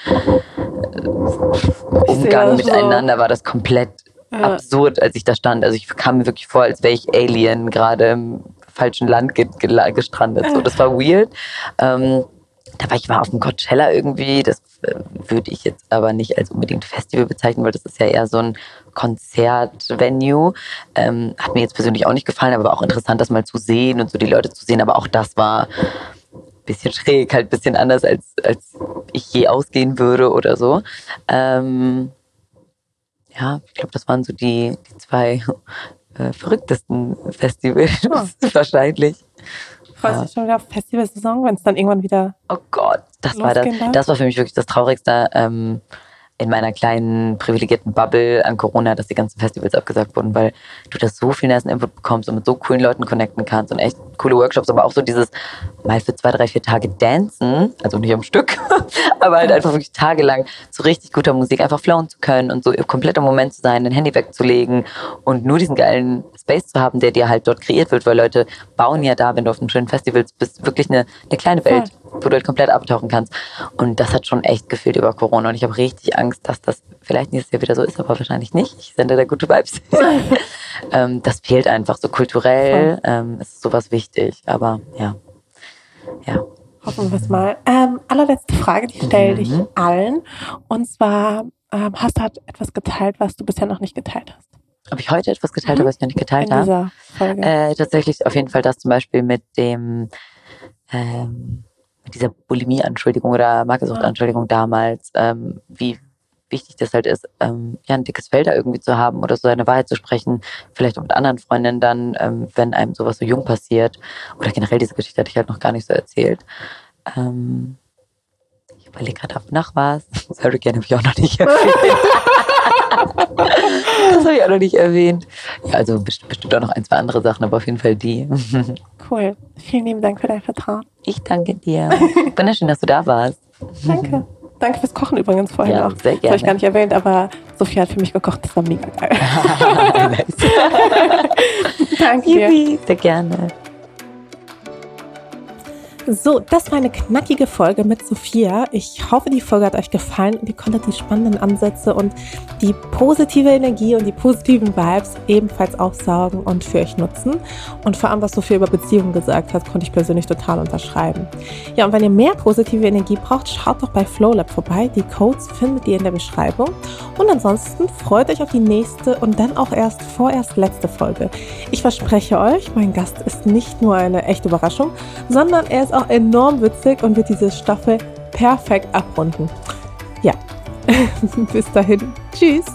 B: Umgang miteinander war das komplett ja. absurd, als ich da stand. Also ich kam mir wirklich vor, als wäre ich Alien gerade im falschen Land gestrandet. So, das war weird. Ähm, da war ich war auf dem Coachella irgendwie. Das äh, würde ich jetzt aber nicht als unbedingt Festival bezeichnen, weil das ist ja eher so ein Konzertvenue. Ähm, hat mir jetzt persönlich auch nicht gefallen, aber war auch interessant, das mal zu sehen und so die Leute zu sehen. Aber auch das war bisschen schräg, halt ein bisschen anders, als, als ich je ausgehen würde oder so. Ähm, ja, ich glaube, das waren so die, die zwei äh, verrücktesten Festivals oh. wahrscheinlich.
A: Freust du dich schon wieder auf Festivalsaison, wenn es dann irgendwann wieder.
B: Oh Gott, das war das. Das war für mich wirklich das Traurigste. Ähm, in meiner kleinen privilegierten Bubble an Corona, dass die ganzen Festivals abgesagt wurden, weil du da so viel nice Input bekommst und mit so coolen Leuten connecten kannst und echt coole Workshops, aber auch so dieses mal für zwei, drei, vier Tage dancen, also nicht am Stück, aber halt einfach wirklich tagelang zu richtig guter Musik einfach flowen zu können und so komplett im Moment zu sein, dein Handy wegzulegen und nur diesen geilen Space zu haben, der dir halt dort kreiert wird, weil Leute bauen ja da, wenn du auf einem schönen Festival bist, wirklich eine, eine kleine Welt, wo du halt komplett abtauchen kannst. Und das hat schon echt gefehlt über Corona und ich habe richtig Angst, dass das vielleicht nächstes Jahr wieder so ist, aber wahrscheinlich nicht. Ich sende da gute Vibes. ähm, das fehlt einfach so kulturell, ähm, ist sowas wichtig, aber ja, ja.
A: Hoffen wir es mal. Ähm, allerletzte Frage, die stelle ich mhm. allen. Und zwar, ähm, hast du halt etwas geteilt, was du bisher noch nicht geteilt hast?
B: Habe ich heute etwas geteilt, mhm. was ich noch nicht geteilt habe? Äh, tatsächlich auf jeden Fall das zum Beispiel mit dem ähm, mit dieser Bulimie-Anschuldigung oder Magersucht-Anschuldigung ah. damals, ähm, wie wichtig das halt ist, ähm, ja, ein dickes Fell da irgendwie zu haben oder so seine Wahrheit zu sprechen, vielleicht auch mit anderen Freundinnen dann, ähm, wenn einem sowas so jung passiert. Oder generell diese Geschichte hatte ich halt noch gar nicht so erzählt. Ähm, ich überlege gerade nach was. Hurricane habe ich auch noch nicht erwähnt. das habe ich auch noch nicht erwähnt. Ja, also bestimmt auch noch ein, zwei andere Sachen, aber auf jeden Fall die.
A: cool. Vielen lieben Dank für dein Vertrauen.
B: Ich danke dir. Wunderschön, dass du da warst.
A: Danke. Danke fürs Kochen übrigens vorhin ja, auch. Sehr gerne. Das habe ich gar nicht erwähnt, aber Sophia hat für mich gekocht. Das war mega geil. Danke.
B: Sehr gerne.
A: So, das war eine knackige Folge mit Sophia. Ich hoffe, die Folge hat euch gefallen und ihr konntet die spannenden Ansätze und die positive Energie und die positiven Vibes ebenfalls aufsaugen und für euch nutzen. Und vor allem, was Sophia über Beziehungen gesagt hat, konnte ich persönlich total unterschreiben. Ja, und wenn ihr mehr positive Energie braucht, schaut doch bei FlowLab vorbei. Die Codes findet ihr in der Beschreibung. Und ansonsten freut euch auf die nächste und dann auch erst vorerst letzte Folge. Ich verspreche euch, mein Gast ist nicht nur eine echte Überraschung, sondern er ist auch enorm witzig und wird diese Staffel perfekt abrunden. Ja, bis dahin. Tschüss.